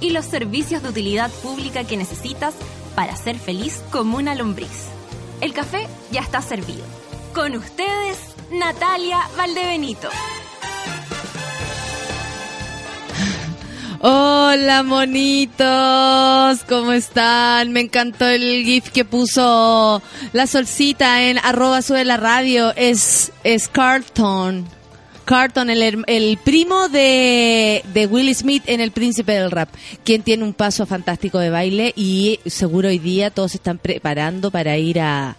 y los servicios de utilidad pública que necesitas para ser feliz como una lombriz. El café ya está servido. Con ustedes, Natalia Valdebenito. Hola monitos, ¿cómo están? Me encantó el GIF que puso la solcita en arroba sube la radio. Es, es Carlton. Carlton, el, el primo de, de Will Smith en El Príncipe del Rap, quien tiene un paso fantástico de baile y seguro hoy día todos están preparando para ir a,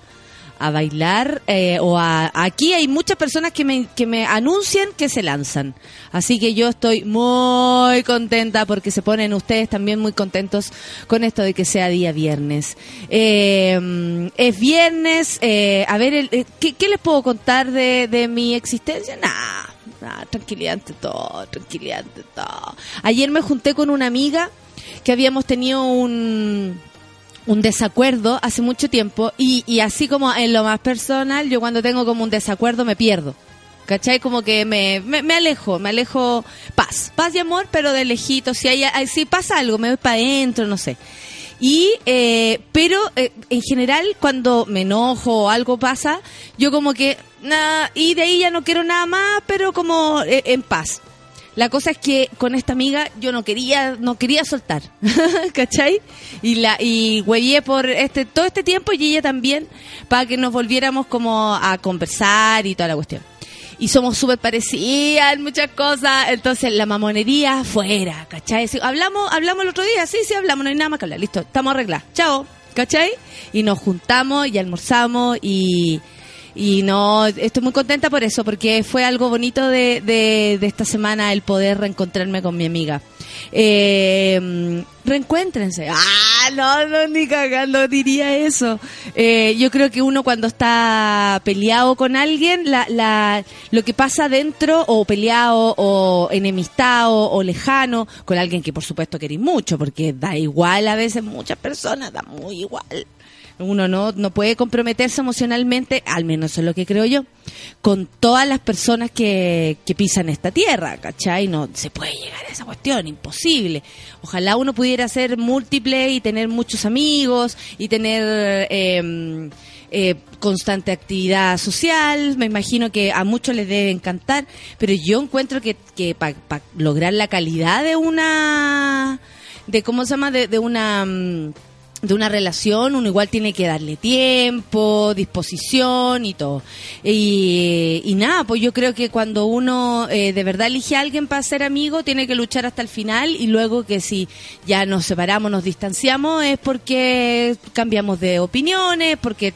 a bailar eh, o a, aquí hay muchas personas que me, que me anuncian que se lanzan. Así que yo estoy muy contenta porque se ponen ustedes también muy contentos con esto de que sea día viernes. Eh, es viernes, eh, a ver, el, ¿qué, ¿qué, les puedo contar de, de mi existencia? Nah, nah, tranquilidad ante todo, tranquilidad ante todo. Ayer me junté con una amiga que habíamos tenido un un desacuerdo hace mucho tiempo y, y así como en lo más personal, yo cuando tengo como un desacuerdo me pierdo. ¿Cachai? Como que me, me, me, alejo, me alejo paz, paz y amor, pero de lejito. Si hay, si pasa algo, me voy para adentro, no sé. Y, eh, pero eh, en general, cuando me enojo o algo pasa, yo como que, nada, y de ahí ya no quiero nada más, pero como eh, en paz. La cosa es que con esta amiga yo no quería, no quería soltar, ¿cachai? Y la, y huellé por este, todo este tiempo y ella también, para que nos volviéramos como a conversar y toda la cuestión. Y somos súper parecidas muchas cosas, entonces la mamonería fuera, ¿cachai? Hablamos, hablamos el otro día, sí, sí, hablamos, no hay nada más que hablar, listo, estamos arreglados, chao, ¿cachai? Y nos juntamos y almorzamos y, y no, estoy muy contenta por eso, porque fue algo bonito de, de, de esta semana el poder reencontrarme con mi amiga. Eh, reencuéntrense. Ah, no, no, ni cagando diría eso. Eh, yo creo que uno cuando está peleado con alguien, la, la, lo que pasa dentro, o peleado, o enemistado, o lejano, con alguien que por supuesto queréis mucho, porque da igual a veces muchas personas, da muy igual uno no, no puede comprometerse emocionalmente, al menos eso es lo que creo yo, con todas las personas que, que pisan esta tierra, ¿cachai? No se puede llegar a esa cuestión, imposible. Ojalá uno pudiera ser múltiple y tener muchos amigos y tener... Eh, eh, constante actividad social, me imagino que a muchos les debe encantar, pero yo encuentro que, que para pa lograr la calidad de una, de cómo se llama, de, de una... Um, de una relación uno igual tiene que darle tiempo, disposición y todo. Y, nada, pues yo creo que cuando uno eh, de verdad elige a alguien para ser amigo, tiene que luchar hasta el final y luego que si ya nos separamos, nos distanciamos, es porque cambiamos de opiniones, porque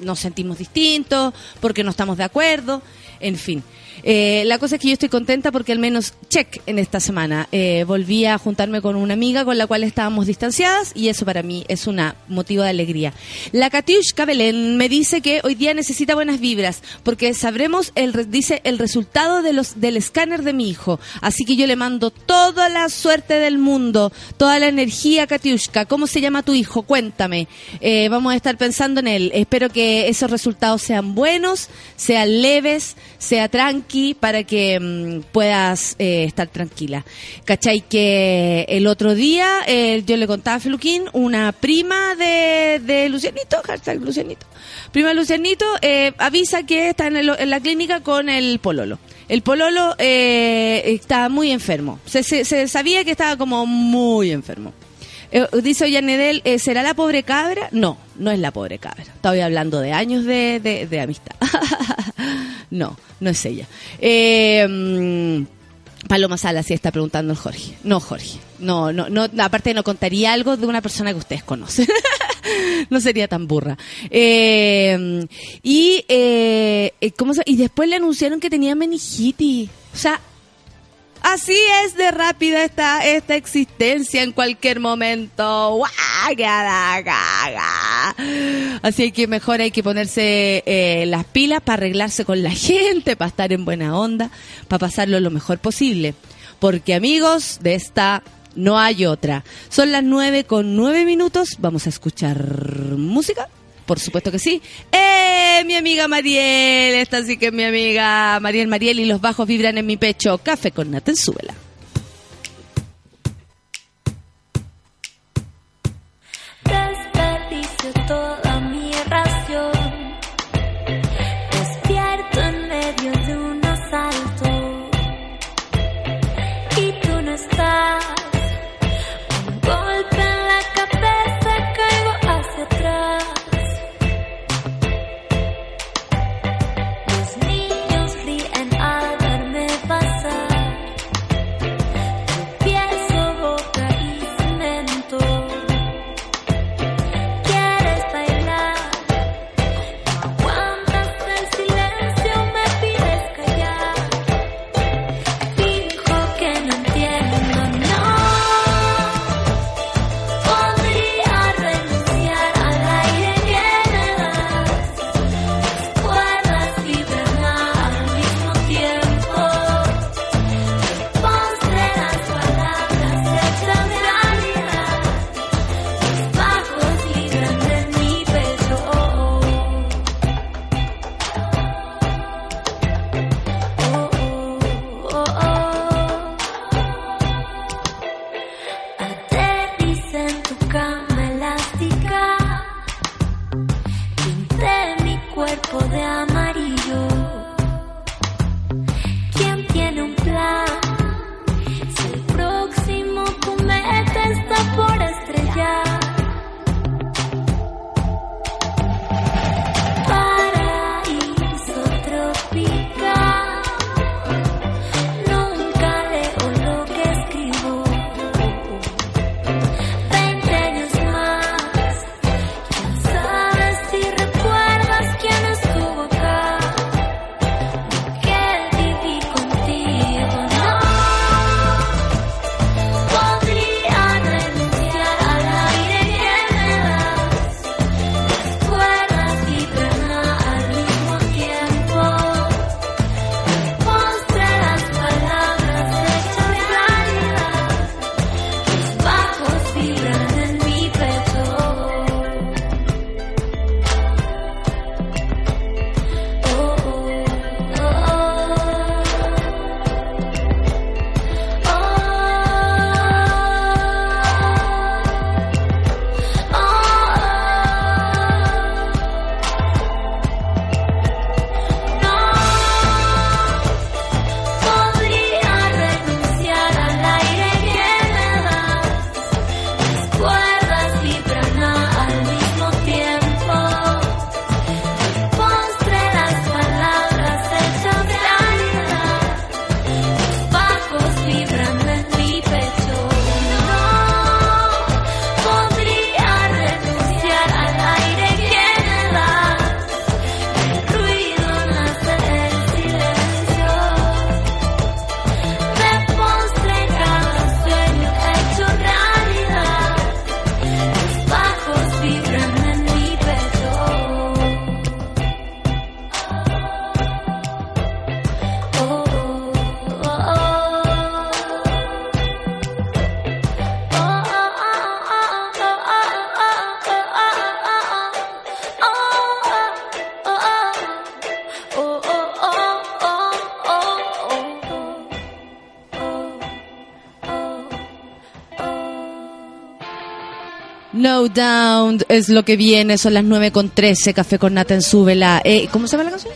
nos sentimos distintos, porque no estamos de acuerdo, en fin. Eh, la cosa es que yo estoy contenta porque al menos check en esta semana. Eh, volví a juntarme con una amiga con la cual estábamos distanciadas y eso para mí es un motivo de alegría. La Katiushka Belén me dice que hoy día necesita buenas vibras porque sabremos, el, dice, el resultado de los, del escáner de mi hijo. Así que yo le mando toda la suerte del mundo, toda la energía, Katiushka. ¿Cómo se llama tu hijo? Cuéntame. Eh, vamos a estar pensando en él. Espero que esos resultados sean buenos, sean leves, sea para que mm, puedas eh, estar tranquila. ¿Cachai? Que el otro día eh, yo le contaba a Feluquín, una prima de, de Lucianito, hashtag Lucianito, prima de Lucianito, eh, avisa que está en, el, en, la clínica con el pololo. El pololo eh, está muy enfermo. Se, se, se sabía que estaba como muy enfermo. Eh, dice Ollanedel, eh, ¿será la pobre cabra? No, no es la pobre cabra. Estoy hablando de años de, de, amistad. no, no es ella. Eh, mm, Paloma Sala sí está preguntando el Jorge. No, Jorge. No, no, no, aparte no contaría algo de una persona que ustedes conocen. no sería tan burra. Eh, y, eh, ¿cómo se, y después le anunciaron que tenía meningitis. O sea, Así es de rápida esta, esta existencia en cualquier momento. Así que mejor hay que ponerse eh, las pilas para arreglarse con la gente, para estar en buena onda, para pasarlo lo mejor posible. Porque amigos, de esta no hay otra. Son las nueve con nueve minutos. Vamos a escuchar música. Por supuesto que sí. ¡Eh! Mi amiga Mariel. Esta sí que es mi amiga Mariel Mariel y los bajos vibran en mi pecho. Café con Natenzuela. Down es lo que viene, son las 9 con 13, Café con Nata en Súbela. Eh, ¿Cómo se llama la canción?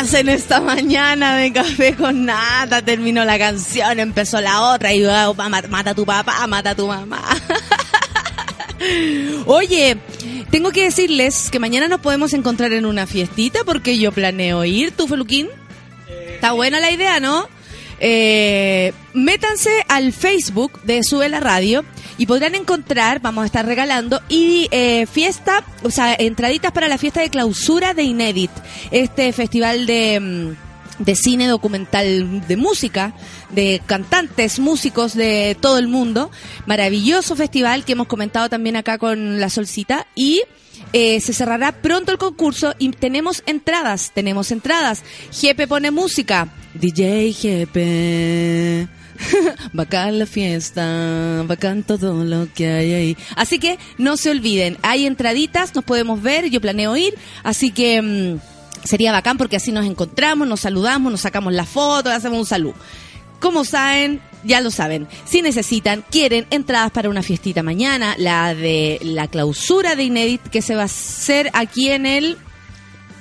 Baterías en esta mañana de café con nada. Terminó la canción, empezó la otra y oh, mata a tu papá, mata a tu mamá. Oye, tengo que decirles que mañana nos podemos encontrar en una fiestita porque yo planeo ir, ¿tú, Feluquín? Está buena la idea, ¿no? Eh, métanse al Facebook de Sube la Radio y podrán encontrar, vamos a estar regalando, y eh, fiesta, o sea, entraditas para la fiesta de clausura de Inédit, este festival de, mm, de cine documental de música, de cantantes, músicos de todo el mundo. Maravilloso festival que hemos comentado también acá con la Solcita y... Eh, se cerrará pronto el concurso y tenemos entradas, tenemos entradas. Jepe pone música, DJ Jepe. bacán la fiesta, bacán todo lo que hay ahí. Así que no se olviden, hay entraditas, nos podemos ver, yo planeo ir, así que mm, sería bacán porque así nos encontramos, nos saludamos, nos sacamos la foto, hacemos un salud. Como saben, ya lo saben, si necesitan, quieren entradas para una fiestita mañana, la de la clausura de Inédit que se va a hacer aquí en el,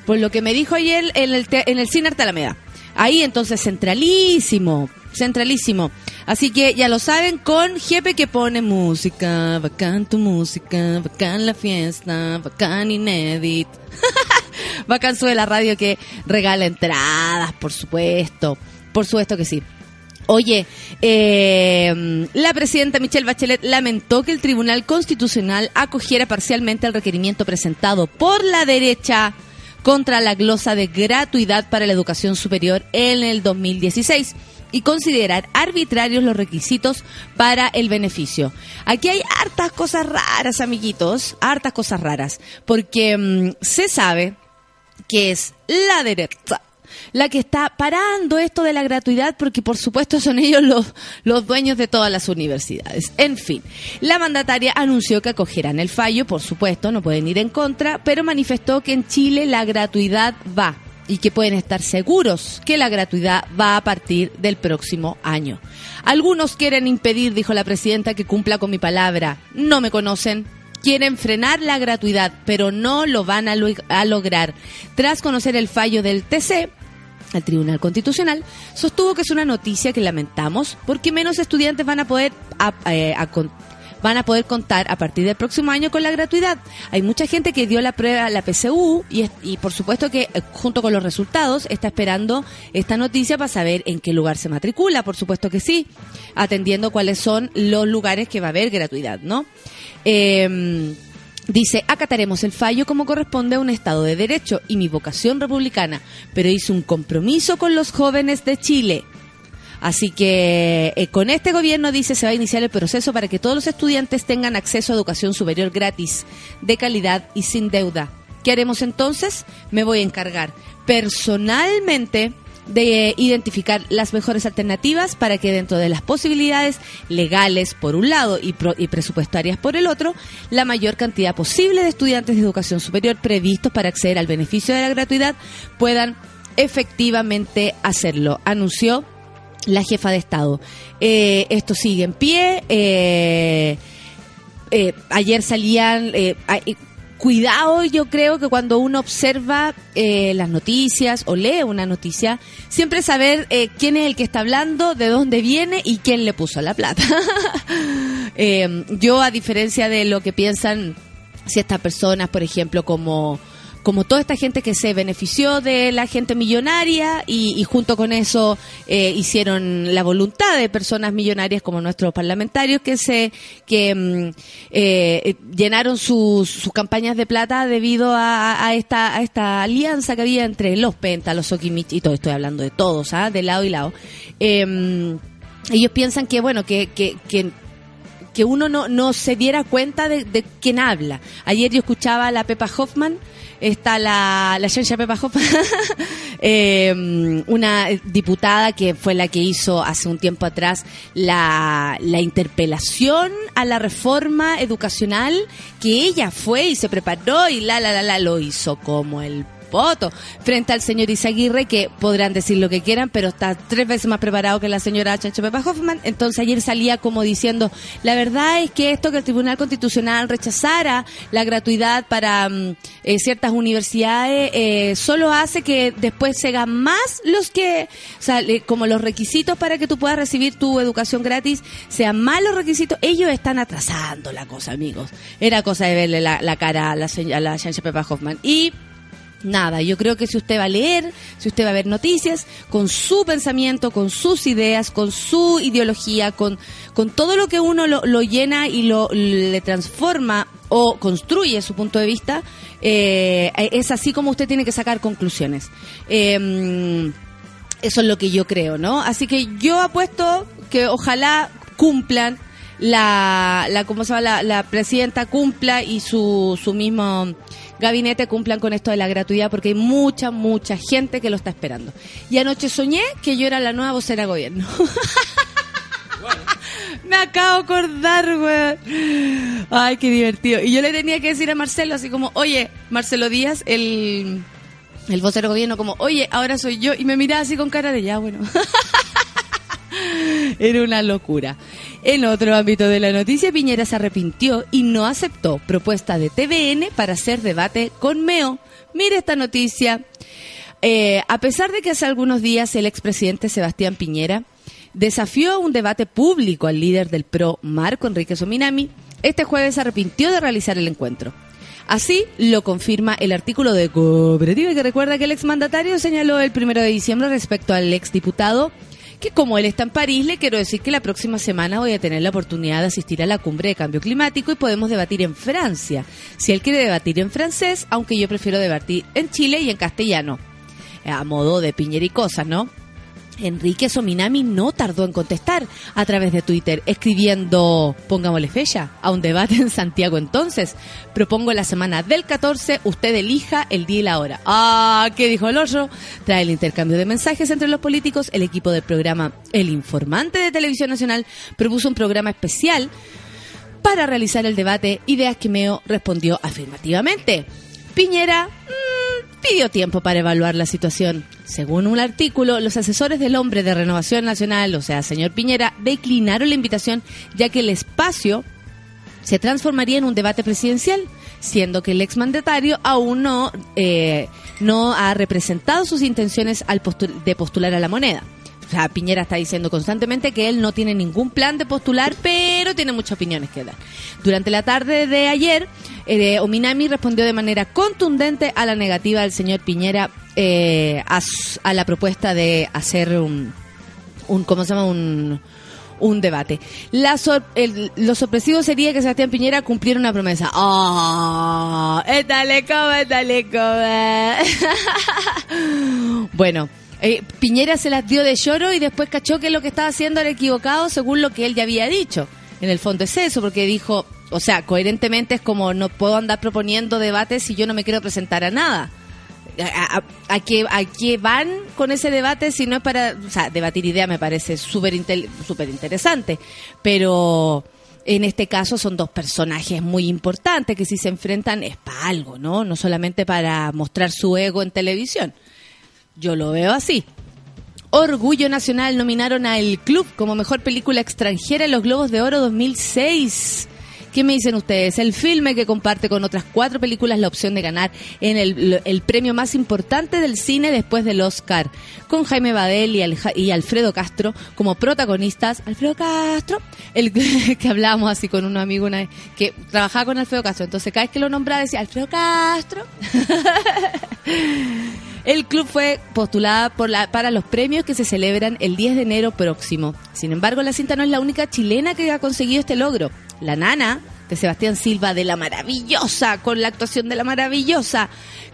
por lo que me dijo ayer, en el, en el Cine Arte Alameda. Ahí entonces centralísimo, centralísimo. Así que ya lo saben, con Jepe que pone música, bacán tu música, bacán la fiesta, bacán Inédit. bacán sube la radio que regala entradas, por supuesto. Por supuesto que sí. Oye, eh, la presidenta Michelle Bachelet lamentó que el Tribunal Constitucional acogiera parcialmente el requerimiento presentado por la derecha contra la glosa de gratuidad para la educación superior en el 2016 y considerar arbitrarios los requisitos para el beneficio. Aquí hay hartas cosas raras, amiguitos, hartas cosas raras, porque mm, se sabe que es la derecha la que está parando esto de la gratuidad porque por supuesto son ellos los, los dueños de todas las universidades. En fin, la mandataria anunció que acogerán el fallo, por supuesto, no pueden ir en contra, pero manifestó que en Chile la gratuidad va y que pueden estar seguros que la gratuidad va a partir del próximo año. Algunos quieren impedir, dijo la presidenta, que cumpla con mi palabra. No me conocen, quieren frenar la gratuidad, pero no lo van a, lograr. Tras conocer el fallo del TC, el Tribunal Constitucional sostuvo que es una noticia que lamentamos porque menos estudiantes van a poder eh, van a poder contar a partir del próximo año con la gratuidad. Hay mucha gente que dio la prueba, la PCU, y, por supuesto que eh, junto con los resultados está esperando esta noticia para saber en qué lugar se matricula, por supuesto que sí, atendiendo cuáles son los lugares que va a haber gratuidad, ¿no? Eh, Dice, acataremos el fallo como corresponde a un Estado de Derecho y mi vocación republicana, pero hice un compromiso con los jóvenes de Chile. Así que eh, con este gobierno dice se va a iniciar el proceso para que todos los estudiantes tengan acceso a educación superior gratis, de calidad y sin deuda. ¿Qué haremos entonces? Me voy a encargar personalmente de identificar las mejores alternativas para que dentro de las posibilidades legales por un lado y, presupuestarias por el otro, la mayor cantidad posible de estudiantes de educación superior previstos para acceder al beneficio de la gratuidad puedan efectivamente hacerlo, anunció la jefa de Estado. Eh, esto sigue en pie. Eh, eh, ayer salían, cuidado, yo creo que cuando uno observa eh, las noticias o lee una noticia, siempre saber eh, quién es el que está hablando, de dónde viene y quién le puso la plata. Eh, yo, a diferencia de lo que piensan ciertas personas, por ejemplo, como como toda esta gente que se benefició de la gente millonaria y, junto con eso eh, hicieron la voluntad de personas millonarias como nuestros parlamentarios que se que mm, eh, llenaron sus, campañas de plata debido a, esta a esta alianza que había entre los Penta, los Okimich y todo estoy hablando de todos, ¿ah? de lado y lado. Em, ellos piensan que bueno que, que, que uno no, no se diera cuenta de quién habla. Ayer yo escuchaba a la Pepa Hoffman está la, la Pepa Hoffman, eh, una diputada que fue la que hizo hace un tiempo atrás la, la interpelación a la reforma educacional, que ella fue y se preparó y la, la, la, la, lo hizo como el poto frente al señor Isaguirre, que podrán decir lo que quieran, pero está tres veces más preparado que la señora Chancho Pepa Hoffman. Entonces ayer salía como diciendo, la verdad es que esto que el Tribunal Constitucional rechazara la gratuidad para mm, eh, ciertas universidades, eh, solo hace que después se hagan más los que, o sea, como los requisitos para que tú puedas recibir tu educación gratis, sean más los requisitos, ellos están atrasando la cosa, amigos. Era cosa de verle la, cara a la, a la Hoffman. Y Nada, yo creo que si usted va a leer, si usted va a ver noticias, con su pensamiento, con sus ideas, con su ideología, con, con todo lo que uno lo, llena y lo le transforma o construye su punto de vista, eh, es así como usted tiene que sacar conclusiones. Em, eso es lo que yo creo, ¿no? Así que yo apuesto que ojalá cumplan la, la ¿cómo se llama? La, la presidenta cumpla y su, su mismo gabinete cumplan con esto de la gratuidad porque hay mucha, mucha gente que lo está esperando. Y anoche soñé que yo era la nueva vocera gobierno. Me acabo de acordar, güey. Ay, qué divertido. Y yo le tenía que decir a Marcelo así como, oye, Marcelo Díaz, el, el vocero gobierno, como, oye, ahora soy yo. Y me miraba así con cara de ya, bueno. Era una locura. En otro ámbito de la noticia, Piñera se arrepintió y no aceptó propuesta de TVN para hacer debate con Meo. Mire esta noticia. Eh, a pesar de que hace algunos días el expresidente Sebastián Piñera desafió un debate público al líder del PRO, Marco Enrique Sominami, este jueves se arrepintió de realizar el encuentro. Así lo confirma el artículo de Cooperativa que recuerda que el exmandatario señaló el primero de diciembre respecto al exdiputado que como él está en París, le quiero decir que la próxima semana voy a tener la oportunidad de asistir a la cumbre de cambio climático y podemos debatir en Francia. Si él quiere debatir en francés, aunque yo prefiero debatir en Chile y en castellano. A modo de piñera y cosas, ¿no? Enrique Sominami no tardó en contestar a través de Twitter, escribiendo, pongámosle fecha, a un debate en Santiago entonces. Propongo la semana del 14, usted elija el día y la hora. Ah, ¿qué dijo el otro? Trae el intercambio de mensajes entre los políticos, el equipo del programa El Informante de Televisión Nacional propuso un programa especial para realizar el debate, ideas que Meo respondió afirmativamente. Piñera mm, pidió tiempo para evaluar la situación. Según un artículo, los asesores del hombre de Renovación Nacional, o sea, señor Piñera, declinaron la invitación ya que el espacio se transformaría en un debate presidencial, siendo que el exmandatario aún no, eh, no ha representado sus intenciones al de postular a la moneda. O sea, Piñera está diciendo constantemente que él no tiene ningún plan de postular, pero tiene muchas opiniones que dar. Durante la tarde de ayer, eh, Ominami respondió de manera contundente a la negativa del señor Piñera eh, a, la propuesta de hacer un, un ¿cómo se llama? Un, un debate. La lo sorpresivo sería que Sebastián Piñera cumpliera una promesa. Oh, ¡Étale, come, étale, bueno, eh, Piñera se las dio de lloro y después cachó que lo que estaba haciendo era equivocado según lo que él ya había dicho. En el fondo es eso, porque dijo, o sea, coherentemente es como no puedo andar proponiendo debates si yo no me quiero presentar a nada. ¿A, a, a qué van con ese debate si no es para, o sea, debatir ideas me parece súper super interesante, pero en este caso son dos personajes muy importantes que si se enfrentan es para algo, ¿no? No solamente para mostrar su ego en televisión. Yo lo veo así. Orgullo Nacional nominaron a El Club como mejor película extranjera en los Globos de Oro 2006. ¿Qué me dicen ustedes? El filme que comparte con otras cuatro películas la opción de ganar en el, premio más importante del cine después del Oscar, con Jaime Badel y, Alfredo Castro como protagonistas. Alfredo Castro, el que hablábamos así con un amigo una vez, que trabajaba con Alfredo Castro, entonces cada vez que lo nombraba decía Alfredo Castro. El club fue postulada por la, para los premios que se celebran el 10 de enero próximo. Sin embargo, la cinta no es la única chilena que ha conseguido este logro. La nana de Sebastián Silva de la maravillosa, con la actuación de la maravillosa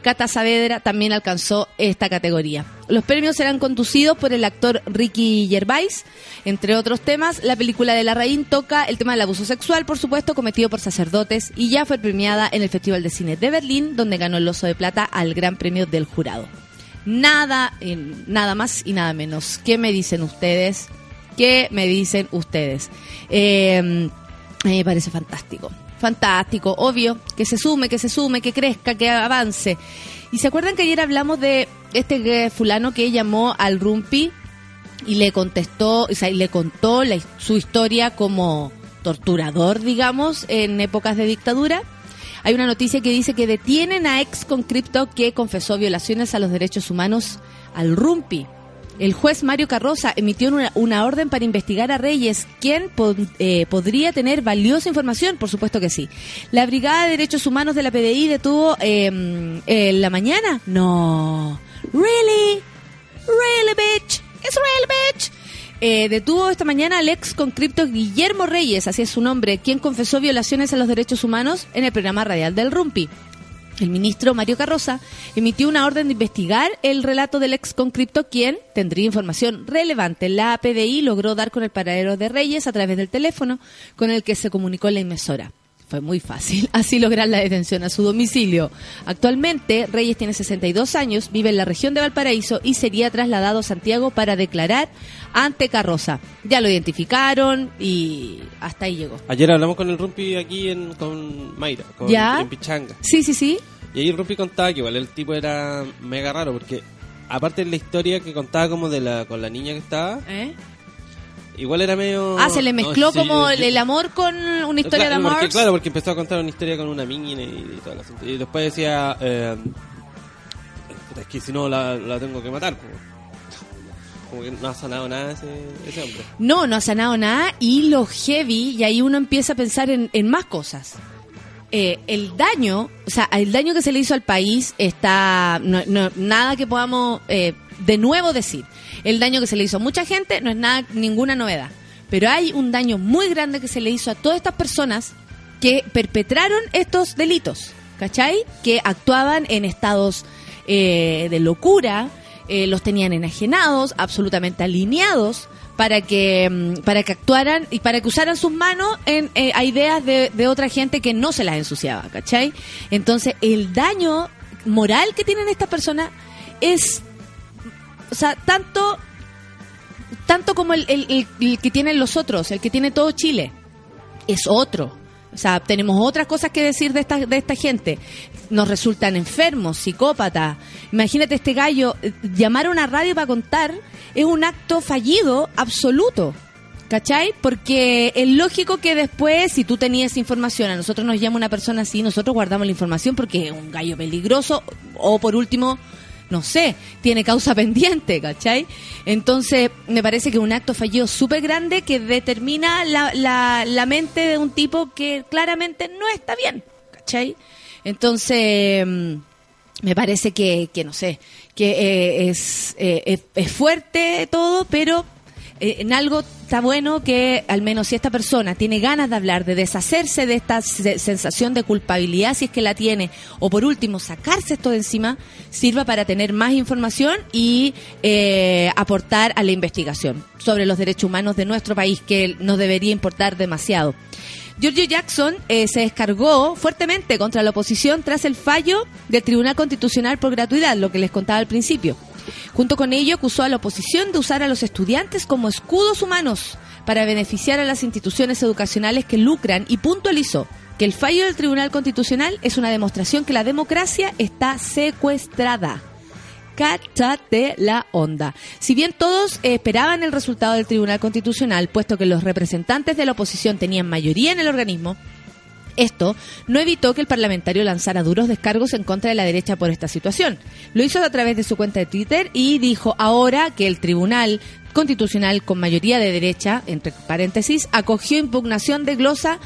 Cata Saavedra, también alcanzó esta categoría. Los premios serán conducidos por el actor Ricky Gervais. Entre otros temas, la película de La Raín toca el tema del abuso sexual, por supuesto, cometido por sacerdotes y ya fue premiada en el Festival de Cine de Berlín, donde ganó el Oso de Plata al Gran Premio del Jurado. Nada, nada más y nada menos. ¿Qué me dicen ustedes? ¿Qué me dicen ustedes? Eh, mí me parece fantástico. Fantástico, obvio, que se sume, que se sume, que crezca, que avance. ¿Y se acuerdan que ayer hablamos de este fulano que llamó al Rumpi y le contestó, o sea, y le contó su historia como torturador, digamos, en épocas de dictadura? Hay una noticia que dice que detienen a ex concripto que confesó violaciones a los derechos humanos al Rumpi. El juez Mario Carroza emitió una, orden para investigar a Reyes, quien eh, podría tener valiosa información, por supuesto que sí. La Brigada de Derechos Humanos de la PDI detuvo em, la mañana. No. Really? Really, bitch? It's real, bitch. Eh, detuvo esta mañana al ex concripto Guillermo Reyes, así es su nombre, quien confesó violaciones a los derechos humanos en el programa radial del Rumpi. El ministro Mario Carroza emitió una orden de investigar el relato del ex concripto, quien tendría información relevante. La APDI logró dar con el paradero de Reyes a través del teléfono con el que se comunicó la inmesora. Fue muy fácil así lograr la detención a su domicilio. Actualmente, Reyes tiene 62 años, vive en la región de Valparaíso y sería trasladado a Santiago para declarar ante Carroza. Ya lo identificaron y hasta ahí llegó. Ayer hablamos con el Rumpi aquí en, con Mayra, con, ¿Ya? en Pichanga. Sí, sí, sí. Y ahí el Rumpi contaba que igual el tipo era mega raro porque aparte de la historia que contaba como de la con la niña que estaba, ¿Eh? Igual era medio... Ah, se le mezcló como el, amor con una historia de amor. claro, porque empezó a contar una historia con una mina y, todo el asunto. Y después decía, eh, es que si no la, tengo que matar. Como, que no ha sanado nada ese, ese, hombre. No, no ha sanado nada y lo heavy, y ahí uno empieza a pensar en, en más cosas. Eh, el daño, o sea, el daño que se le hizo al país está, no, nada que podamos eh, de nuevo decir. El daño que se le hizo a mucha gente no es nada, ninguna novedad. Pero hay un daño muy grande que se le hizo a todas estas personas que perpetraron estos delitos, ¿cachai? Que actuaban en estados eh, de locura, eh, los tenían enajenados, absolutamente alineados para que mm, para que actuaran y para que usaran sus manos en, eh, a ideas de, de, otra gente que no se las ensuciaba, ¿cachai? Entonces el daño moral que tienen estas personas es o sea, tanto, tanto como el, que tienen los otros, el que tiene todo Chile, es otro. O sea, tenemos otras cosas que decir de esta, de esta gente. Nos resultan enfermos, psicópatas. Imagínate este gallo, eh, llamar a una radio para contar es un acto fallido absoluto. ¿Cachai? Porque es lógico que después, si tú tenías información, a nosotros nos llama una persona así, nosotros guardamos la información porque es un gallo peligroso, o por último, no sé, tiene causa pendiente, ¿cachai? Entonces, me parece que un acto fallido súper grande que determina la, la, la, mente de un tipo que claramente no está bien, ¿cachai? Entonces, mm, me parece que, que no sé, que eh, es, eh, es, es fuerte todo, pero en algo está bueno que al menos si esta persona tiene ganas de hablar, de deshacerse de esta sensación de culpabilidad, si es que la tiene, o por último sacarse esto de encima, sirva para tener más información y eh, aportar a la investigación sobre los derechos humanos de nuestro país, que nos debería importar demasiado. Giorgio Jackson eh, se descargó fuertemente contra la oposición tras el fallo del Tribunal Constitucional por gratuidad, lo que les contaba al principio. Junto con ello, acusó a la oposición de usar a los estudiantes como escudos humanos para beneficiar a las instituciones educacionales que lucran y puntualizó que el fallo del Tribunal Constitucional es una demostración que la democracia está secuestrada. Cáchate la onda. Si bien todos esperaban el resultado del Tribunal Constitucional, puesto que los representantes de la oposición tenían mayoría en el organismo, esto no evitó que el parlamentario lanzara duros descargos en contra de la derecha por esta situación. Lo hizo a través de su cuenta de Twitter y dijo ahora que el Tribunal Constitucional con mayoría de derecha, entre paréntesis, acogió impugnación de glosa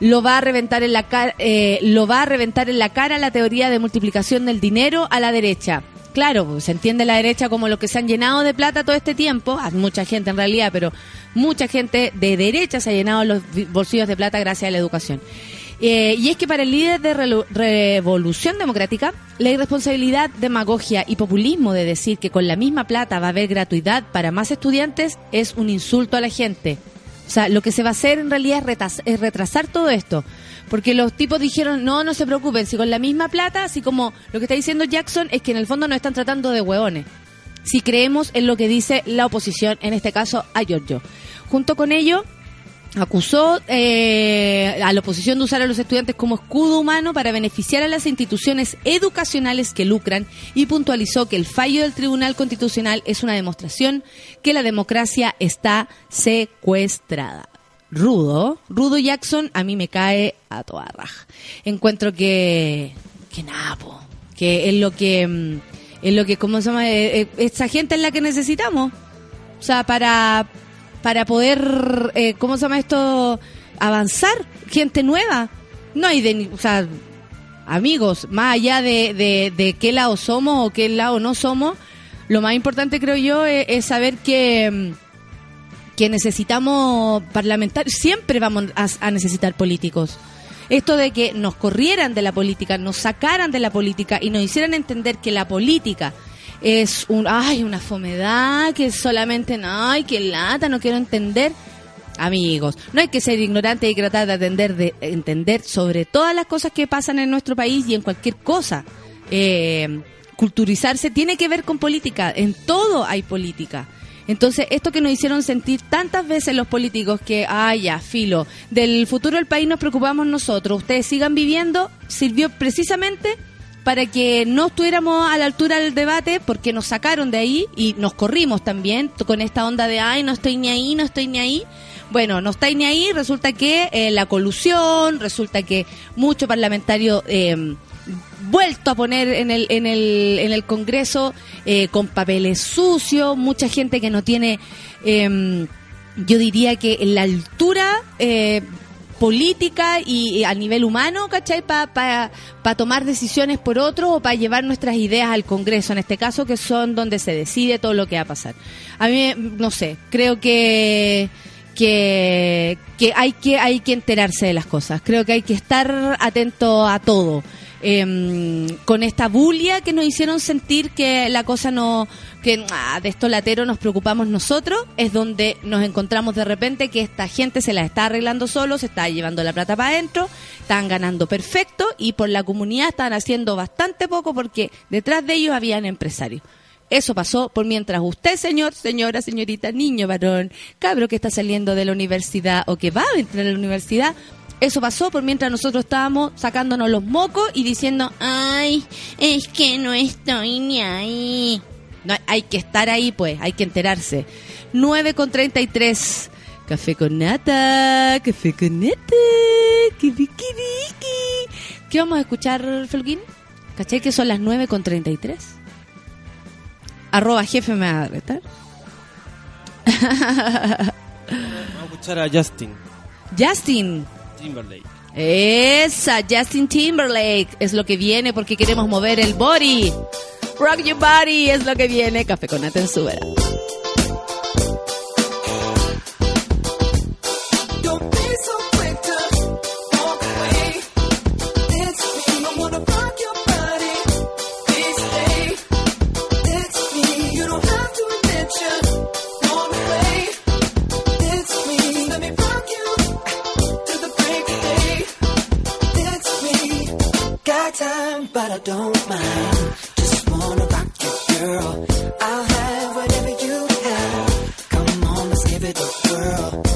lo va a reventar en la cara, eh, lo va a reventar en la cara la teoría de multiplicación del dinero a la derecha. Claro, pues, se entiende la derecha como lo que se han llenado de plata todo este tiempo, hay mucha gente en realidad, pero mucha gente de derecha se ha llenado los bolsillos de plata gracias a la educación. Eh, y es que para el líder de Revolución Democrática, la irresponsabilidad, demagogia y populismo de decir que con la misma plata va a haber gratuidad para más estudiantes es un insulto a la gente. O sea, lo que se va a hacer en realidad es retrasar, todo esto. Porque los tipos dijeron, no, no se preocupen, si con la misma plata, así como lo que está diciendo Jackson es que en el fondo nos están tratando de hueones. Si creemos en lo que dice la oposición, en este caso a Giorgio. Junto con ello, acusó eh, a la oposición de usar a los estudiantes como escudo humano para beneficiar a las instituciones educacionales que lucran y puntualizó que el fallo del Tribunal Constitucional es una demostración que la democracia está secuestrada. Rudo, Rudo Jackson a mí me cae a toda raja. Encuentro que que nada, po, que es lo que mm, es lo que cómo se llama Eh, eh, esa gente es la que necesitamos. O sea, para para poder, eh, ¿cómo se llama esto? Avanzar, gente nueva. No hay de, o sea, amigos, más allá de, de, de qué lado somos o qué lado no somos, lo más importante creo yo es, es saber que, mm, que necesitamos parlamentarios, siempre vamos a, a necesitar políticos. Esto de que nos corrieran de la política, nos sacaran de la política y nos hicieran entender que la política es un, ay, una fomedad, que solamente, no, ay, que lata, no quiero entender. Amigos, no hay que ser ignorante, que tratar de atender, de entender sobre todas las cosas que pasan en nuestro país y en cualquier cosa. Eh, culturizarse tiene que ver con política, en todo hay política. Entonces, esto que nos hicieron sentir tantas veces los políticos que, ay, ya, filo, del futuro del país nos preocupamos nosotros, ustedes sigan viviendo, sirvió precisamente para que no estuviéramos a la altura del debate porque nos sacaron de ahí y nos corrimos también con esta onda de, ay, no estoy ni ahí, no estoy ni ahí. Bueno, no estáis ni ahí, resulta que eh, la colusión, resulta que mucho parlamentario eh, vuelto a poner en el, en el, en el Congreso eh, con papeles sucios, mucha gente que no tiene, eh, yo diría que la altura eh, política y, y a nivel humano, ¿cachai? Para tomar decisiones por otros o para llevar nuestras ideas al Congreso, en este caso, que son donde se decide todo lo que va a pasar. A mí, no sé, creo que que, que hay que hay que enterarse de las cosas. Creo que hay que estar atento a todo. Em, con esta bulia que nos hicieron sentir que la cosa no que ah, de esto latero nos preocupamos nosotros es donde nos encontramos de repente que esta gente se la está arreglando solo se está llevando la plata para adentro están ganando perfecto y por la comunidad están haciendo bastante poco porque detrás de ellos habían empresarios. Eso pasó por mientras usted, señor, señora, señorita, niño, varón, cabro que está saliendo de la universidad o que va a entrar a la universidad, eso pasó por mientras nosotros estábamos sacándonos los mocos y diciendo, ay, es que no estoy ni ahí. No, hay que estar ahí, pues, hay que enterarse. 9 con 33. Café con nata, café con nata, riqui. ¿Qué vamos a escuchar, Felguín? ¿Caché que son las 9 con 33? Arroba jefe me va a retar. Vamos a escuchar a Justin Justin. Timberlake. Esa, Justin Timberlake es lo que viene porque queremos mover el body. Rock your body es lo que viene. Café con nata time, but I don't mind. Just wanna rock you, girl. I'll have whatever you have. Come on, let's give it a whirl.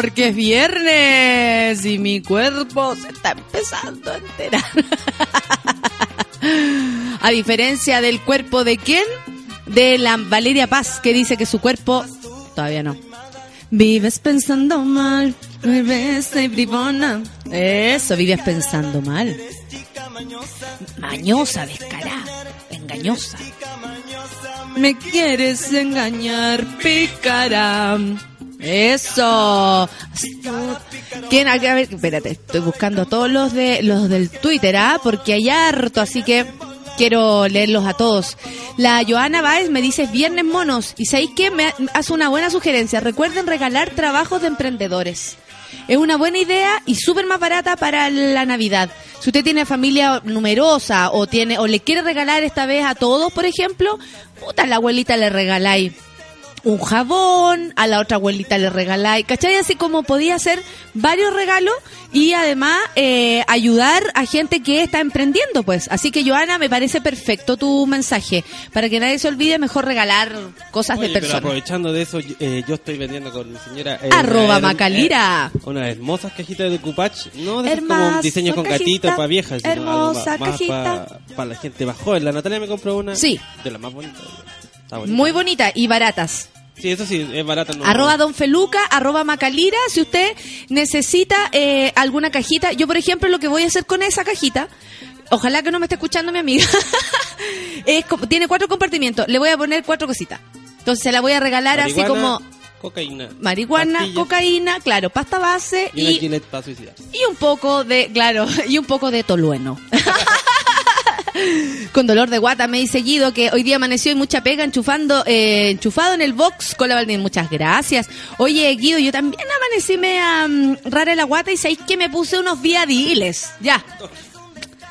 Porque es viernes y mi cuerpo se está empezando a enterar. a diferencia del cuerpo de quién? De la Valeria Paz, que dice que su cuerpo todavía no. Vives pensando mal, vives de bribona. Eso, vives pensando mal. Mañosa, descarada, engañosa. Me quieres engañar, pícara. Eso. ¿Quién? A ver, espérate, estoy buscando todos los de los del Twitter, ¿ah? Porque hay harto, así que quiero leerlos a todos. La Joana Baez me dice viernes monos y sabéis que me hace una buena sugerencia. Recuerden regalar trabajos de emprendedores. Es una buena idea y súper más barata para la Navidad. Si usted tiene familia numerosa o tiene o le quiere regalar esta vez a todos, por ejemplo, puta, a la abuelita le regaláis un jabón, a la otra abuelita le regaláis, ¿cachai? Así como podía hacer varios regalos y además eh, ayudar a gente que está emprendiendo, pues. Así que, Joana, me parece perfecto tu mensaje. Para que nadie se olvide, mejor regalar cosas Oye, de pero personas. aprovechando de eso, eh, yo estoy vendiendo con mi señora. eh, Arroba una- Macalira. eh, unas hermosas cajitas de Cupach. No de Hermosa como diseño con cajita, para viejas. sino algo hermosa más- más cajita. Para la gente más joven. La Natalia me compró una. Sí. De las más bonitas. Bonita. Muy bonita y baratas. Sí, eso sí, es barata. No, Arroba Don Feluca, arroba Macalira, si usted necesita eh, alguna cajita. Yo, por ejemplo, lo que voy a hacer con esa cajita, ojalá que no me esté escuchando mi amiga, es tiene cuatro compartimientos. Le voy a poner cuatro cositas. Entonces se la voy a regalar así como Cocaína. marihuana, pastillas cocaína, claro, pasta base Y y un poco de, claro, y un poco de tolueno. Con dolor de guata me dice Guido que hoy día amaneció y mucha pega enchufando, eh, enchufado en el box con la Valdín. Muchas gracias. Oye, Guido, yo también amanecí mea mm, rara la guata y sabéis que me puse unos viadiles. Ya.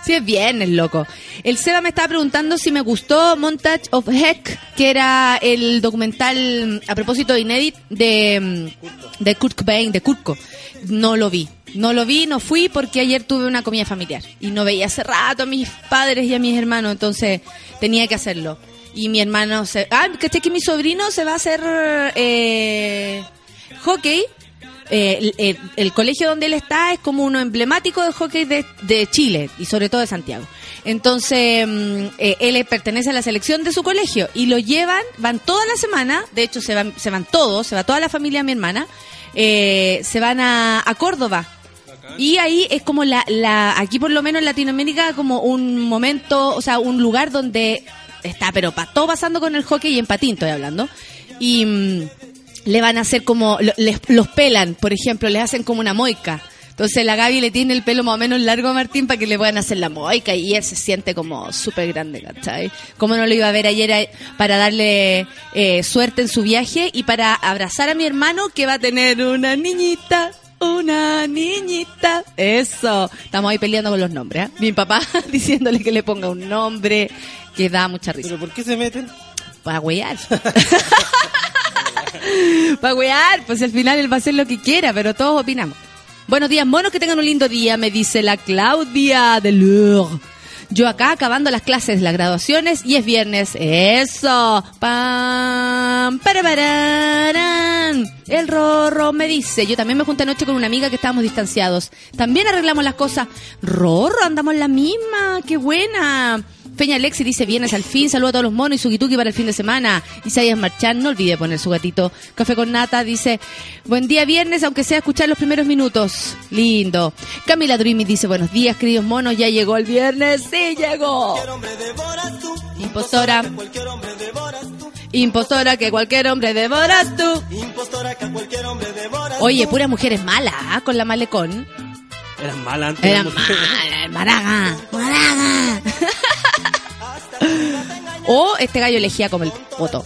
Sí, es viernes, loco. El Seba me estaba preguntando si me gustó Montage of Heck, que era el documental mm, a propósito de Inédit de, mm, de Kurt Cobain, de Kurtko. No lo vi. No lo vi, no fui porque ayer tuve una comida familiar y no veía hace rato a mis padres y a mis hermanos, entonces tenía que hacerlo. Y mi hermano se... Ah, ¿cachai que mi sobrino se va a hacer eh, hockey? Eh, el, colegio donde él está es como uno emblemático de hockey de, Chile y sobre todo de Santiago. Entonces, mm, eh, él pertenece a la selección de su colegio y lo llevan, van toda la semana, de hecho se van, se van todos, se va toda la familia mi hermana, eh, se van a, a Córdoba. Y ahí es como la, la, aquí por lo menos en Latinoamérica, como un momento, o sea, un lugar donde está, pero pa, todo pasando con el hockey y en patín estoy hablando. Y mm, le van a hacer como, les, los pelan, por ejemplo, les hacen como una moica. Entonces la Gaby le tiene el pelo más o menos largo a Martín para que le puedan hacer la moica y él se siente como súper grande, ¿cachai? Como no lo iba a ver ayer eh, para darle eh, suerte en su viaje y para abrazar a mi hermano que va a tener una niñita, una niñita. Eso. Estamos ahí peleando con los nombres, ¿eh? Mi papá diciéndole que le ponga un nombre que da mucha risa. ¿Pero por qué se meten? Para huear. Para huear, pues al final él va a hacer lo que quiera, pero todos opinamos. Buenos días, monos, que tengan un lindo día, me dice la Claudia de Lourdes. Yo acá acabando las clases, las graduaciones y es viernes. Eso. Pam, para, pararán. El Rorro me dice, yo también me junté anoche con una amiga que estábamos distanciados. También arreglamos las cosas. Rorro, andamos la misma, qué buena. Peña Alexi dice, vienes al fin, saludo a todos los monos y su guituki para el fin de semana. Isaías Marchán, no olvide poner su gatito. Café con nata dice, buen día viernes, aunque sea escuchar los primeros minutos. Lindo. Camila Dreamy dice, buenos días, queridos monos, ya llegó el viernes. Sí, llegó. Impostora. Impostora que cualquier hombre devoras tú. Oye, puras mujeres malas, ¿ah? con la malecón. Eran malas antes. Eran malas, maraga, maraga. o este gallo elegía como el voto.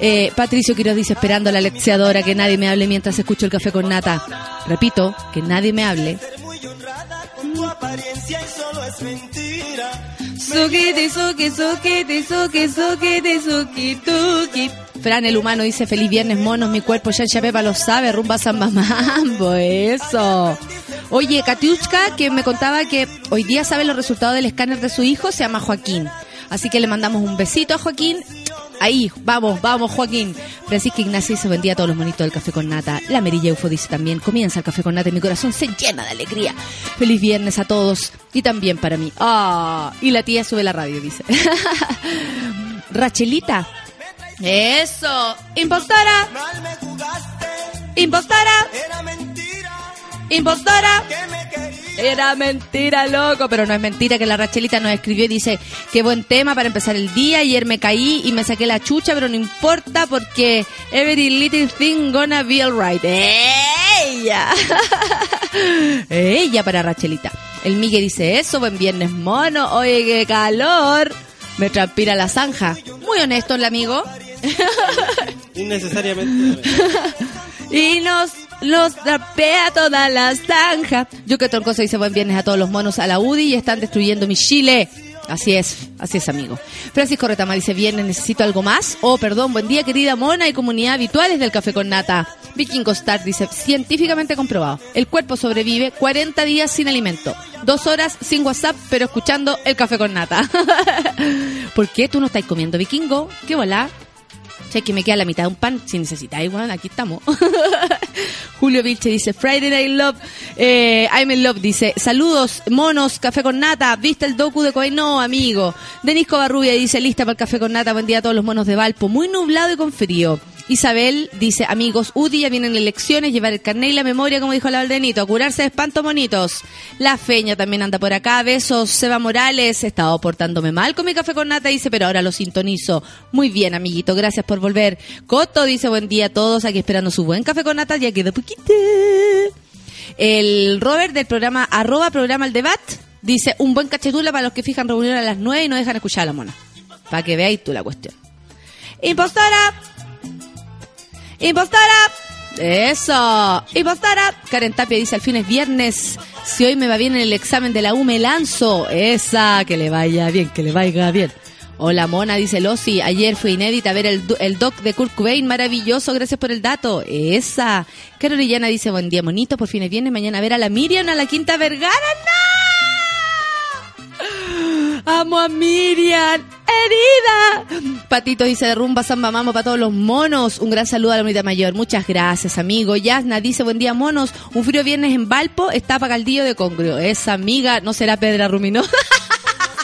Eh, Patricio Quiroz dice, esperando la lexiadora que nadie me hable mientras escucho el café con nata. Repito, que nadie me hable. Fran, el humano, dice, feliz viernes, monos, mi cuerpo ya Pepa lo sabe, rumba a San Mamambo, eso. Oye, Katiushka, que me contaba que hoy día sabe los resultados del escáner de su hijo, se llama Joaquín. Así que le mandamos un besito a Joaquín. Ahí, vamos, vamos, Joaquín. Francisca Ignacia dice, buen día a todos los monitos del Café con Nata. La Merilla Eufo dice también, comienza el Café con Nata y mi corazón se llena de alegría. Feliz viernes a todos y también para mí. Ah, y la tía sube la radio, dice. Rachelita. Eso. Impostora. Impostora. Impostora. Era mentira, loco, pero no es mentira que la Rachelita nos escribió y dice, qué buen tema para empezar el día, ayer me caí y me saqué la chucha, pero no importa porque every little thing gonna be alright. Ella. Ella para Rachelita. El Miguel dice eso, buen viernes mono, oye qué calor. Me transpira la zanja. Muy honesto el amigo. Innecesariamente. y nos los trapea toda la zanja. Yo que Troncoso dice buen viernes a todos los monos a la UDI y están destruyendo mi Chile. Así es, así es, amigo. Francisco Retama dice, viernes, necesito algo más. Oh, perdón, buen día, querida mona y comunidad habituales del Café con Nata. Vikingo Star dice, científicamente comprobado, el cuerpo sobrevive 40 días sin alimento, dos horas sin WhatsApp, pero escuchando el Café con Nata. ¿Por qué tú no estás comiendo, Vikingo? ¿Qué volá? Che, que me queda la mitad de un pan. Si necesitáis, bueno, aquí estamos. Julio Vilche dice, Friday Night Love. Eh, I'm in Love dice, saludos, monos, café con nata. ¿Viste el docu de Coy? No, amigo. Denisco Barrubia dice, lista para el café con nata. Buen día a todos los monos de Valpo. Muy nublado y con frío. Isabel dice, amigos, UDI ya vienen elecciones, llevar el carnet y la memoria, como dijo la Valdenito, curarse de espanto monitos. La Feña también anda por acá, besos, Seba Morales, he estado portándome mal con mi café con nata, dice, pero ahora lo sintonizo. Muy bien, amiguito, gracias por volver. Coto dice, buen día a todos, aquí esperando su buen café con nata, ya queda poquito. El Robert del programa, arroba programa el debate, dice, un buen cachetula para los que fijan reunión a las 9 y no dejan escuchar a la mona. Para que veáis tú la cuestión. Impostora. ¡Impostora! Eso. ¡Impostora! Karen Tapia dice, al fin es viernes. Si hoy me va bien en el examen de la U, me lanzo. Esa, que le vaya bien, que le vaya bien. Hola Mona, dice Losi, ayer fue inédita ver el, el doc de Kurt Cobain, maravilloso, gracias por el dato. Esa. Carolina dice, buen día monito, por fin es viernes, mañana a ver a la Miriam, a la Quinta Vergara. ¡No! Amo a Miriam, herida. Patito dice derrumba samba mamo para todos los monos. Un gran saludo a la unidad mayor. Muchas gracias, amigo. Yasna dice buen día, monos. Un frío viernes en Valpo está para Caldillo de Congrio. Esa amiga no será Pedra Rumino.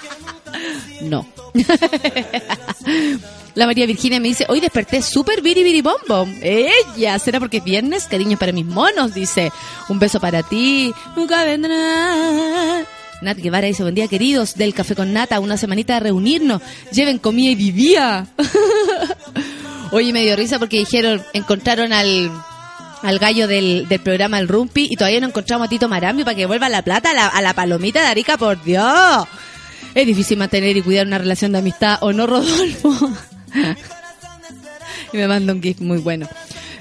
no. La María Virginia me dice, hoy desperté súper biribiribombo. Ella, ¿será porque es viernes? Cariño para mis monos, dice. Un beso para ti. Nunca vendrá. Nat Guevara dice, buen día queridos, del Café con Nata, una semanita de reunirnos. Lleven comida y vivía. Oye, me dio risa porque dijeron, encontraron al, al gallo del, del programa El Rumpi y todavía no encontramos a Tito Marambio para que vuelva la plata a la, palomita de Arica, por Dios. Es difícil mantener y cuidar una relación de amistad, ¿o no, Rodolfo? y me manda un gif muy bueno.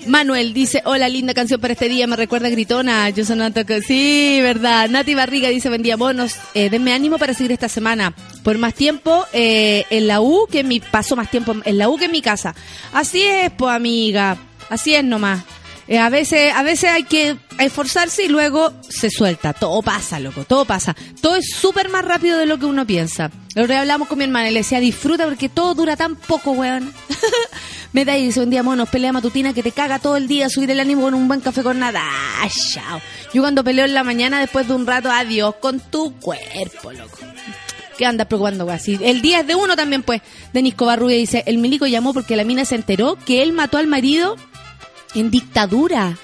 Manuel dice, hola, linda canción para este día, me recuerda a Gritona. Yo soy Nata que- Sí, verdad. Nati Barriga dice, buen día, monos. Eh, denme ánimo para seguir esta semana. Por más tiempo eh, en la U que en mi... Paso más tiempo en la U que en mi casa. Así es, pues, amiga. Así es nomás. Eh, a veces a veces hay que esforzarse y luego se suelta. Todo pasa, loco, todo pasa. Todo es súper más rápido de lo que uno piensa. Lo hablamos con mi hermana y le decía, disfruta porque todo dura tan poco, weón. Medalla dice, buen día, monos, pelea matutina que te caga todo el día, subir el ánimo con un buen café con nada. Ah, chao. Yo cuando peleo en la mañana, después de un rato, adiós con tu cuerpo, loco. ¿Qué andas preocupando? Si el día es de uno también, pues. Denis Covarrubia dice, el milico llamó porque la mina se enteró que él mató al marido en dictadura.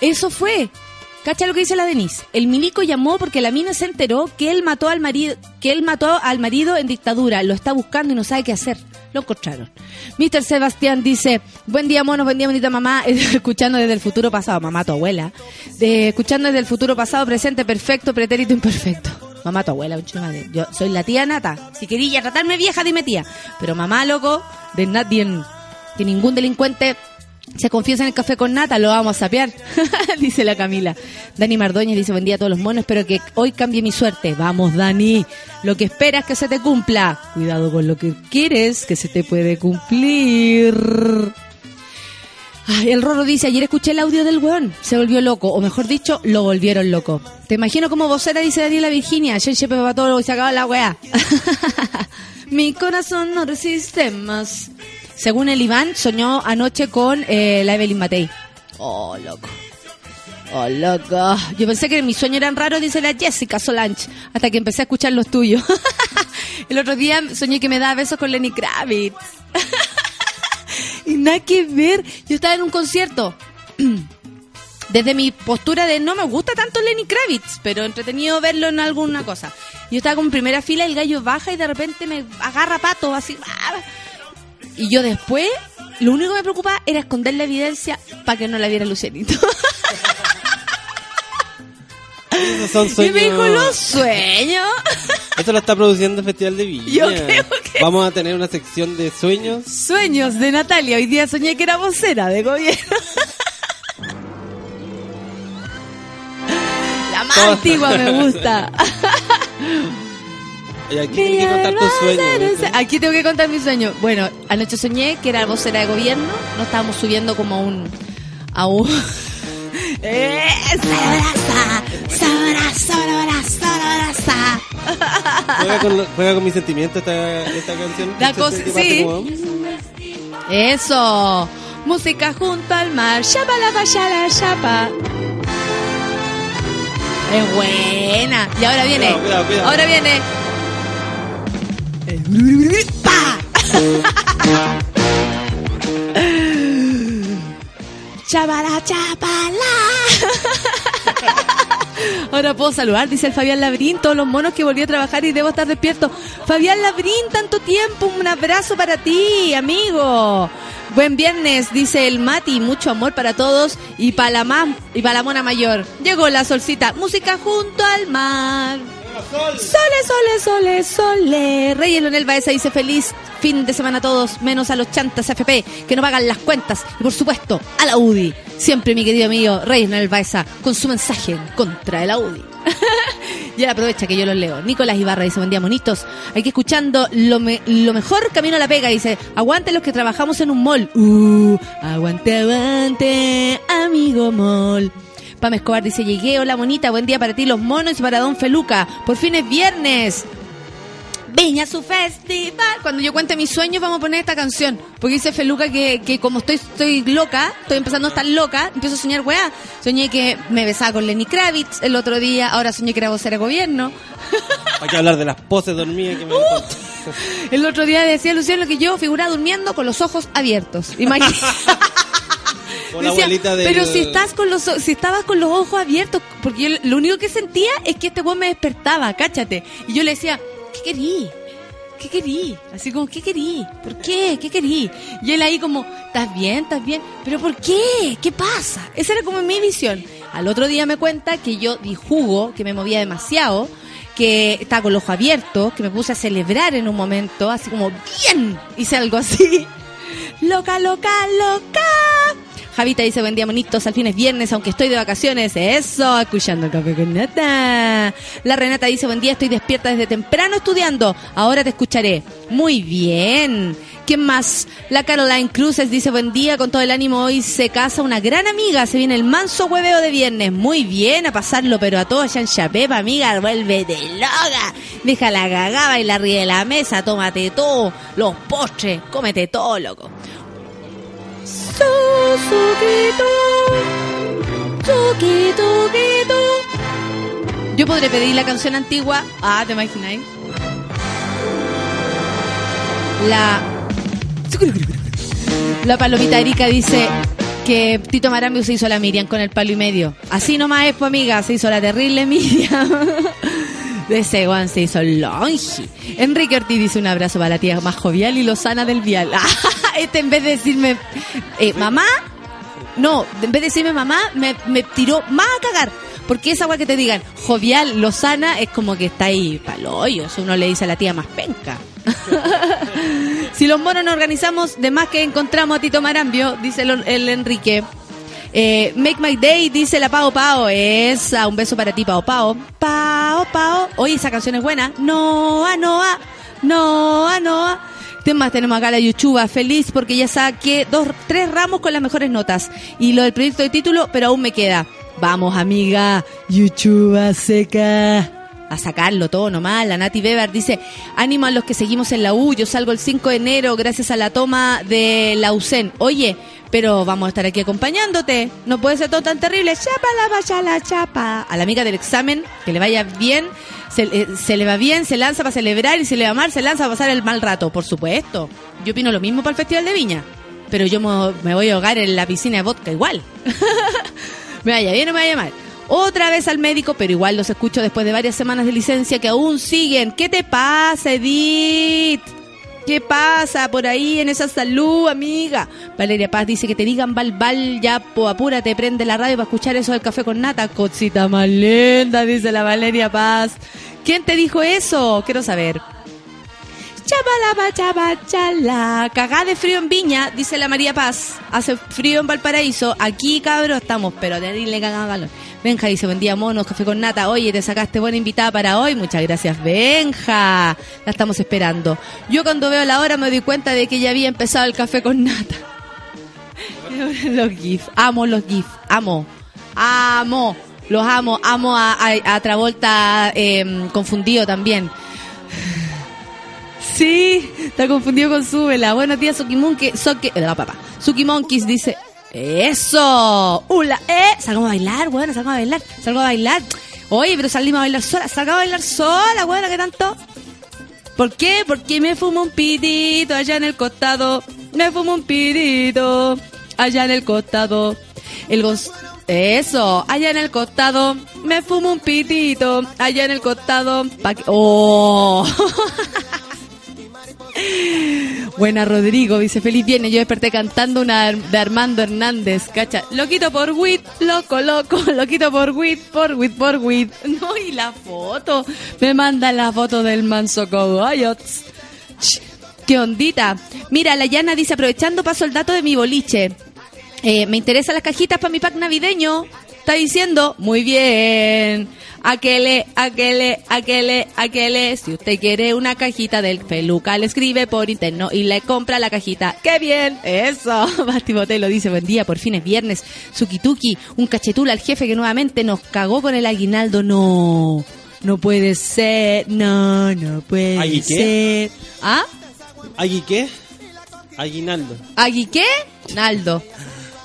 Eso fue. Cacha lo que dice la Denise. El milico llamó porque la mina se enteró que él mató al marido, que él mató al marido en dictadura. Lo está buscando y no sabe qué hacer. Lo encontraron. Mr. Sebastián dice, buen día monos, buen día bonita mamá, escuchando desde el futuro pasado, mamá tu abuela, escuchando desde el futuro pasado, presente, perfecto, pretérito, imperfecto. Mamá tu abuela, madre. Yo soy la tía Nata. Si quería tratarme vieja, dime tía. Pero mamá, loco, de nadie, que ningún delincuente se confiesa en el café con nata, lo vamos a sapear, dice la Camila. Dani Mardoñez dice, buen día a todos los monos, espero que hoy cambie mi suerte. Vamos, Dani, lo que esperas que se te cumpla. Cuidado con lo que quieres, que se te puede cumplir. Ay, el Roro dice, ayer escuché el audio del weón, se volvió loco, o mejor dicho, lo volvieron loco. Te imagino como vocera, dice Daniela Virginia, chepe para todo y se acaba la weá. Mi corazón no resiste más. Según el Iván, soñó anoche con eh, la Evelyn Matei. Oh, loco. Oh, loco. Yo pensé que mis sueños eran raros, dice la Jessica Solange, hasta que empecé a escuchar los tuyos. el otro día soñé que me daba besos con Lenny Kravitz. y nada que ver. Yo estaba en un concierto. Desde mi postura de no me gusta tanto Lenny Kravitz, pero entretenido verlo en alguna cosa. Yo estaba como en primera fila, el gallo baja y de repente me agarra pato, así. ¡ah! Y yo después, lo único que me preocupaba era esconder la evidencia para que no la viera. Esos son y sueños. me dijo los sueños. Esto lo está produciendo el Festival de Villa. Yo creo que- Vamos a tener una sección de sueños. Sueños de Natalia. Hoy día soñé que era vocera de gobierno. La más antigua me gusta. Aquí tienes que contar tus sueños. ¿viste? Aquí tengo que contar mi sueño. Bueno, anoche soñé que era vocera de gobierno. Nos estábamos subiendo como a un. a un. ¡Eh! ¡Sabrosa! ¡Sabrosa! ¡Sabrosa! ¡Sabrosa! Juega con, juega con mis sentimientos esta, esta canción. La ¿Te- cosa- sí. como- Eso. Música junto al mar. Shapa la la chapa. Es buena. Y ahora viene. Cuidado, cuidado, cuidado. Ahora viene. Chabala, chabala. Ahora puedo saludar, dice el Fabián Labrín, todos los monos que volví a trabajar y debo estar despierto. Fabián Labrín, tanto tiempo, un abrazo para ti, amigo. Buen viernes, dice el Mati, mucho amor para todos y para la, y para la mona mayor. Llegó la solcita, música junto al mar. Sole, sole, sole, sole. Reyes Leonel Baeza dice feliz fin de semana a todos, menos a los chantas FP que no pagan las cuentas. Y por supuesto, a la UDI. Siempre mi querido amigo Reyes Leonel Baeza con su mensaje en contra de la UDI. y ahora aprovecha que yo los leo. Nicolás Ibarra dice, buen día, monitos. Aquí escuchando lo, me- lo mejor camino a la pega. Dice, aguante los que trabajamos en un mall. Uh, aguante, aguante, amigo mall. Pam Escobar dice, llegué, hola bonita, buen día para ti, los monos y para Don Feluca. Por fin es viernes. Viña su festival. Cuando yo cuente mis sueños vamos a poner esta canción. Porque dice Feluca que, que como estoy, estoy loca, estoy empezando a estar loca, empiezo a soñar weá. Soñé que me besaba con Lenny Kravitz el otro día, ahora soñé que era vocera de gobierno. Hay que hablar de las poses dormidas que me Uh. El otro día decía Luciano que yo figuraba durmiendo con los ojos abiertos. Imagínate. O la Decía, abuelita de. Pero si estás con los si estabas con los ojos abiertos, porque yo lo único que sentía es que este weón me despertaba, cáchate. Y yo le decía, ¿qué querí? ¿Qué querí? Así como, ¿qué querí? ¿Por qué? ¿Qué querí? Y él ahí como, ¿estás bien? ¿Estás bien? ¿Pero por qué? ¿Qué pasa? Esa era como mi visión. Al otro día me cuenta que yo di jugo, que me movía demasiado, que estaba con los ojos abiertos, que me puse a celebrar en un momento, así como, bien, hice algo así. Loca, loca, loca. Javita dice, buen día, monitos, al fin es viernes, aunque estoy de vacaciones. Eso, escuchando el café con nata. La Renata dice, buen día, estoy despierta desde temprano estudiando. Ahora te escucharé. Muy bien. ¿Quién más? La Caroline Cruces dice, buen día, con todo el ánimo hoy se casa una gran amiga. Se viene el manso hueveo de viernes. Muy bien, a pasarlo, pero a todos, Yancha Pepa, amiga, vuélvete loca. Deja la cagaba y la ríe de la mesa, tómate todo, los postres, cómete todo, loco. Yo podré pedir la canción antigua. Ah, ¿te imagináis? La. La palomita Erika dice que Tito Marambio se hizo la Miriam con el palo y medio. Así nomás es, pues amiga, se hizo la terrible Miriam. De ese guan se hizo longe. Enrique Ortiz dice un abrazo para la tía más jovial y lozana del vial. Este en vez de decirme eh, mamá, no, en vez de decirme mamá, me, me tiró más a cagar. Porque esa agua que te digan jovial, lozana, es como que está ahí paloyo. Eso uno le dice a la tía más penca. si los monos nos organizamos, de más que encontramos a Tito Marambio, dice el, el Enrique. Eh, Make My Day, dice la Pao Pao. Esa, un beso para ti, Pao Pao. Pao Pao. Oye, esa canción es buena. Noa, Noa, Noa, Noa. ¿Qué más tenemos acá la Yuchuba? Feliz porque ya saqué dos, tres ramos con las mejores notas. Y lo del proyecto de título, pero aún me queda. Vamos, amiga. Yuchuba seca a sacarlo todo nomás. La Nati Weber dice, ánimo a los que seguimos en la U, yo salgo el 5 de enero gracias a la toma de la UCEN. Oye, pero vamos a estar aquí acompañándote. No puede ser todo tan terrible. Chapa la vaya la chapa. A la amiga del examen, que le vaya bien. Se, eh, se le va bien, se lanza para celebrar y se le va mal, se lanza para pasar el mal rato, por supuesto. Yo opino lo mismo para el Festival de Viña. Pero yo me voy a ahogar en la piscina de vodka igual. me vaya bien o me vaya mal. Otra vez al médico, pero igual los escucho después de varias semanas de licencia que aún siguen. ¿Qué te pasa, Edith? ¿Qué pasa por ahí en esa salud, amiga? Valeria Paz dice que te digan bal bal, ya po, apúrate, prende la radio para escuchar eso del café con nata. Cosita más linda, dice la Valeria Paz. ¿Quién te dijo eso? Quiero saber. Chabala, chaba, chala. Cagá de frío en Viña, dice la María Paz. Hace frío en Valparaíso. Aquí, cabros, estamos, pero terrible cagada calor. Benja dice, buen día, monos, café con nata. Oye, te sacaste buena invitada para hoy. Muchas gracias, Benja. La estamos esperando. Yo cuando veo la hora me doy cuenta de que ya había empezado el café con nata. los GIF. Amo los GIF. Amo. Amo. Los amo. Amo a, Travolta eh, confundido también. Sí, está confundido con Súbela. Buenos días, Suki Monkey. Soki, eh, no, papá. Suki Monkeys dice, eso, ¡Ula! ¡Eh! Salgamos a bailar, bueno, salgamos a bailar, salgamos a bailar. Oye, pero salimos a bailar sola, salgamos a bailar sola, bueno, ¿qué tanto? ¿Por qué? Porque me fumo un pitito allá en el costado. Me fumo un pitito allá en el costado. El Gonz- Eso, allá en el costado. Me fumo un pitito allá en el costado. Pa' que- ¡Oh! Buena Rodrigo, dice feliz viernes. Yo desperté cantando una de Armando Hernández, cacha. Loquito por wit, loco, loco, loquito por wit, por wit, por wit. No, y la foto. Me manda la foto del manso cogoyots. Qué ondita. Mira, la Yana dice, aprovechando paso el dato de mi boliche. Eh, me interesan las cajitas para mi pack navideño. Está diciendo, muy bien. Aquele, aquele, aquele, aquele. Si usted quiere una cajita del peluca, le escribe por interno y le compra la cajita. ¡Qué bien! Eso. Basti Botelo dice, buen día, por fin es viernes. Sukituki, un cachetula al jefe que nuevamente nos cagó con el aguinaldo. No. No puede ser. No, no puede ¿Agui qué? ser. ¿Ah? ¿Agui qué? Aguinaldo. ¿Agui qué? Naldo.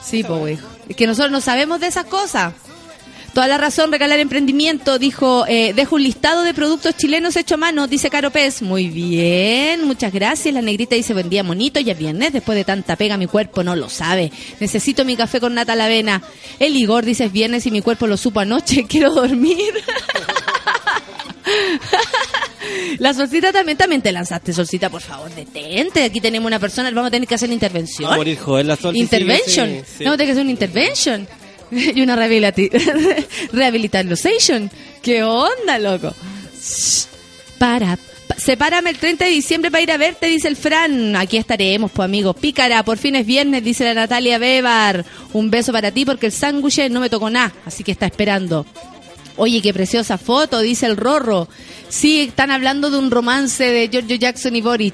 Sí, pues. Es que nosotros no sabemos de esas cosas. Toda la razón, regalar emprendimiento, dijo, eh, dejo un listado de productos chilenos hecho a mano, dice Caro Pez. Muy bien, muchas gracias. La negrita dice, buen día, monito, ya es viernes, después de tanta pega mi cuerpo no lo sabe. Necesito mi café con nata a la avena. El Igor dice, es viernes y mi cuerpo lo supo anoche, quiero dormir. La solcita también, también te lanzaste, solcita, por favor, detente. Aquí tenemos una persona, vamos a tener que hacer la intervención. Va a morir joven la sí, Intervention. sí, sí. Vamos a tener que hacer una intervention. y una rehabilitation. ¿Qué onda, loco? Para. pa- Sepárame el 30 de diciembre para ir a verte, dice el Fran. Aquí estaremos, pues amigos. Pícara, por fin es viernes, dice la Natalia Bebar. Un beso para ti porque el sándwich no me tocó nada, así que está esperando. Oye, qué preciosa foto, dice el Rorro. Sí, están hablando de un romance de Giorgio Jackson y Boric.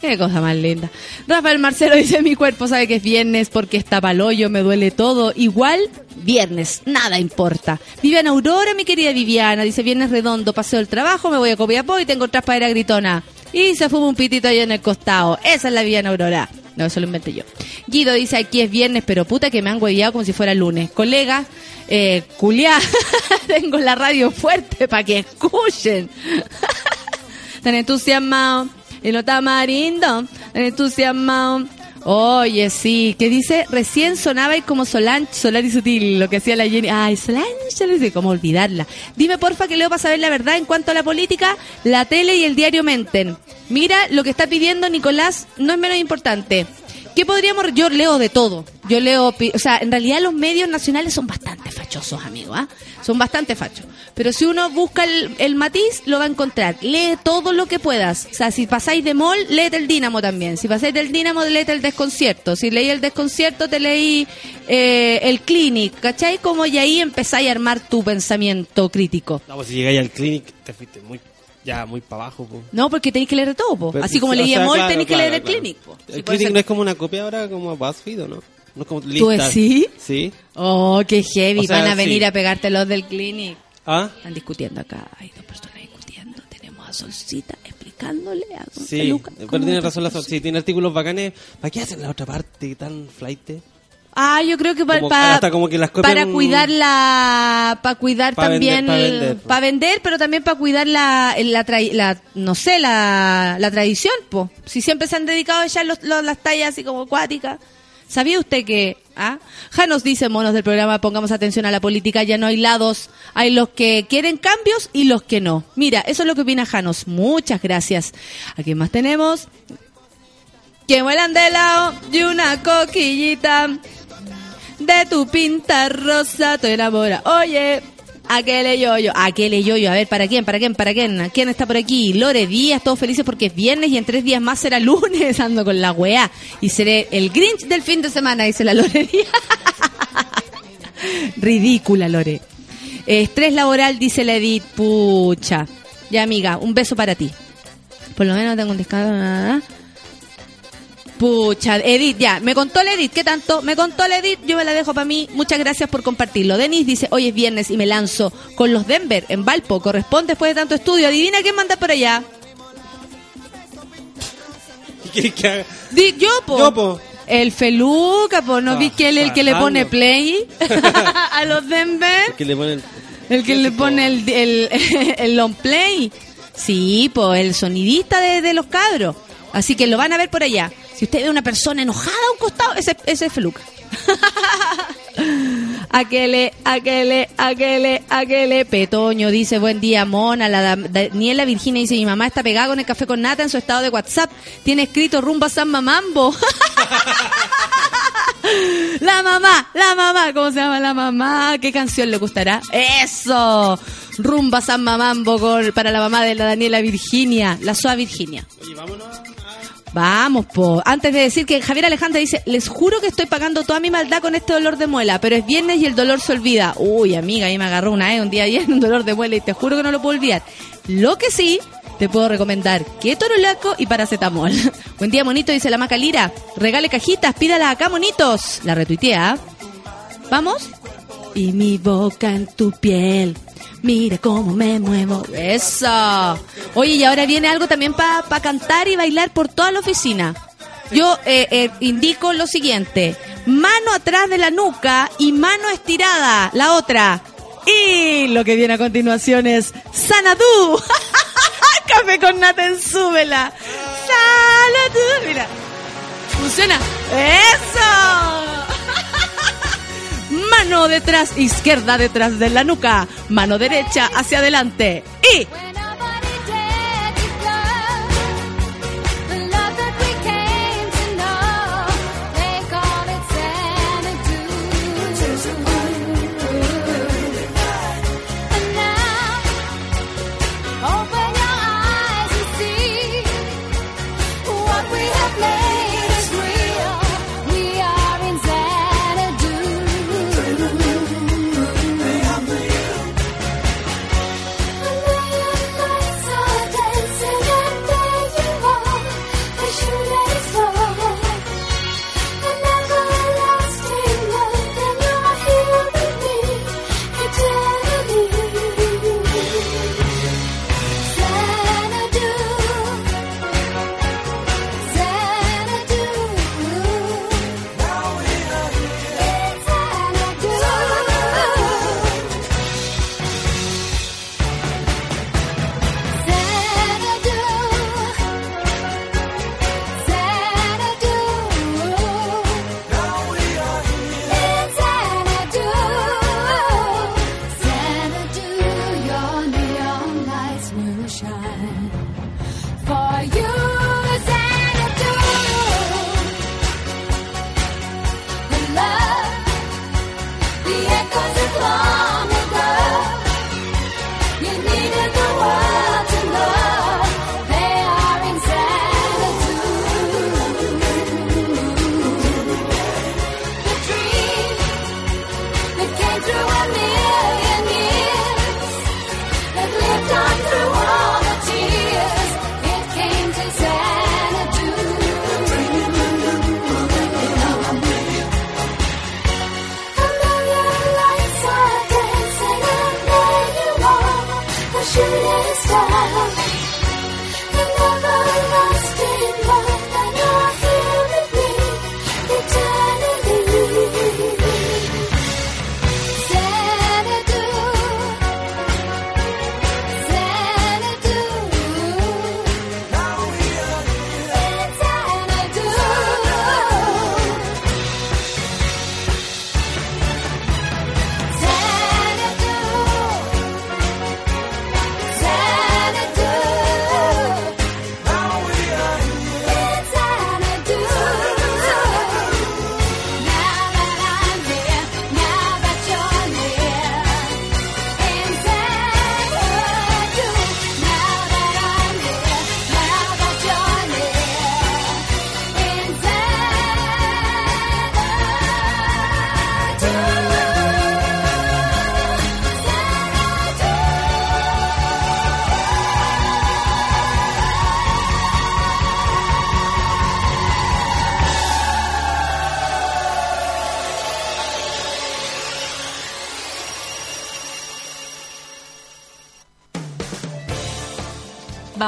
Qué cosa más linda. Rafael Marcelo dice, mi cuerpo sabe que es viernes porque está palollo, me duele todo. Igual, viernes, nada importa. Viviana Aurora, mi querida Viviana, dice, viernes redondo, paseo el trabajo, me voy a Copiapó y tengo traspadera gritona. Y se fuma un pitito ahí en el costado. Esa es la Viviana Aurora. No, eso lo inventé yo. Guido dice, aquí es viernes, pero puta que me han hueviado como si fuera lunes. Colega, eh, culiá, tengo la radio fuerte para que escuchen. Tan entusiasmado, y lo tamarindo, entusiasmado. Oye, sí, que dice, recién sonaba y como Solange, Solar y Sutil, lo que hacía la Jenny. Ay, Solange, no sé cómo olvidarla. Dime porfa que leo para saber la verdad en cuanto a la política, la tele y el diario menten. Mira, lo que está pidiendo Nicolás no es menos importante. ¿Qué podríamos...? Yo leo de todo. Yo leo... O sea, en realidad los medios nacionales son bastante fachosos, amigo, ¿ah? Son bastante fachos. Pero si uno busca el, el matiz, lo va a encontrar. Lee todo lo que puedas. O sea, si pasáis de Mol, léete el Dínamo también. Si pasáis del Dínamo, léete el Desconcierto. Si leí el Desconcierto, te leí eh, el Clinic. ¿Cachai? Como y ahí empezáis a armar tu pensamiento crítico. No, pues si llegáis al clinic, te fuiste muy, ya muy para abajo. po. No, porque tenéis que leer de todo, po. Pero- Así como o leí sea, Mol, claro, tenéis que claro, leer el. Clinic, po. El Sí, clinic ser. no es como una copia ahora como BuzzFeed, ¿o no? No es como ¿Tú lista. decís? Sí. Oh, qué heavy. O sea, Van a venir sí. a pegarte los del Clinic. ¿Ah? Están discutiendo acá. Hay dos personas discutiendo. Tenemos a Solcita explicándole a Don Sí, Peluca pero tiene razón la Solcita. Sol. Sí, tiene artículos bacanes. ¿Para qué hacen la otra parte tan flight? Ah, yo creo que pa- Como- pa- hasta como que las copian- para cuidar la, para cuidar Pa' también, vender, pa' vender, pues. para vender, pero también para cuidar la, la, trai- la- no sé, la, la tradición, po. Si siempre se han dedicado a echar los, los- las tallas así como acuáticas. ¿Sabía usted que, ah? Janos dice, monos del programa, pongamos atención a la política, ya no hay lados, hay los que quieren cambios y los que no. Mira, eso es lo que opina Janos. Muchas gracias. ¿A quién más tenemos? Que vuelan de lado y una coquillita de tu pinta rosa te enamora. Oye, aquele yoyo, aquele yoyo. A ver, ¿para quién? ¿Para quién? ¿Para quién? ¿A ¿Quién está por aquí? Lore Díaz, todos felices porque es viernes y en tres días más será lunes. Ando con la weá. Y seré el Grinch del fin de semana, dice la Lore Díaz. Ridícula, Lore. Estrés laboral, dice la Edith. Pucha. Ya, amiga, un beso para ti. Por lo menos tengo un descanso. nada. Pucha, Edith, ya, me contó la Edith, ¿qué tanto? Me contó la Edith, yo me la dejo para mí. Muchas gracias por compartirlo. Denis dice, hoy es viernes y me lanzo con los Denver en Valpo. Corresponde después de tanto estudio. Adivina quién manda por allá. ¿Qué haga? Di- yo, po. Yo, po. El Feluca, po. ¿No Ah, vi que él el que le pone bajando. play a los Denver? Que le ponen... El que le pone el, el, el long play. Sí, pues el sonidista de, de los cabros. Así que lo van a ver por allá. Si usted ve una persona enojada a un costado, ese, ese es Feluca. Aquele, aquele, aquele, aquele. Petoño dice, buen día, Mona. La Daniela Virginia dice, mi mamá está pegada con el café con nata en su estado de WhatsApp. Tiene escrito rumbo a San Mamambo. La mamá, la mamá, ¿cómo se llama la mamá? ¿Qué canción le gustará? ¡Eso! Rumba San Mamambo con- para la mamá de la Daniela Virginia, la Soa Virginia. Oye, vámonos. Vamos, po. Antes de decir que Javier Alejandra dice, les juro que estoy pagando toda mi maldad con este dolor de muela, pero es viernes y el dolor se olvida. Uy, amiga, ahí me agarró una vez, un día ayer, un dolor de muela y te juro que no lo puedo olvidar. Lo que sí, te puedo recomendar ketorolaco y paracetamol. Buen día, monito, dice la Maca Lira. Regale cajitas, pídalas acá, monitos. La retuitea. ¿Vamos? Y mi boca en tu piel. Mira cómo me muevo. Eso. Oye, y ahora viene algo también para cantar y bailar por toda la oficina. Yo eh, eh, indico lo siguiente. Mano atrás de la nuca y mano estirada. La otra. Y lo que viene a continuación es Sanadú. Café con nata en súbela. Sanadú. Mira. Funciona. Eso. Mano detrás, izquierda detrás de la nuca. Mano derecha hacia adelante. Y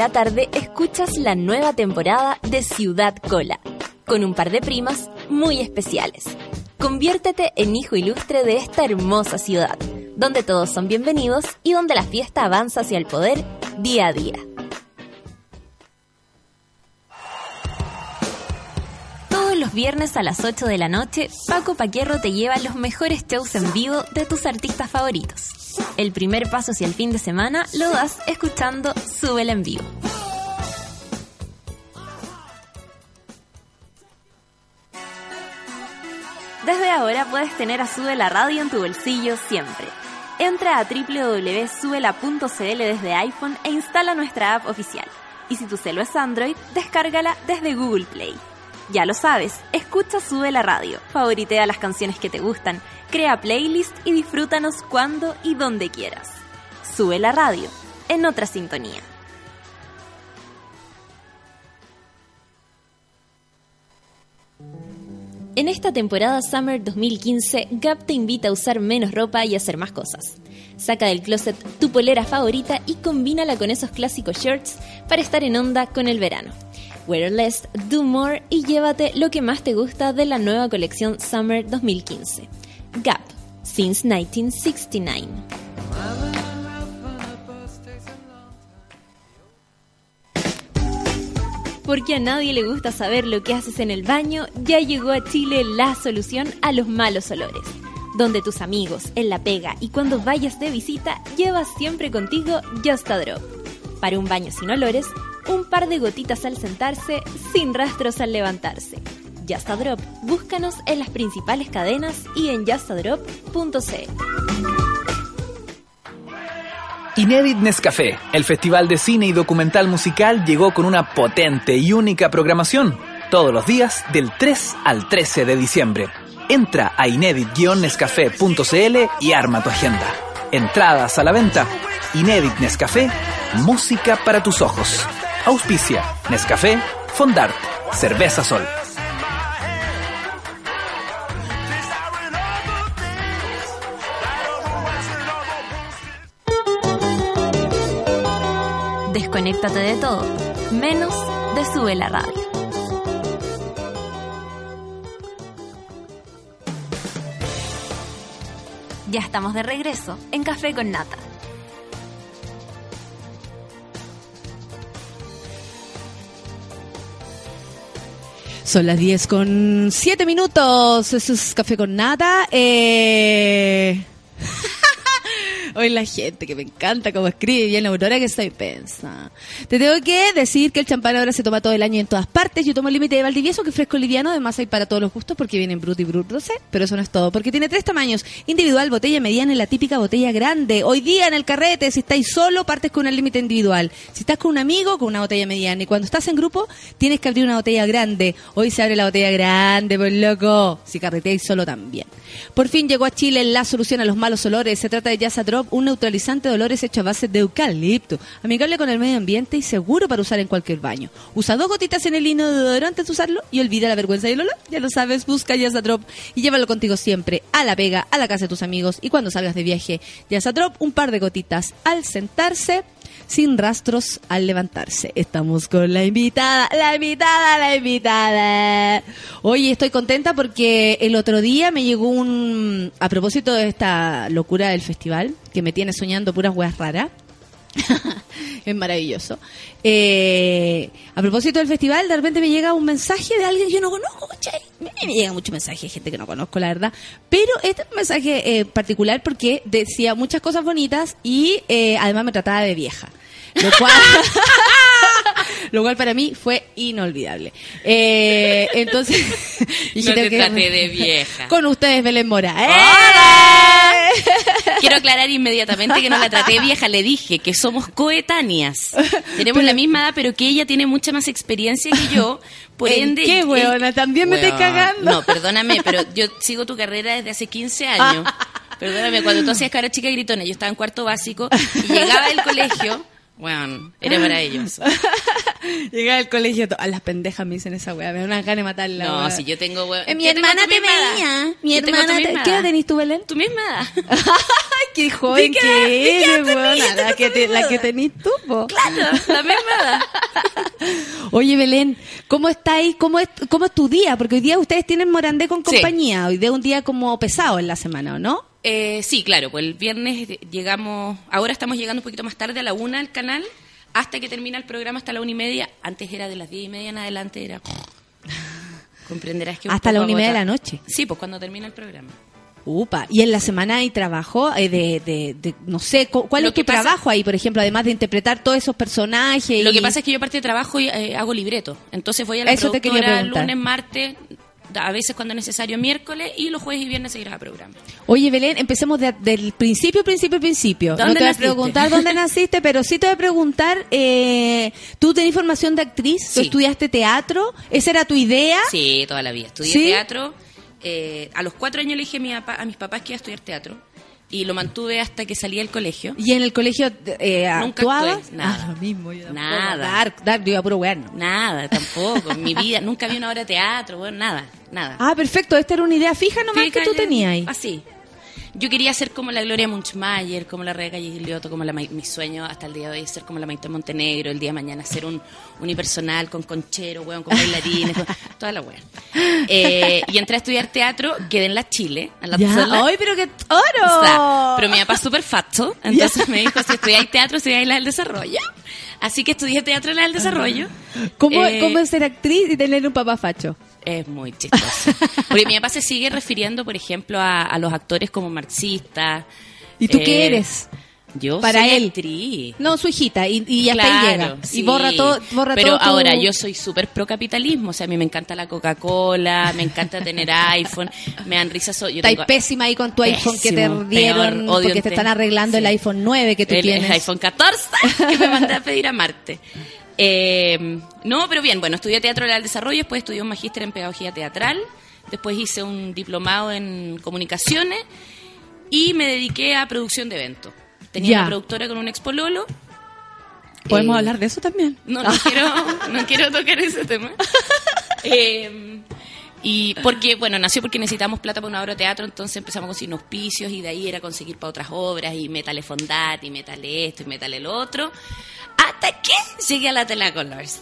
La tarde escuchas la nueva temporada de Ciudad Cola, con un par de primas muy especiales. Conviértete en hijo ilustre de esta hermosa ciudad, donde todos son bienvenidos y donde la fiesta avanza hacia el poder día a día. Viernes a las 8 de la noche, Paco Paquierro te lleva los mejores shows en vivo de tus artistas favoritos. El primer paso hacia el fin de semana lo das escuchando Súbela en vivo. Desde ahora puedes tener a Sube la Radio en tu bolsillo siempre. Entra a www.subela.cl desde iPhone e instala nuestra app oficial. Y si tu celo es Android, descárgala desde Google Play. Ya lo sabes, escucha Sube la Radio, favoritea las canciones que te gustan, crea playlist y disfrútanos cuando y donde quieras. Sube la radio, en otra sintonía. En esta temporada Summer 2015, Gap te invita a usar menos ropa y hacer más cosas. Saca del closet tu polera favorita y combínala con esos clásicos shirts para estar en onda con el verano. Wear less, do more y llévate lo que más te gusta de la nueva colección Summer 2015. Gap, since 1969. Porque a nadie le gusta saber lo que haces en el baño, ya llegó a Chile la solución a los malos olores. Donde tus amigos, en la pega y cuando vayas de visita, llevas siempre contigo Just a Drop. Para un baño sin olores, un par de gotitas al sentarse, sin rastros al levantarse. Just a Drop, búscanos en las principales cadenas y en justadrop.cl. Inédit Nescafé, el festival de cine y documental musical, llegó con una potente y única programación, todos los días del 3 al 13 de diciembre. Entra a inédit-nescafé.cl y arma tu agenda. Entradas a la venta. Inédit Nescafé, música para tus ojos. Auspicia Nescafé, Fondart, Cerveza Sol. Desconéctate de todo, menos de Sube la Radio. Ya estamos de regreso en Café con Nata. Son las 10 con 7 minutos. Eso es Café con Nata. Eh... Hoy la gente que me encanta cómo escribe bien Aurora que soy pensa. Te tengo que decir que el champán ahora se toma todo el año en todas partes. Yo tomo el límite de Valdivieso, que es fresco liviano, además hay para todos los gustos porque vienen Brut y Brut Rosé, pero eso no es todo, porque tiene tres tamaños, individual, botella mediana y la típica botella grande. Hoy día en el carrete, si estáis solo, partes con el límite individual. Si estás con un amigo, con una botella mediana. Y cuando estás en grupo, tienes que abrir una botella grande. Hoy se abre la botella grande, pues loco. Si carreteáis solo también. Por fin llegó a Chile la solución a los malos olores. Se trata de Yasa Un neutralizante de olores hecho a base de eucalipto, amigable con el medio ambiente y seguro para usar en cualquier baño. Usa dos gotitas en el inodoro antes de usarlo y olvida la vergüenza y el olor. Ya lo sabes, busca Yasa Drop y llévalo contigo siempre, a la pega, a la casa de tus amigos y cuando salgas de viaje. Yasa Drop, un par de gotitas al sentarse sin rastros al levantarse. Estamos con la invitada, la invitada, la invitada. Oye, estoy contenta porque el otro día me llegó un... A propósito de esta locura del festival, que me tiene soñando puras weas raras. es maravilloso. Eh, a propósito del festival, de repente me llega un mensaje de alguien que yo no conozco, ¿cachai? Me, me llega mucho mensaje de gente que no conozco, la verdad. Pero este es un mensaje eh, particular porque decía muchas cosas bonitas y eh, además me trataba de vieja. Lo cual, lo cual para mí fue inolvidable. Eh, entonces, No te traté de vieja. Con ustedes, Belén Mora. ¡Eh! Quiero aclarar inmediatamente que no la traté de vieja, le dije que somos coetáneas. Tenemos la misma edad, pero que ella tiene mucha más experiencia que yo. Por ¿En ende, qué, weona? ¿También me estás cagando? No, perdóname, pero yo sigo tu carrera desde hace 15 años. Perdóname, cuando tú hacías cara chica gritona, yo estaba en cuarto básico y llegaba del colegio, bueno, era maravilloso. Llegaba al colegio, a las pendejas me dicen esa weá, me da una gana de matarla. No, weá. si yo tengo, weón, Eh, mi hermana te veía. Mi Yo hermana te... ¿Qué edad tenés tú, Belén? Tu misma edad. Qué joven ¿De qué que eres? La que, te- la que tenés tú, po. Claro, la misma edad. Oye, Belén, ¿cómo estáis? ¿Cómo es, ¿Cómo es tu día? Porque hoy día ustedes tienen Morandé con Sí. compañía. Hoy día es un día como pesado en la semana, ¿o no? Eh, sí, claro, pues el viernes llegamos, ahora estamos llegando un poquito más tarde a la una al canal, hasta que termina el programa hasta la una y media. Antes era de las diez y media en adelante, era... Comprenderás que un Hasta la una y media de la noche. Sí, pues cuando termina el programa. Upa. Y en la semana hay trabajo eh, de, de, de- no sé, cu- ¿cuál Lo es tu pasa- trabajo ahí, por ejemplo, además de interpretar todos esos personajes? Lo y- que pasa es que yo aparte de trabajo y, eh, hago libreto. Entonces voy a la Eso te productora preguntar. lunes, martes, a veces cuando es necesario miércoles y los jueves y viernes se graba programa. Oye, Belén, empecemos de- del principio, principio, principio. ¿Dónde no te voy a naciste? preguntar dónde naciste, pero sí te voy a preguntar, eh, ¿tú tenés formación de actriz? ¿Tú Sí. estudiaste teatro? ¿Esa era tu idea? Sí, toda la vida. Estudié ¿Sí? teatro. eh, a los cuatro años le dije a, mi papá- a mis papás que iba a estudiar teatro. Y lo mantuve hasta que salí del colegio. ¿Y en el colegio eh, Nunca actuabas? actué, nada. Ah, lo mismo, yo tampoco. Nada. Dar, dar, yo iba a puro wear, no. Nada, tampoco. En mi vida nunca vi una obra de teatro, bueno, nada, nada. Ah, perfecto, esta era una idea fija nomás Fíjate, que tú tenías ahí. Así. Yo quería ser como la Gloria Munchmayer, como la Rebeca Gigliotti, como la, mi sueño hasta el día de hoy es ser como la Maite Montenegro, el día de mañana ser un unipersonal con conchero, weón, con bailarines, con- toda la weón. Eh, y entré a estudiar teatro, quedé en la Chile, en la. ¡Ay, pero qué O oro! sea, pero mi papá es súper facho, entonces me dijo, si estudiáis teatro, estudiáis la del desarrollo. Así que estudié teatro en la del desarrollo. ¿Cómo, Eh, ¿Cómo es ser actriz y tener un papá facho? Es muy chistoso. Porque mi papá se sigue refiriendo, por ejemplo, a, a los actores como marxistas. ¿Y tú qué Eh, eres? Yo Para soy él. actriz. No, su hijita, y, y hasta Claro, ahí llega. sí. Y borra todo, borra Pero todo tu- ahora yo soy súper pro capitalismo, o sea, a mí me encanta la Coca-Cola, me encanta tener iPhone, me dan risa. so- Estás tengo- pésima ahí con tu iPhone que te Pésimo, dieron peor, porque te están arreglando el sí. iPhone 9 que tú el, tienes. el iPhone 14 que me mandé a pedir a Marte. Eh, no, pero bien, bueno, estudié teatro del desarrollo, después estudié un magíster en pedagogía teatral, después hice un diplomado en comunicaciones y me dediqué a producción de eventos. Tenía Ya. una productora con un expololo. ¿Podemos Eh, hablar de eso también? No, no quiero, no quiero tocar ese tema. Eh, y porque, bueno, nació porque necesitamos plata para una obra de teatro, entonces empezamos a conseguir auspicios y de ahí era conseguir para otras obras y métale fondat y métale esto y métale lo otro. Hasta que llegué a la Telacolors.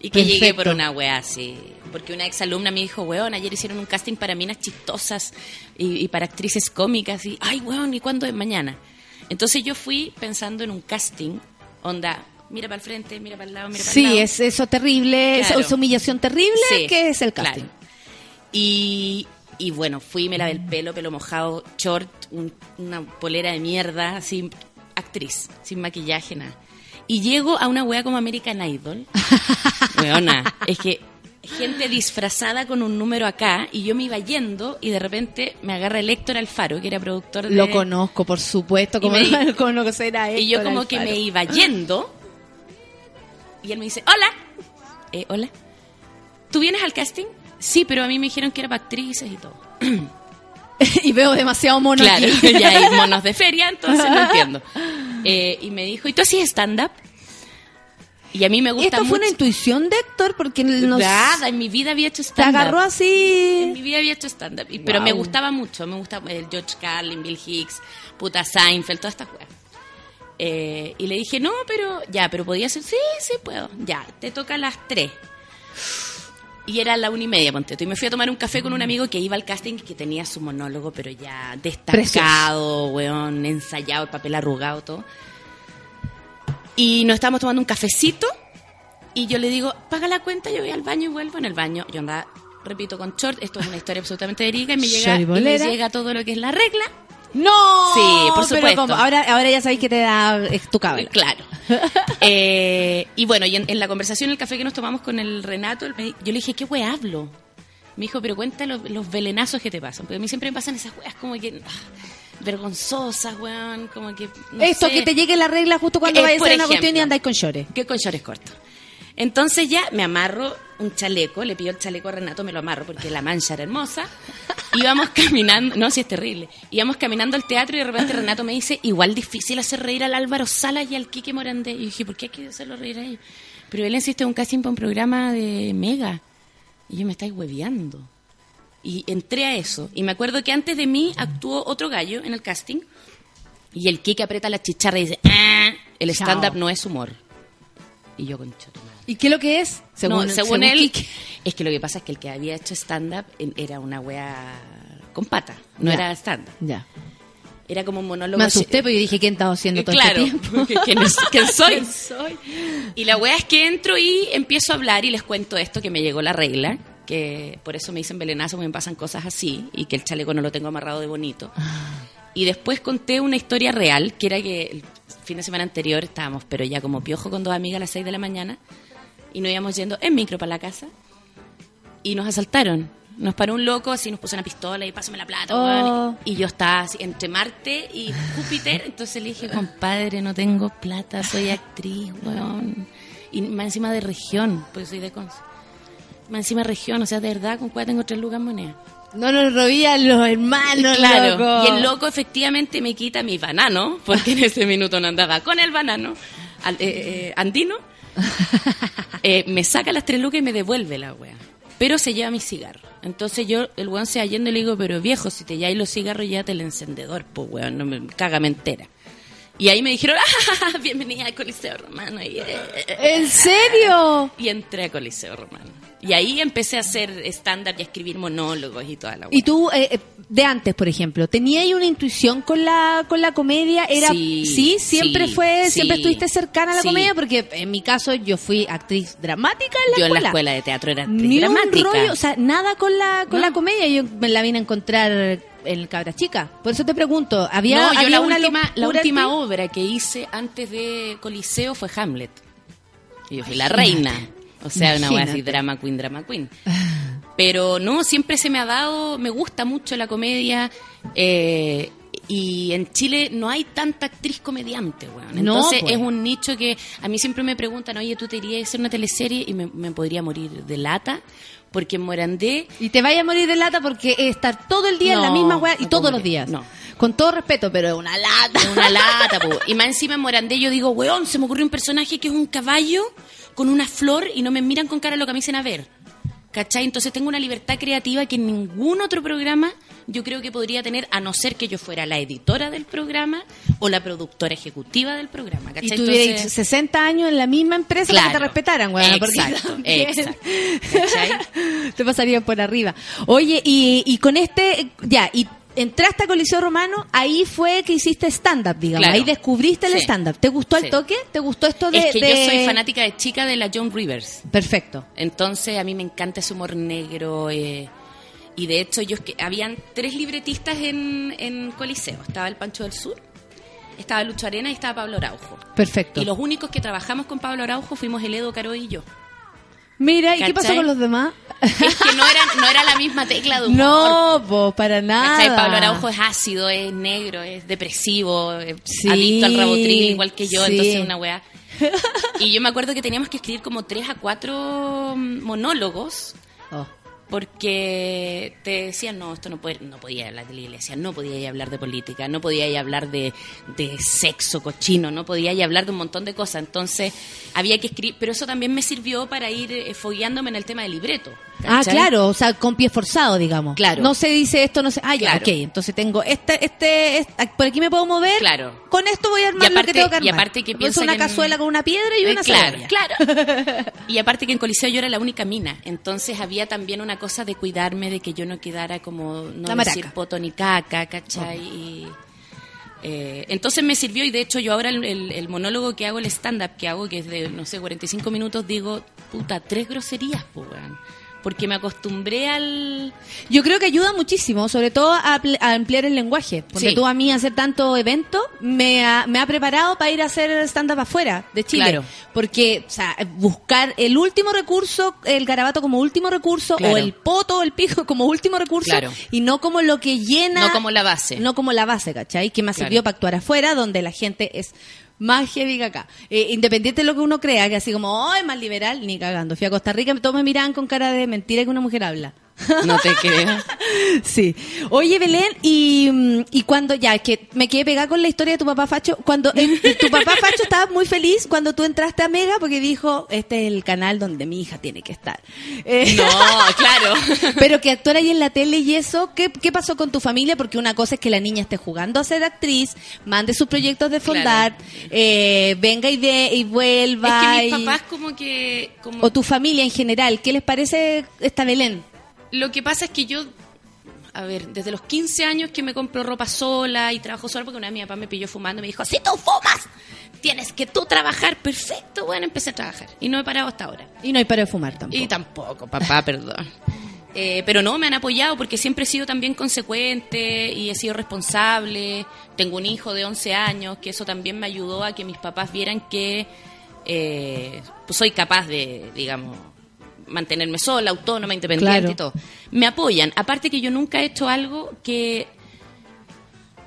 Y que llegué por Perfecto. una wea así. Porque una exalumna me dijo, weón, ayer hicieron un casting para minas chistosas y, y para actrices cómicas. Y, ay, weón, ¿y cuándo es mañana? Entonces yo fui pensando en un casting, onda, mira para el frente, mira para el lado, mira para el lado. Sí, es eso terrible, Claro. esa humillación terrible Sí, que es el casting. claro. Y Y bueno, fui, me lavé el pelo, pelo mojado, short, un- una polera de mierda, así, actriz, sin maquillaje, nada. Y llego a una wea como American Idol. Weona, es que gente disfrazada con un número acá y yo me iba yendo y de repente me agarra el Héctor Alfaro, que era productor de... Lo conozco, por supuesto, como Y me- no conocer a Y yo como que me iba yendo y él me dice, hola. Eh, hola. ¿Tú vienes al casting? Sí, pero a mí me dijeron que era para actrices y todo. y veo demasiado mono Claro, aquí. ya hay monos de feria, entonces no entiendo. Eh, y me dijo, ¿y tú hacías stand-up? Y a mí me gusta esto fue una intuición de Héctor porque nos Nada, en mi vida había hecho te stand-up. agarró En así. mi vida había hecho stand-up. Pero me gustaba mucho. Me gustaba el George Carlin, Bill Hicks, puta Seinfeld, todas estas weas. Eh, y le dije, no, pero ya, pero podía ser, sí, sí puedo. Ya, te toca a las tres. Y era la una y media, ponte. Y me fui a tomar un café con un amigo que iba al casting y que tenía su monólogo, pero ya destacado, weón, ensayado, el papel arrugado, todo. Y nos estábamos tomando un cafecito y yo le digo, paga la cuenta, yo voy al baño y vuelvo en el baño. Yo andaba, repito, con short, esto es una historia absolutamente verídica y me llega, y me llega todo lo que es la regla. No, Sí, por supuesto. ahora, ahora ya sabéis que te da es tu cabra. Claro. Eh, y bueno, y en, en la conversación, en el café que nos tomamos con el Renato, yo le dije, ¿qué wea hablo? Me dijo, pero cuenta los, los velenazos que te pasan. Porque a mí siempre me pasan esas weas como que ah, vergonzosas, weón, como que... no Esto sé. que te llegue la regla justo cuando Eh, vayas a hacer una cuestión y andáis con llores. que con shorts cortos. Entonces ya me amarro un chaleco, le pido el chaleco a Renato, me lo amarro porque la mancha era hermosa. Íbamos caminando, no, si es terrible. Íbamos caminando al teatro y de repente Renato me dice, igual difícil hacer reír al Álvaro Salas y al Quique Morandé. Y yo dije, ¿por qué hay que hacerlo reír a ellos? Pero él insiste en un casting para un programa de Mega. Y yo me estáis hueveando. Y entré a eso. Y me acuerdo que antes de mí actuó otro gallo en el casting. Y el Kike aprieta la chicharra y dice, "Ah, el stand-up no es humor. Y yo, concha tu madre. ¿Y qué es lo que es? No, según, él, es que lo que pasa es que el que había hecho stand-up era una wea con pata, no Ya. era stand-up. Ya. Era como un monólogo. Me asusté porque yo dije, ¿quién estaba haciendo todo claro, este tiempo? porque ¿quién, quién soy? Y la wea es que entro y empiezo a hablar y les cuento esto que me llegó la regla, que por eso me dicen belenazo, me pasan cosas así, y que el chaleco no lo tengo amarrado de bonito. Y después conté una historia real, que era que el fin de semana anterior estábamos, pero ya como piojo con dos amigas a las 6 de la mañana, y nos íbamos yendo en micro para la casa, y nos asaltaron. Nos paró un loco, así nos puso una pistola y pásame la plata, Oh. Y yo estaba así, entre Marte y Júpiter, entonces le dije, compadre, no tengo plata, soy actriz, weón. Y más encima de región, pues soy de Conce. Más encima de región, o sea, de verdad, con cuál tengo tres lucas moneda. No nos robían los hermanos, Claro, loco. y el loco efectivamente me quita mi banano, porque en ese minuto no andaba con el banano al- eh, eh, andino. Eh, me saca las tres lucas y me devuelve la wea. Pero se lleva mis cigarros. Entonces yo, el weón se va yendo y le digo, pero viejo, si te lleváis los cigarros, llévate el encendedor, pues weón, no me cágame entera. Y ahí me dijeron, ¡ah, bienvenida al Coliseo Romano! Y, eh, eh, ¿En serio? y entré a Coliseo Romano. Y ahí empecé a hacer stand-up y a escribir monólogos y toda la Y wea. tú, eh, eh, de antes, por ejemplo, ¿tenías una intuición con la, con la comedia? Era, Sí, siempre sí, fue, sí. siempre estuviste cercana a la comedia, porque en mi caso yo fui actriz dramática en la Yo en escuela. la escuela de teatro era actriz Ni un dramática. rollo, o sea, nada con la, con No. la comedia. Yo me la vine a encontrar en Cabra Chica. Por eso te pregunto, ¿había, no, yo había la una última, la en última ti? obra que hice antes de Coliseo fue Hamlet. Y yo fui la reina. O sea, una wea así, drama queen, drama queen. Pero no, siempre se me ha dado, me gusta mucho la comedia. eh, y en Chile no hay tanta actriz comediante, weón. No, Entonces pues. es un nicho que a mí siempre me preguntan, oye, ¿tú te irías a hacer una teleserie? Y me, me podría morir de lata. Porque en Morandé Y te vaya a morir de lata porque es estar todo el día en la No, misma weá y no todos los días. no. Con todo respeto, pero es una lata. Es una lata, po. Y más encima en Morandé yo digo, weón, se me ocurrió un personaje que es un caballo con una flor y no me miran con cara lo que me dicen a ver. ¿Cachai? Entonces tengo una libertad creativa que en ningún otro programa yo creo que podría tener, a no ser que yo fuera la editora del programa o la productora ejecutiva del programa. ¿Cachai? Y tuvierais Entonces- 60 años en la misma empresa para que te Claro. respetaran, weón. porque Exacto, también exacto. ¿Cachai? te pasarían por arriba. Oye, y, y con este, ya, y entraste a Coliseo Romano, ahí fue que hiciste stand-up, digamos. Claro. Ahí descubriste el Sí. stand-up. ¿Te gustó el toque? ¿Te gustó esto de...? Es que de- yo soy fanática de chica de la John Rivers. Perfecto. Entonces a mí me encanta ese humor negro. eh, Y de hecho, ellos que habían tres libretistas en, en Coliseo. Estaba el Pancho del Sur, estaba Lucho Arena y estaba Pablo Araujo. Perfecto. Y los únicos que trabajamos con Pablo Araujo fuimos el Edo Caro y yo. Mira, ¿y qué pasó ¿Cachai? con los demás? Es que no era, no era la misma tecla de humor. No, po, para nada. ¿Cachai? Pablo Araujo es ácido, es negro, es depresivo, es Sí, adicto al rabotril igual que yo, sí. entonces una weá. Y yo me acuerdo que teníamos que escribir como tres a cuatro monólogos Oh. Porque te decían, no, esto no, puede, no podía hablar de la iglesia, no podía hablar de política, no podía hablar de, de sexo cochino, no podía hablar de un montón de cosas. Entonces había que escribir, pero eso también me sirvió para ir eh, fogueándome en el tema del libreto. Ah, claro, o sea, con pie forzado, digamos. Claro. No se dice esto, no sé. Ah, ya, Claro. ok. Entonces tengo este, este, este- por aquí me puedo mover. Claro. Con esto voy a armar Y lo aparte- que tengo que y armar. aparte que piensa una que en- cazuela con una piedra y Eh, una claro, cebolla. claro. Y aparte que en Coliseo yo era la única mina, entonces había también una cosa de cuidarme de que yo no quedara como no La decir poto ni caca, ¿cachai? Y, eh, entonces me sirvió y de hecho yo ahora el, el- el monólogo que hago, el stand-up que hago, que es de, no sé, 45 minutos, digo, puta, tres groserías, pues. Porque me acostumbré al... Yo creo que ayuda muchísimo, sobre todo a, a ampliar el lenguaje. Porque Sí. tú a mí hacer tanto evento me ha, me ha preparado para ir a hacer stand-up afuera de Chile. Claro. Porque, o sea, buscar el último recurso, el garabato como último recurso, Claro. o el poto o el pico como último recurso, Claro. y no como lo que llena. No como la base. No como la base, ¿cachai? Que me ha servido para actuar afuera, donde la gente es más heavy que acá. Eh, independiente de lo que uno crea, que así como, ¡ay, más liberal! Ni cagando. Fui a Costa Rica, todos me miraban con cara de mentira que una mujer habla. No te creas. Sí. Oye, Belén, y, mm, y cuando ya, es que me quedé pegada con la historia de tu papá Facho, cuando eh, tu papá Facho estaba muy feliz cuando tú entraste a Mega porque dijo, este es el canal donde mi hija tiene que estar. Eh, No, claro. Pero que actuara ahí en la tele y eso, ¿qué, ¿qué pasó con tu familia? Porque una cosa es que la niña esté jugando a ser actriz, mande sus proyectos de fondar, eh, venga y, de, y vuelva. Es que mis y- papás como que... Como O tu familia en general, ¿qué les parece esta Belén? Lo que pasa es que yo, a ver, desde los 15 años que me compro ropa sola y trabajo sola, porque una vez mi papá me pilló fumando y me dijo, si tú fumas, tienes que tú trabajar. Perfecto, bueno, empecé a trabajar y no he parado hasta ahora. Y no hay para de fumar tampoco. Y tampoco, papá, perdón. Eh, pero no, me han apoyado porque siempre he sido también consecuente y he sido responsable. Tengo un hijo de 11 años, que eso también me ayudó a que mis papás vieran que eh, pues soy capaz de, digamos, mantenerme sola, autónoma, independiente Claro. y todo. Me apoyan. Aparte que yo nunca he hecho algo que,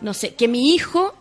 no sé, que mi hijo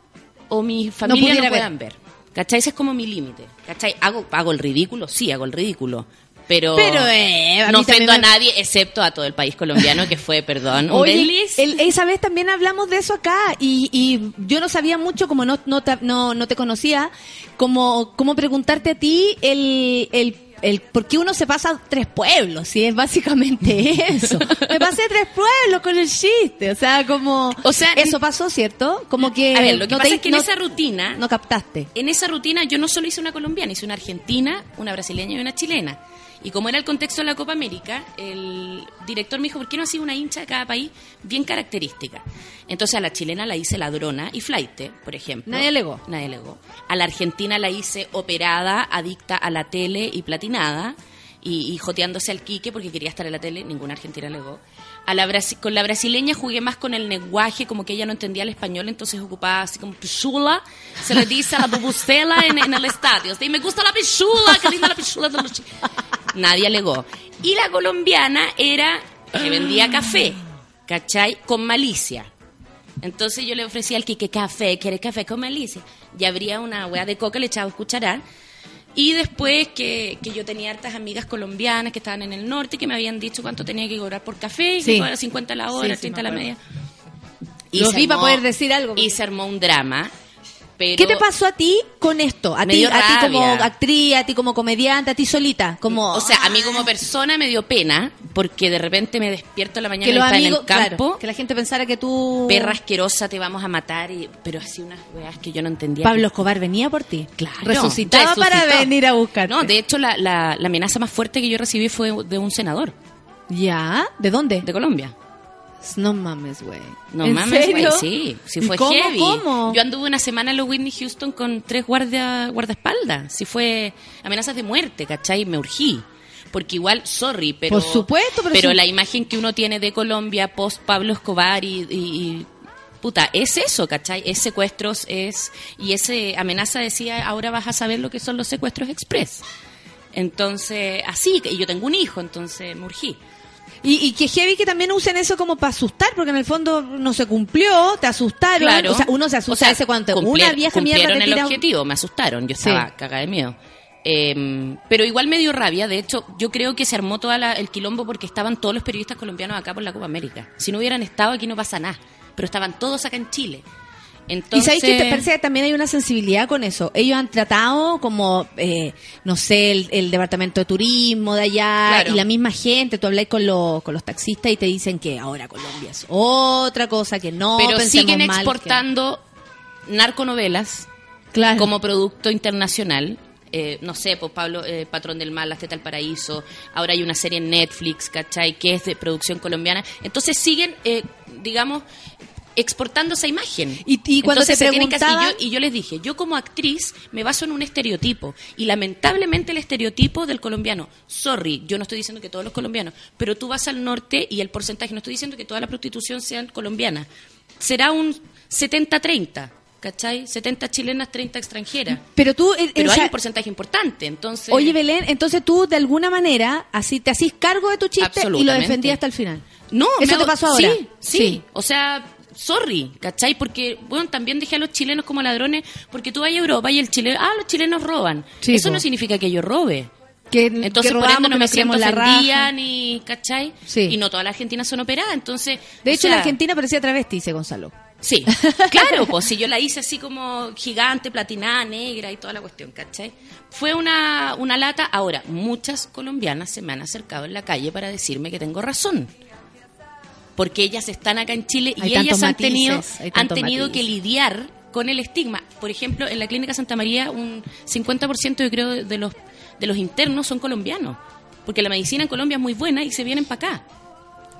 o mi familia no, ver. puedan ver. ¿Cachai? Ese es como mi límite. ¿Cachai? ¿Hago, ¿Hago el ridículo? Sí, hago el ridículo. Pero, Pero, eh, a no ofendo a nadie, excepto a todo el país colombiano, que fue, perdón, un Oye, el- esa vez también hablamos de eso acá y, y yo no sabía mucho, como no, no, te, no, no te conocía, como, como preguntarte a ti el, el, el por qué uno se pasa tres pueblos, si es básicamente eso. Me pasé tres pueblos con el chiste, o sea, como... O sea, eso pasó, ¿cierto? Como que... A ver, lo que no pasa te- es que en esa rutina, No captaste. en esa rutina yo no solo hice una colombiana, hice una argentina, una brasileña y una chilena. Y como era el contexto de la Copa América, el director me dijo, ¿por qué no hacía una hincha de cada país bien característica? Entonces a la chilena la hice ladrona y flaite, por ejemplo. Nadie alegó. Nadie alegó. A la argentina la hice operada, adicta a la tele y platinada. Y, y joteándose al quique porque quería estar en la tele, ninguna argentina alegó. A con la brasileña jugué más con el lenguaje, como que ella no entendía el español, entonces ocupaba así como pichula. Se le dice a la bubustela en, el estadio. Y me gusta la pichula, qué linda la pichula de los chi-". Nadie alegó. Y la colombiana era que vendía café, ¿cachai? Con malicia. Entonces yo le ofrecía al Quique café, ¿quiere café con malicia? Y abría una hueá de coca, le echaba cucharar. Y después que, que yo tenía hartas amigas colombianas que estaban en el norte que me habían dicho cuánto tenía que cobrar por café, Sí. que cobraba 50 la hora, Sí, sí, 30 la me media. Lo se vi para poder decir algo. Y se armó un drama. Pero ¿Qué te pasó a ti con esto? A ti, a ti como actriz, a ti como comediante, a ti solita, como O sea, a mí como persona me dio pena porque de repente me despierto en la mañana que y está amigos, en el campo. claro, que la gente pensara que tú Perra asquerosa, te vamos a matar. Y, pero así unas weas que yo no entendía. Pablo Escobar venía por ti. Claro. Resucitaba para venir a buscarte. No, de hecho, la, la, la amenaza más fuerte que yo recibí fue de un senador ¿Ya? ¿De dónde? de Colombia. No mames, güey. No ¿En mames, güey, sí. Sí ¿Y fue cómo, heavy. cómo? Yo anduve una semana en los Whitney Houston con tres guardia, guardaespaldas. Sí fue amenazas de muerte, ¿cachai? Me urgí. Porque igual, sorry, pero... Por supuesto, pero sí. la imagen que uno tiene de Colombia post Pablo Escobar y... y- y- Puta, es eso, ¿cachai? Es secuestros, es... Y ese amenaza decía, ahora vas a saber lo que son los secuestros express. Entonces, así, y yo tengo un hijo, entonces me urgí. Y, y que heavy que también usen eso como para asustar, porque en el fondo no se cumplió, te asustaron. Claro. O sea, uno se asusta O sea, ese cuando una vieja mierda te el tira... objetivo, me asustaron, yo estaba Sí. cagada de miedo. Eh, pero igual me dio rabia, de hecho, yo creo que se armó todo el quilombo porque estaban todos los periodistas colombianos acá por la Copa América. Si no hubieran estado aquí no pasa nada, pero estaban todos acá en Chile. Y sabéis que te parece que también hay una sensibilidad con eso. Ellos han tratado como, eh, no sé, el, el departamento de turismo de allá Claro. y la misma gente. Tú habláis con, los con los taxistas y te dicen que ahora Colombia es otra cosa, que no pero siguen mal, que- exportando narconovelas Claro. como producto internacional. Eh, no sé, pues Pablo, eh, Patrón del Mal, Las Tetas al Paraíso. Ahora hay una serie en Netflix, ¿cachai? Que es de producción colombiana. Entonces siguen, eh, digamos, exportando esa imagen. Y- y cuando Entonces te se que y yo, y yo les dije, yo como actriz me baso en un estereotipo. Y lamentablemente el estereotipo del colombiano, sorry, yo no estoy diciendo que todos los colombianos, pero tú vas al norte y el porcentaje, no estoy diciendo que toda la prostitución sea colombiana, será un 70-30. ¿Cachai? 70 chilenas, 30 extranjeras. Pero tú, eh, Pero o hay un porcentaje importante, entonces... oye Belén, entonces tú de alguna manera así te hacís cargo de tu chiste y lo defendías hasta el final. No, ¿Eso me te pasó ahora? Sí, sí, O sea, sorry, ¿cachai? Porque, bueno, también dejé a los chilenos como ladrones, porque tú vas a Europa y el chileno, ah, los chilenos roban. Eso no significa que yo robe. Que, Entonces, que por ende, robamos, no me siento ofendida, ni, ¿cachai? Sí. Y no todas las argentinas son operadas, entonces... De hecho, sea, la Argentina parecía travesti, dice Gonzalo. Sí, claro, pues si yo la hice así como gigante, platinada, negra y toda la cuestión, ¿cachai? Fue una, una lata. Ahora, muchas colombianas se me han acercado en la calle para decirme que tengo razón. Porque ellas están acá en Chile Hay y ellas han matices, tenido, han tenido matices. que lidiar con el estigma. Por ejemplo, en la Clínica Santa María, un 50% yo creo de los, de los internos son colombianos. Porque la medicina en Colombia es muy buena y se vienen para acá.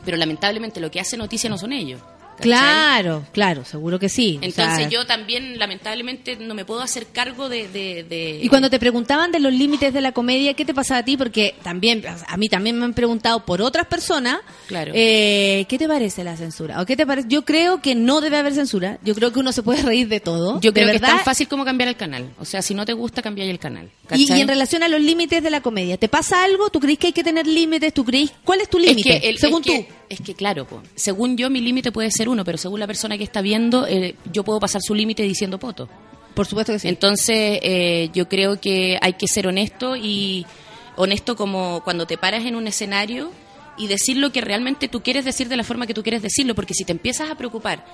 Pero lamentablemente lo que hace noticia no son ellos. ¿Cachai? Claro, claro, seguro que sí. O Entonces sea, yo también, lamentablemente, no me puedo hacer cargo de... de- de- Y cuando te preguntaban de los límites de la comedia, ¿qué te pasaba a ti? Porque también, a mí también me han preguntado por otras personas, Claro. eh, ¿qué te parece la censura? ¿O qué te parece? Yo creo que no debe haber censura. Yo creo que uno se puede reír de todo. Yo creo que es tan fácil como cambiar el canal. O sea, si no te gusta, cambiar el canal. Y, en relación a los límites de la comedia, ¿te pasa algo? ¿Tú crees que hay que tener límites? ¿Tú crees? ¿Cuál es tu Es límite? que el- según es que- tú. Es que claro, po, según yo mi límite puede ser uno, pero según la persona que está viendo, eh, yo puedo pasar su límite diciendo poto. Por supuesto que sí. Entonces, eh, yo creo que hay que ser honesto y honesto como cuando te paras en un escenario y decir lo que realmente tú quieres decir de la forma que tú quieres decirlo, porque si te empiezas a preocupar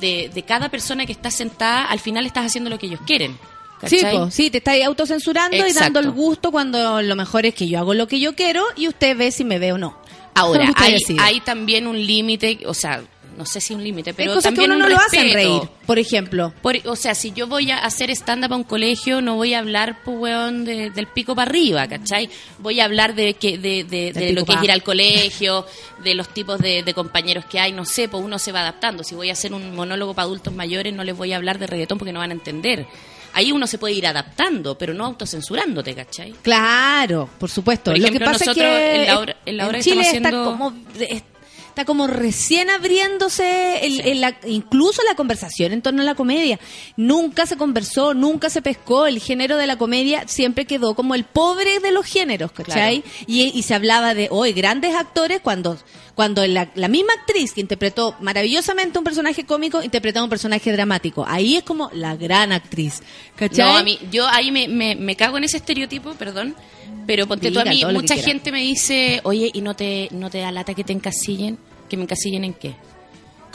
de, de cada persona que está sentada, al final estás haciendo lo que ellos quieren. Sí, po, sí, te estás autocensurando y dando el gusto cuando lo mejor es que yo hago lo que yo quiero y usted ve si me ve o no. Ahora, hay también un límite, o sea, no sé si un límite, pero hay cosas que también uno no un lo hacen respeto. reír, por ejemplo. Por- o sea, si yo voy a hacer stand-up a un colegio, no voy a hablar, pues, weón, de- del pico para arriba, ¿cachai? Voy a hablar de, que, de, de- de lo que es ir al colegio, de los tipos de, compañeros que hay, no sé, pues uno se va adaptando. Si voy a hacer un monólogo para adultos mayores, no les voy a hablar de reggaetón porque no van a entender. Ahí uno se puede ir adaptando, pero no autocensurándote, ¿cachai? Claro, por supuesto. Por lo que pasa nosotros es que en la hora- en la hora que Chile estamos está como está como recién abriéndose el- el- la- incluso la conversación en torno a la comedia. Nunca se conversó, nunca se pescó. El género de la comedia siempre quedó como el pobre de los géneros, ¿cachai? Y, y se hablaba de hoy grandes actores cuando cuando la, la misma actriz que interpretó maravillosamente un personaje cómico interpretaba un personaje dramático. Ahí es como la gran actriz, ¿cachai? No, a mí, yo ahí me, me, me cago en ese estereotipo, perdón. Pero ponte tú a Diga mí, mucha gente me dice, oye, ¿y no te, no te da lata que te encasillen? ¿Que me encasillen en qué?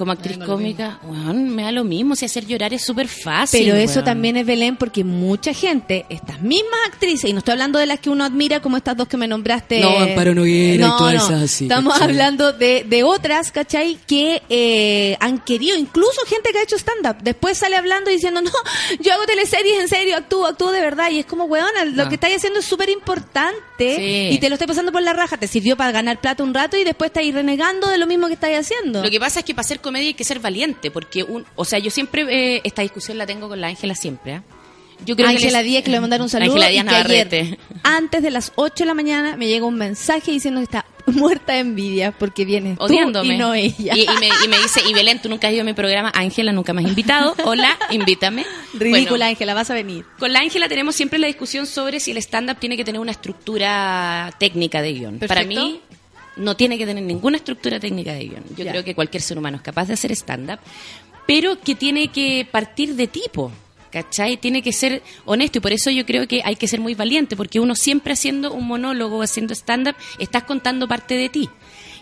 Como actriz cómica, weón, me da lo mismo, si hacer llorar es súper fácil. Pero eso weón. también es Belén porque mucha gente, estas mismas actrices, y no estoy hablando de las que uno admira como estas dos que me nombraste. No, Amparo Noguera y No, todas no. esas así, Estamos ¿cachai? hablando de, de otras, ¿cachai? Que eh, han querido, incluso gente que ha hecho stand-up, después sale hablando y diciendo, no, yo hago teleseries en serio, actúo, actúo de verdad. Y es como, weón, lo Ah. que estáis haciendo es súper importante Sí. y te lo estoy pasando por la raja. Te sirvió para ganar plata un rato y después estáis renegando de lo mismo que estáis haciendo. Lo que pasa es que para hacer comedia hay que ser valiente, porque, un, o sea, yo siempre, eh, esta discusión la tengo con la Ángela siempre, ¿ah? Yo creo que Ángela les- Díaz, que le voy a mandar un saludo. Ángela y Díaz que ayer, antes de las 8 de la mañana, me llega un mensaje diciendo que está muerta de envidia porque viene odiándome. y no ella. Y, y me, y me dice, y Belén, tú nunca has ido a mi programa, Ángela, nunca me has invitado. Hola, invítame. Ridícula, Bueno, Ángela, vas a venir. con la Ángela tenemos siempre la discusión sobre si el stand-up tiene que tener una estructura técnica de guion. Para Perfecto. mí, no tiene que tener ninguna estructura técnica de guion. Yo creo que cualquier ser humano es capaz de hacer stand-up, pero que tiene que partir de tipo. ¿Cachai? Tiene que ser honesto y por eso yo creo que hay que ser muy valiente, porque uno siempre haciendo un monólogo haciendo stand-up, estás contando parte de ti.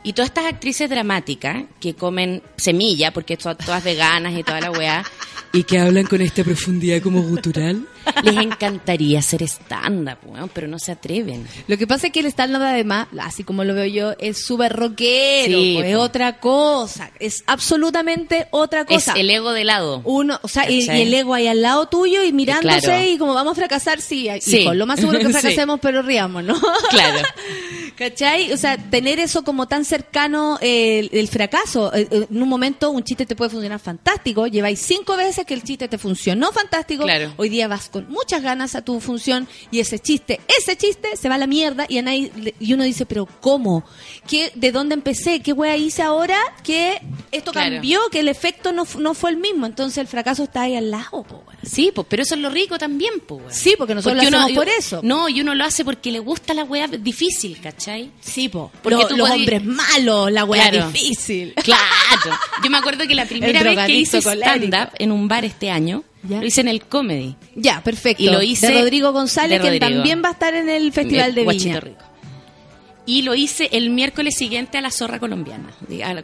Y todas estas actrices dramáticas que comen semilla, porque son todas veganas y toda la weá, y que hablan con esta profundidad como gutural, les encantaría hacer stand-up, weón, pero no se atreven. Lo que pasa es que el stand-up, además, así como lo veo yo, es súper rockero, Sí, pues, es otra cosa. Es absolutamente otra cosa. Es el ego de lado. Uno, o sea, y, el ego ahí al lado tuyo y mirándose Claro. y como vamos a fracasar, sí, Sí. hijo, lo más seguro que Sí. fracasemos, pero riamos, ¿no? Claro. ¿Cachai? O sea, tener eso como tan cercano eh, el, el fracaso. Eh, eh, En un momento un chiste te puede funcionar fantástico, lleváis cinco veces que el chiste te funcionó fantástico, Claro. hoy día vas con muchas ganas a tu función y ese chiste, ese chiste se va a la mierda y, a nadie, le- y uno dice, pero ¿cómo? ¿Qué, ¿De dónde empecé? ¿Qué wea hice ahora? Que esto Claro. cambió, que el efecto no, no fue el mismo, entonces el fracaso está ahí al lado. po, wea. Sí, pues, pero eso es lo rico también, weón. Sí, porque nosotros lo hacemos por eso. No, y uno lo hace porque le gusta la weá difícil, ¿cachai? Sí, po. Porque Lo- tú los podí- hombres malos, la wea Claro. difícil. Claro. Yo me acuerdo que la primera vez que hice stand-up en un bar este año, Ya. lo hice en el comedy. Ya, perfecto. Y lo hice de Rodrigo González, Rodrigo. también va a estar en el Festival de Viña. Rico. Y lo hice el miércoles siguiente a la zorra colombiana,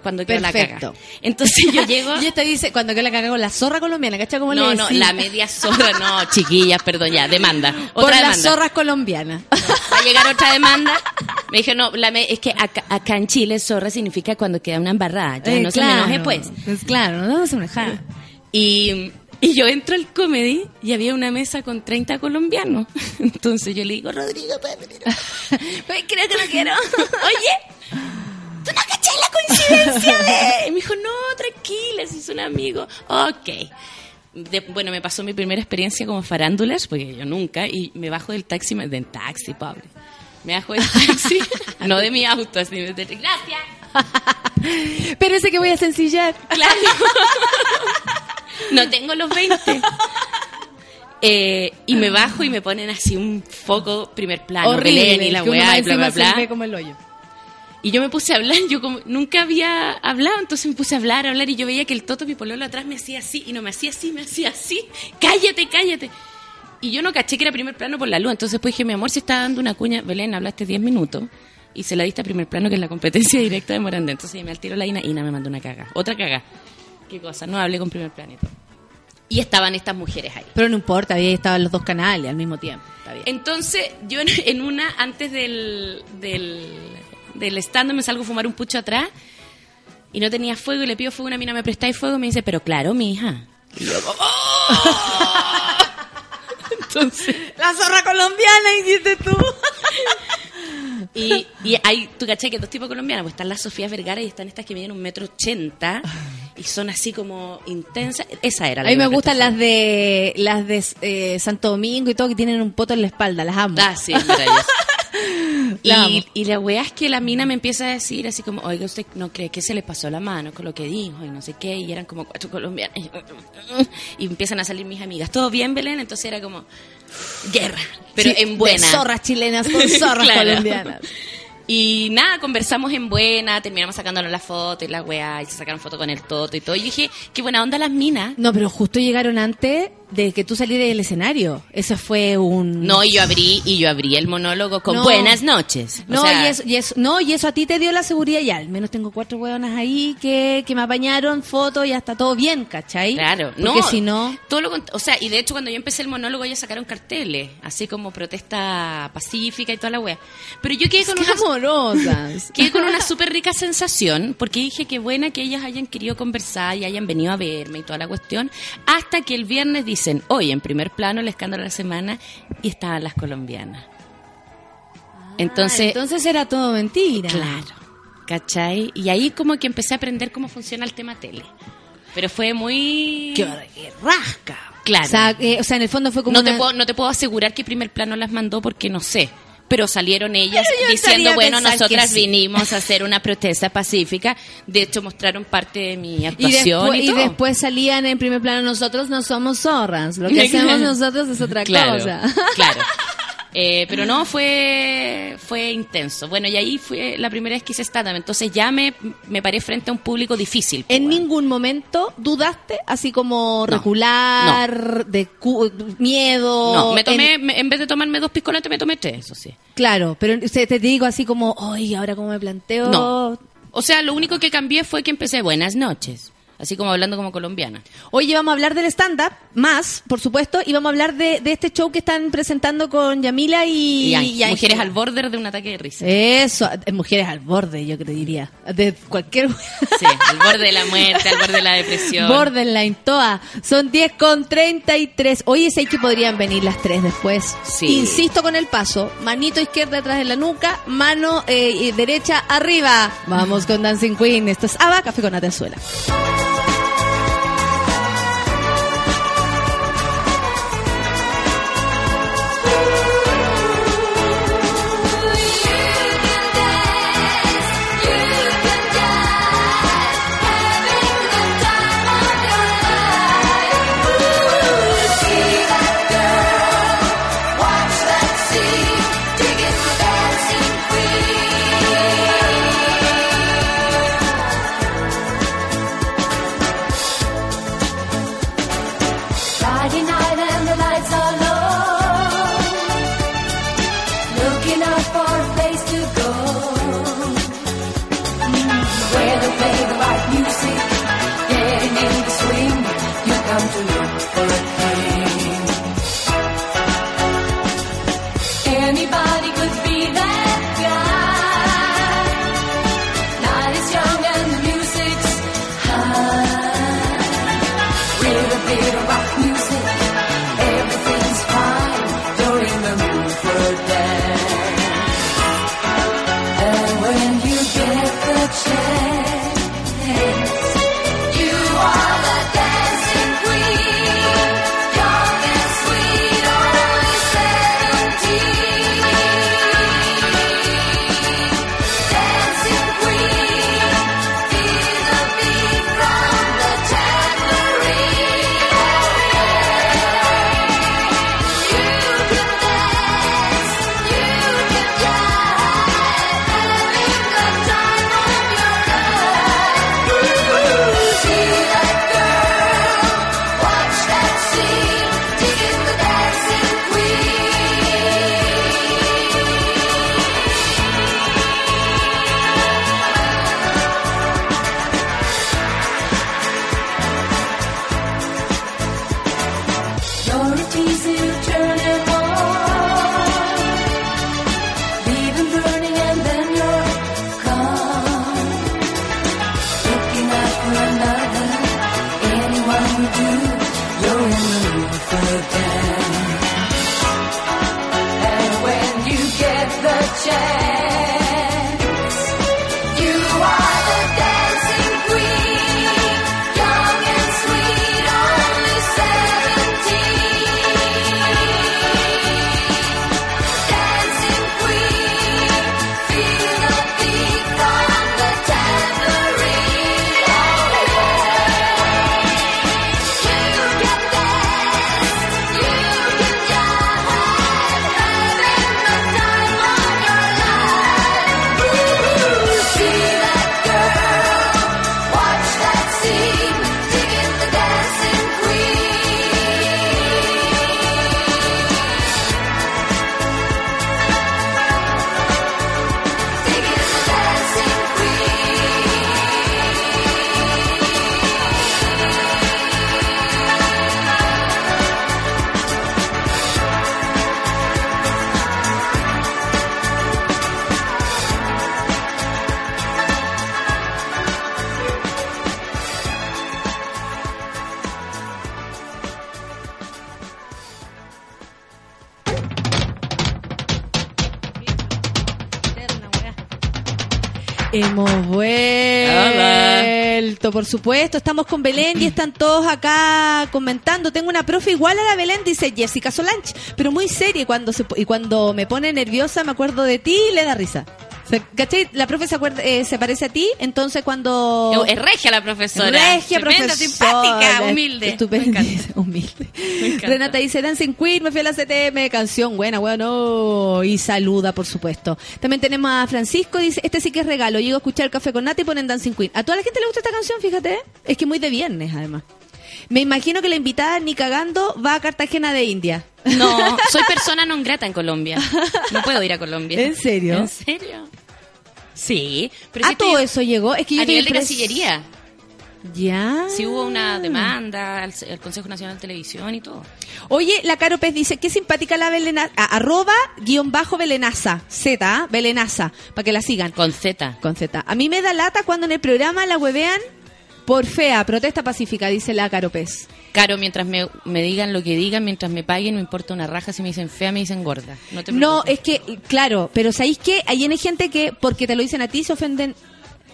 cuando quedó la caga. Entonces yo llego... Y esta dice, cuando que la caga con la zorra colombiana, ¿cachai? Como No, le no, la media zorra, no, chiquillas, perdón, ya, demanda. Por Otra las demanda. zorras colombianas. Va a llegar otra demanda. Me dijo, no, la me- es que acá, acá en Chile zorra significa cuando queda una embarrada. Ya Eh, no se me enoje, pues. Pues claro, no se enoja. Y, y yo entro al comedy y había una mesa con 30 colombianos. Entonces yo le digo, Rodrigo, ¿puedes venir? Pues creo que no quiero. Oye, ¿tú no cachai la coincidencia de...? Y me dijo, no, tranquila, si son amigos. Ok. De- bueno, me pasó mi primera experiencia como farándulas, porque yo nunca, y me bajo del taxi, me- del taxi, pobre. Me bajo del taxi, no de mi auto, así, de, gracias. Pero ese que voy a sencillar. Claro. no tengo los 20. Eh, y me bajo y me ponen así un foco primer plano, Horrible. Y la weá y bla, bla, bla. ve como el hoyo. Y yo me puse a hablar, yo como nunca había hablado, entonces me puse a hablar, a hablar, y yo veía que el Toto, mi pololo, atrás me hacía así, y no me hacía así, me hacía así, cállate, cállate. Y yo no caché que era primer plano por la luz, entonces pues dije, mi amor, si está dando una cuña, Belén, hablaste 10 minutos, y se la diste a primer plano, que es la competencia directa de Morandé. Entonces me al tiro la Ina, Ina me mandó una caga, otra caga. ¿Qué cosa? No hablé con primer plano y todo. Y estaban estas mujeres ahí. Pero no importa, había estado en los dos canales al mismo tiempo. Está bien. Entonces, yo en, una, antes del, del, del stand me salgo a fumar un pucho atrás y no tenía fuego y le pido fuego a una mina, ¿me prestáis fuego? Y me dice, pero claro, mi hija. Y yo, ¡oh! La zorra colombiana hiciste tú. y, y hay, tú caché que dos tipos colombianos, pues están las Sofías Vergara y están estas que miden un metro ochenta y son así como intensas. Esa era la A mí me gustan las de las de eh, Santo Domingo y todo que tienen un poto en la espalda, las amo. Ah, sí. Y, y la weá es que la mina me empieza a decir así como, oiga, ¿usted no cree que se le pasó la mano con lo que dijo y no sé qué? Y eran como cuatro colombianos. Y empiezan a salir mis amigas. ¿Todo bien, Belén? Entonces era como, guerra, pero Sí, en buena. de zorras chilenas con zorras Claro. colombianas. Y nada, conversamos en buena, terminamos sacándonos la foto y la weá, y se sacaron foto con el toto y todo. Y dije, qué buena onda las minas. No, pero justo llegaron antes de que tú salieras del escenario. Eso fue un... No, y yo abrí, y yo abrí el monólogo con No. buenas noches. O No, sea, y eso, y eso- no, y eso a ti te dio la seguridad y al menos tengo cuatro hueonas ahí que, que me apañaron fotos y hasta todo bien, ¿cachai? Claro, Porque no. si no... Todo lo o sea, y de hecho cuando yo empecé el monólogo ellos sacaron carteles, así como protesta pacífica y toda la wea. Pero yo quedé con Qué una amorosas. quedé con una súper rica sensación, porque dije que buena que ellas hayan querido conversar y hayan venido a verme y toda la cuestión, hasta que el viernes dicen, hoy en primer plano el escándalo de la semana, y estaban las colombianas. Entonces, Ah, entonces era todo mentira. claro, ¿cachai? Y ahí como que empecé a aprender cómo funciona el tema tele. Pero fue muy... ¡Qué rasca! Claro. O sea, eh, o sea, en el fondo fue como no, te puedo, no te puedo asegurar que primer plano las mandó porque no sé. Pero salieron ellas Pero diciendo, bueno, nosotras sí. vinimos a hacer una protesta pacífica. De hecho, mostraron parte de mi Y actuación después, y, después salían en primer plano, nosotros no somos zorras, lo que hacemos nosotros es otra claro, cosa. Claro. Eh, pero no, fue fue intenso. Bueno, y ahí fue la primera vez que hice stand-up. Entonces ya me, me paré frente a un público difícil. pues, ¿En bueno. ningún momento dudaste, así como No. recular, de cu- miedo? No, me en- tomé, me- en vez de tomarme dos piscolantes, me tomé tres, eso sí. claro, pero te digo así como, oye, ahora cómo me planteo. No. O sea, lo único que cambié fue que empecé buenas noches. Así como hablando como colombiana. Oye, vamos a hablar del stand-up, más, por supuesto, y vamos a hablar de, de este show que están presentando con Yamila y, Y, mujeres al borde de un ataque de risa. Eso, eh, mujeres al borde, yo te diría. De cualquier. Sí, al borde de la muerte, al borde de la depresión. Borderline, toa. Son 10 con 33. Oye, sé que podrían venir las tres después. Sí. Insisto con el paso. Manito izquierda detrás de la nuca, mano eh, derecha arriba. Vamos con Dancing Queen. Esto es Ava, Café con Atenzuela. Por supuesto. Estamos con Belén y están todos acá comentando. Tengo una profe igual a la Belén, dice Jessica Solange, pero muy seria. Cuando, se, y cuando me pone nerviosa me acuerdo de ti y le da risa. Se- ¿Cachai? La profe se, acuerda, eh, se parece a ti, entonces cuando... Es regia la profesora. Regia Tremenda, profesora. simpática, humilde. Estupenda. Humilde. Renata dice Dancing Queen, me fui a la CTM, canción buena, bueno, y saluda, por supuesto. También tenemos a Francisco, dice, este sí que es regalo, llego a escuchar Café con Nata y ponen Dancing Queen. A toda la gente le gusta esta canción, fíjate, es que muy de viernes, además. Me imagino que la invitada, ni cagando, va a Cartagena de India. No, soy persona non grata en Colombia. No puedo ir a Colombia. ¿En serio? ¿En serio? Sí. Pero ¿A sí te todo eso llegó? Es que yo a nivel de Cancillería. Ya. Sí hubo una demanda al, al Consejo Nacional de Televisión y todo. Oye, la Caro Pez dice, qué simpática la Belena, a- arroba guion bajo Belenaza, Z, ¿ah? Belenaza, para que la sigan. Con Z. Con Z. A mí me da lata cuando en el programa la huevean por fea, protesta pacífica, dice la Caro Pez. Caro, mientras me, me digan lo que digan, mientras me paguen, no importa una raja. Si me dicen fea, me dicen gorda. No te No, preocupes. es que, claro, pero ¿sabéis qué? Hay hay gente que, porque te lo dicen a ti, se ofenden.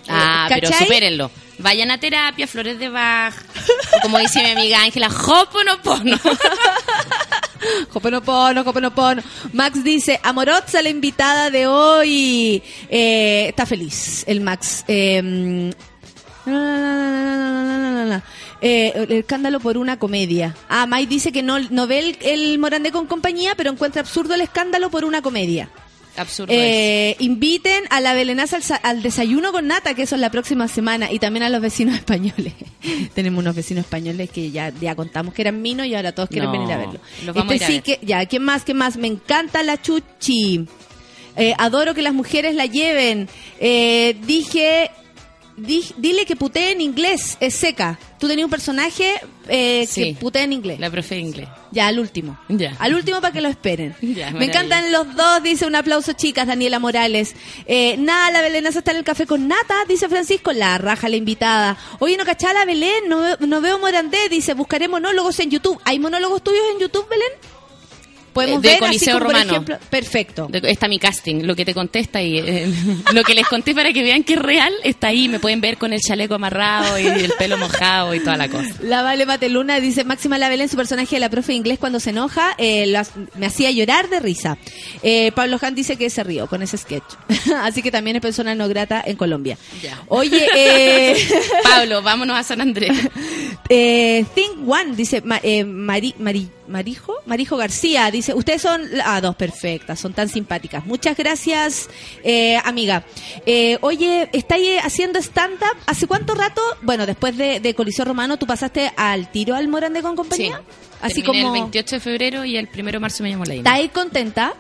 Ah, pero supérenlo. Vayan a terapia, flores de Bach. Como dice mi amiga Ángela, Hoponopono. Hoponopono, Hoponopono. Max dice, Amorotza, la invitada de hoy. Eh, está feliz, el Max. Eh, no, no, no, no, no, no, no. Eh, el escándalo por una comedia. Ah, Mike dice que no, no ve el, el Morandé con compañía, pero encuentra absurdo el escándalo por una comedia. Absurdo es. Eh, inviten a la Belenaza al, al desayuno con nata, que eso es la próxima semana, y también a los vecinos españoles. Tenemos unos vecinos españoles que ya, ya contamos que eran minos y ahora todos quieren venir a verlo. Este a sí ver. que, ya, ¿quién más? ¿Quién más? Me encanta la chuchi. Eh, adoro que las mujeres la lleven. Eh, dije, di- dile que putea en inglés, es seca. Tú tenías un personaje eh, Sí. que putea en inglés. La profe de inglés. Ya, al último. Ya. Al último para que lo esperen. Ya, Me encantan los dos, dice un aplauso, chicas, Daniela Morales. Eh, nada, la Belenaza está en el café con nata, dice Francisco, la raja la invitada. Oye, no cachá la Belén, no, veo- no veo Morandé, dice, buscaré monólogos en YouTube. ¿Hay monólogos tuyos en YouTube, Belén? Podemos de ver Coliseo así como, Romano. por ejemplo, perfecto. De- Está mi casting, lo que te contesta ahí. eh, lo que les conté para que vean que es real está ahí. Me pueden ver con el chaleco amarrado y el pelo mojado y toda la cosa. La Vale Mateluna dice Máxima la Belén, su personaje de la profe de inglés cuando se enoja, eh, lo me hacía llorar de risa. Eh, Pablo Han dice que se rió con ese sketch. Así que también es persona no grata en Colombia. Ya. Oye, eh, Pablo, vámonos a San Andrés. Eh, Think One dice Ma- eh, Mari- Mari- Marijo, Marijo García dice, ustedes son, ah, dos perfectas, son tan simpáticas. Muchas gracias, eh, amiga. Eh, oye, ¿estáis haciendo stand-up? ¿Hace cuánto rato? Bueno, después de, de Coliseo Romano, ¿tú pasaste al tiro al Morande con Sí. compañía? Así Terminé como... el 28 de febrero y el 1 de marzo me llamó la ¿Estás ahí contenta?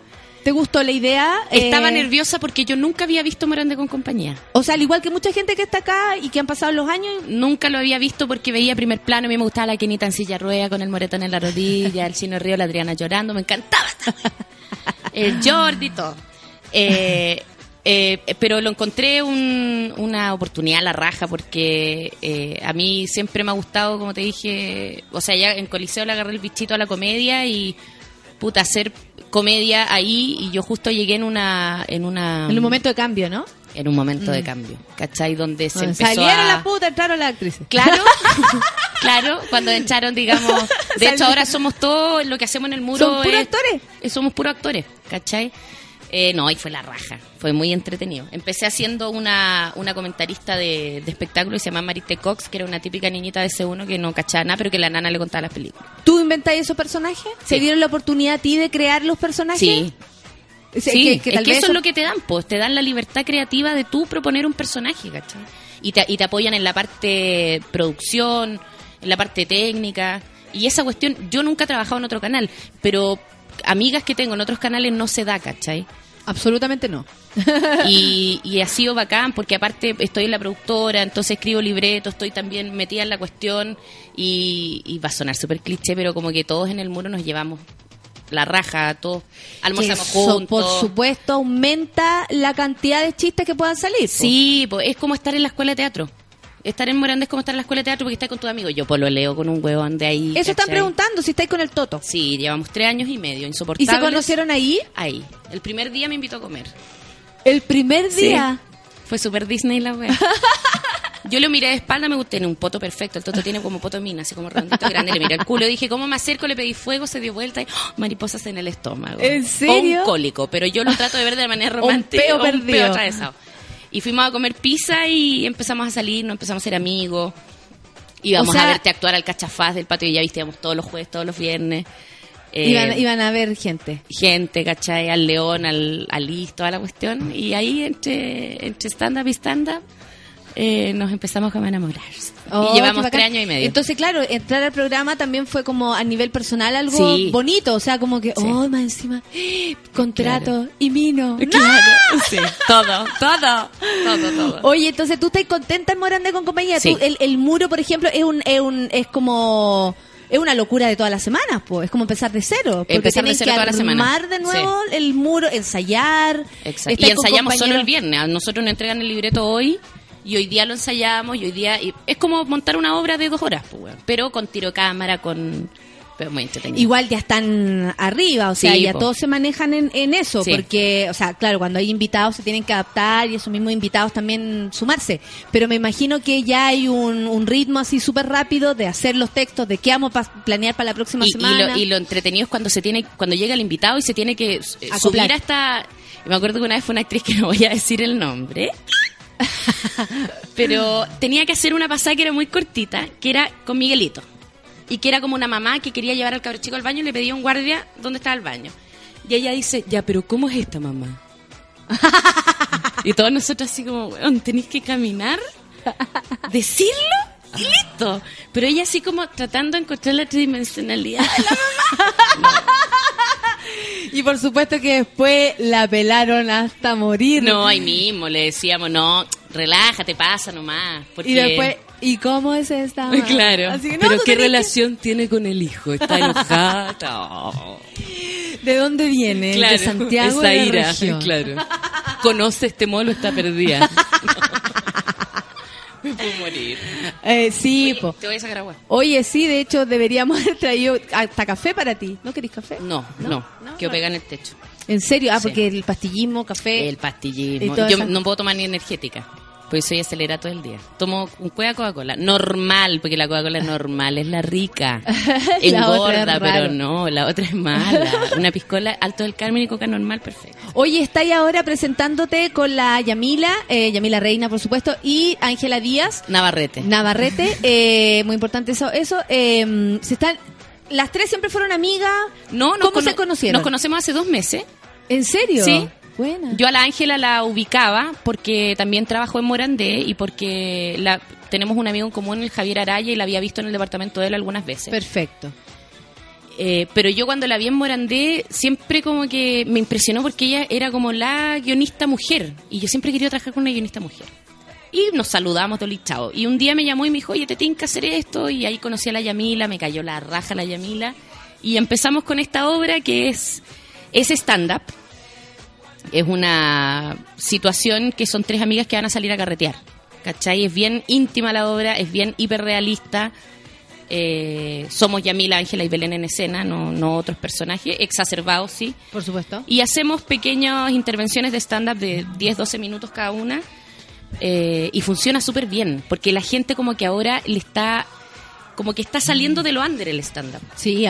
¿Te gustó la idea? Estaba Eh, nerviosa porque yo nunca había visto Morande con compañía. O sea, al igual que mucha gente que está acá y que han pasado los años, Nunca lo había visto porque veía primer plano. A mí me gustaba la Kenita en silla rueda con el moretón en la rodilla, el chino Río, la Adriana llorando. Me encantaba. El Jordi, todo. Eh, eh, pero lo encontré un- una oportunidad a la raja porque eh, a mí siempre me ha gustado, como te dije, o sea, ya en Coliseo le agarré el bichito a la comedia y puta, hacer comedia ahí y yo justo llegué en una... En, una, en un momento de cambio, ¿no? en un momento de cambio, ¿cachai? Donde se Donde empezó Salieron a... las putas, entraron las actrices. Claro, claro, cuando echaron, digamos, de hecho ahora somos todos, lo que hacemos en el muro ¿Son puros es- actores? somos puros actores, ¿cachai? Eh, no, y fue la raja, fue muy entretenido. Empecé haciendo una, una comentarista de, de espectáculo y se llama Marite Cox, que era una típica niñita de C1 que no cachaba nada, pero que la nana le contaba las películas. ¿Tú inventas esos personajes? ¿Se Sí. dieron la oportunidad a ti de crear los personajes? Sí, Sí, sí, que- que es que vez eso es lo que te dan, pues, te dan la libertad creativa de tú proponer un personaje, ¿cachai? Y te, y te apoyan en la parte producción, en la parte técnica, y esa cuestión, yo nunca he trabajado en otro canal, pero amigas que tengo en otros canales no se da, ¿cachai? Absolutamente no. Y, y ha sido bacán porque aparte estoy en la productora, entonces escribo libreto, estoy también metida en la cuestión y, y va a sonar súper cliché, pero como que todos en el muro nos llevamos la raja, todos almorzamos eso, juntos. Por supuesto, aumenta la cantidad de chistes que puedan salir. po. Sí, pues es como estar en la escuela de teatro. Estar en Morandé es como estar en la escuela de teatro porque estás con tus amigos. Yo lo leo con un huevón de ahí. Eso están preguntando si estáis con el Toto. Sí, llevamos tres años y medio, ¿Y insoportables. se conocieron ahí? Ahí. El primer día me invitó a comer. El primer día. Fue super Disney la wea. yo lo miré de espalda, me gustó, tiene un poto perfecto, el toto tiene como poto mina, así como redondito grande, le miré el culo, dije, ¿cómo me acerco? Le pedí fuego, se dio vuelta y ¡oh! mariposas en el estómago. ¿En O serio? un cólico, pero yo lo trato de ver de manera Un romántica. peo o un perdido. peo atravesado. Y fuimos a comer pizza y empezamos a salir, nos empezamos a ser amigos. Íbamos O sea- a verte actuar al cachafaz del patio y ya viste, íbamos todos los jueves, todos los viernes. Eh, Iban, iban a ver gente. gente, ¿cachai? Al León, al, al toda la cuestión. Y ahí, entre, entre stand-up y stand-up, eh, nos empezamos como a enamorar. Oh, y qué llevamos tres años y medio. Entonces, claro, entrar al programa también fue como a nivel personal algo Sí. bonito. O sea, como que, Sí. oh, más encima, contrato y vino. Claro, sí, todo, todo, todo, todo. Oye, entonces tú estás contenta en Morandé con compañía. Sí. Tú, el, el muro, por ejemplo, es un, es un, es como es una locura de todas las semanas, pues. Es como empezar de cero. Porque Empezar de cero que toda la armar de nuevo el muro, ensayar. Exacto. Y ensayamos solo el viernes. A nosotros nos entregan el libreto hoy y hoy día lo ensayamos y hoy día... y es como montar una obra de dos horas, pues, pero con tiro cámara, con... Pero muy entretenido. Igual ya están arriba, o sea, Sí, ya po. todos se manejan en, en eso, Sí. porque, o sea, claro, cuando hay invitados se tienen que adaptar y esos mismos invitados también sumarse. Pero me imagino que ya hay un, un ritmo así súper rápido de hacer los textos, de qué vamos a planear para la próxima y, y semana. lo, y lo entretenido es cuando se tiene cuando llega el invitado y se tiene que eh, subir hasta me acuerdo que una vez fue una actriz que no voy a decir el nombre pero tenía que hacer una pasada que era muy cortita que era con Miguelito y que era como una mamá que quería llevar al cabro chico al baño y le pedía a un guardia dónde estaba el baño y ella dice ya pero cómo es esta mamá y todos nosotros así como weón tenéis que caminar decirlo y listo. Pero ella así como tratando de encontrar la tridimensionalidad. Y por supuesto que después la pelaron hasta morir. No, ahí mismo le decíamos, no, relájate, pasa nomás. Porque... Y después, ¿y cómo es esta? mamá? Claro. Así que, no, Pero ¿qué que- relación tiene con el hijo? ¿Está enojada? No. ¿De dónde viene? De Santiago esa de la ira, región. claro. Conoce este molo, está perdida. Me puedo morir. Eh, sí, po. Te voy a sacar agua. Oye, sí, de hecho deberíamos haber traído hasta café para ti. ¿No querés café? No, no, que pega en el techo. ¿En serio? Ah, Sí. porque el pastillismo, café. El pastillismo. Yo no puedo tomar ni energética. Pues soy acelerada todo el día. Tomo un cueva Coca-Cola. Normal, porque la Coca-Cola es normal, es la rica. La Engorda, es raro. pero no, la otra es mala. Una piscola alto del Carmen y Coca normal, perfecto. Oye, está ahí ahora presentándote con la Yamila, eh, Yamila Reina, por supuesto, y Ángela Díaz, Navarrete. Navarrete. eh, muy importante eso. eso eh, se están, las tres siempre fueron amigas. no, nos ¿Cómo se cono- conocieron? Nos conocemos hace dos meses. ¿En serio? Sí. Buena. Yo a la Ángela la ubicaba porque también trabajó en Morandé y porque la, tenemos un amigo en común, el Javier Araya, y la había visto en el departamento de él algunas veces. Perfecto. Eh, pero yo cuando la vi en Morandé siempre como que me impresionó porque ella era como la guionista mujer y yo siempre quería trabajar con una guionista mujer. Y nos saludamos, Doli, chao. Y un día me llamó y me dijo, oye, te tienes que hacer esto. Y ahí conocí a la Yamila, me cayó la raja la Yamila. Y empezamos con esta obra que es, es stand-up. Es una situación que son tres amigas que van a salir a carretear. ¿Cachai? Es bien íntima la obra, es bien hiperrealista. Eh, somos Yamila, Ángela y Belén en escena, no, no otros personajes, exacerbados, sí. Por supuesto. Y hacemos pequeñas intervenciones de stand-up de 10, 12 minutos cada una. eh, y funciona súper bien, porque la gente como que ahora le está, como que está saliendo de lo under el stand-up, Sí,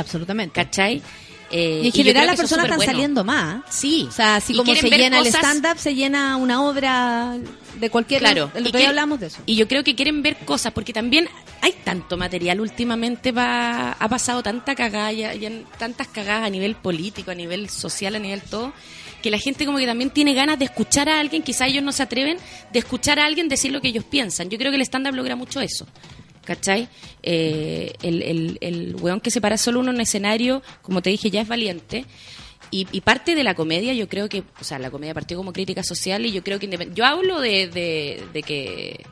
cualquier... Claro. El y otro día hablamos de eso. Y yo creo que quieren ver cosas, porque también hay tanto material últimamente, va, ha pasado tanta cagada, ya- ya tantas cagadas a nivel político, a nivel social, a nivel todo, que la gente como que también tiene ganas de escuchar a alguien, quizá ellos no se atreven, de escuchar a alguien decir lo que ellos piensan. Yo creo que el stand-up logra mucho eso. ¿Cachai? Eh, el, el, el weón que se para solo uno en un escenario, como te dije, ya es valiente. Y, y parte de la comedia, yo creo que, o sea, la comedia partió como crítica social y yo creo que yo hablo de, de, de que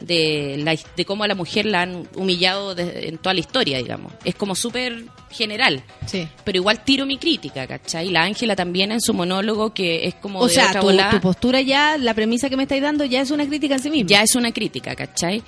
de, la, de cómo a la mujer la han humillado de- en toda la historia, digamos. Es como súper general. Sí. Pero igual tiro mi crítica, ¿cachai? La Ángela también en su monólogo, que es como O de sea, otra tu, tu postura ya, la premisa que me estáis dando ya es una crítica en sí misma. ya es una crítica, ¿cachai?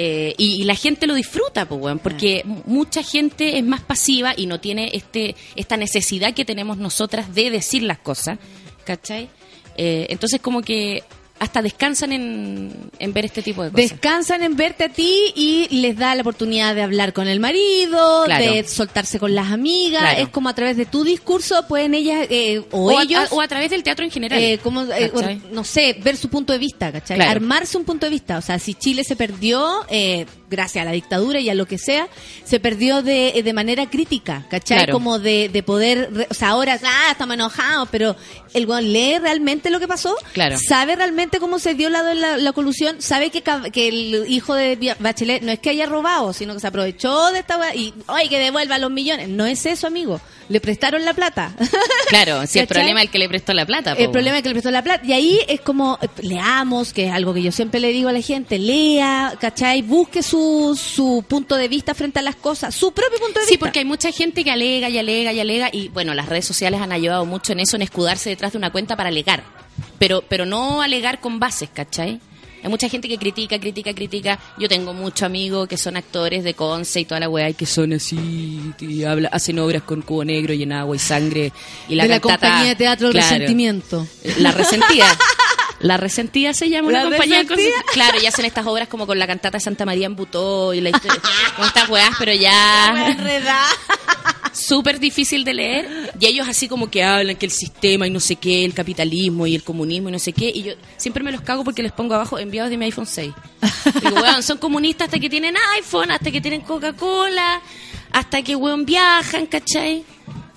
Eh, y, y la gente lo disfruta, pues, porque Ah. mucha gente es más pasiva y no tiene este esta necesidad que tenemos nosotras de decir las cosas, ¿cachai? Eh, entonces, como que hasta descansan en, en ver este tipo de cosas. Descansan en verte a ti y les da la oportunidad de hablar con el marido, Claro. de soltarse con las amigas. Claro. Es como a través de tu discurso pueden ellas eh, o, o, a- ellos... o a través del teatro en general. eh, como, eh, no sé, ver su punto de vista, ¿cachai? Claro. Armarse un punto de vista. O sea, si Chile se perdió, eh, gracias a la dictadura y a lo que sea, se perdió de, de manera crítica, ¿cachai? Claro. Como de, de poder, re- o sea, ahora, ah, estamos enojados, pero el weón lee realmente lo que pasó, Claro. sabe realmente cómo se dio la, la, la colusión, sabe que, que el hijo de Bachelet no es que haya robado, sino que se aprovechó de esta weá y, oye, que devuelva los millones. No es eso, amigo. Le prestaron la plata. Claro, si el problema es el que le prestó la plata. po, El problema es que le prestó la plata. Y ahí es como, eh, leamos, que es algo que yo siempre le digo a la gente, lea, ¿cachai? Busque su, su punto de vista frente a las cosas, su propio punto de Sí, vista. porque hay mucha gente que alega y alega y alega y bueno, las redes sociales han ayudado mucho en eso, en escudarse detrás de una cuenta para alegar, pero pero no alegar con bases, ¿cachai? Hay mucha gente que critica, critica, critica. Yo tengo muchos amigos que son actores de Conce y toda la weá y que son así, y habla, hacen obras con cubo negro y en agua y sangre. Y la de la compañía de teatro El Claro. Resentimiento. La resentida. La resentida se llama una ¿La compañía de resentida? cosas- Claro, y hacen estas obras como con la cantata de Santa María en Butó y la historia, con estas weas, pero ya súper difícil de leer. Y ellos así como que hablan que el sistema y no sé qué, el capitalismo y el comunismo y no sé qué. Y yo siempre me los cago porque les pongo abajo enviados de mi iPhone 6. Digo, weón, son comunistas hasta que tienen iPhone, hasta que tienen Coca-Cola, hasta que, weón, viajan, ¿cachai?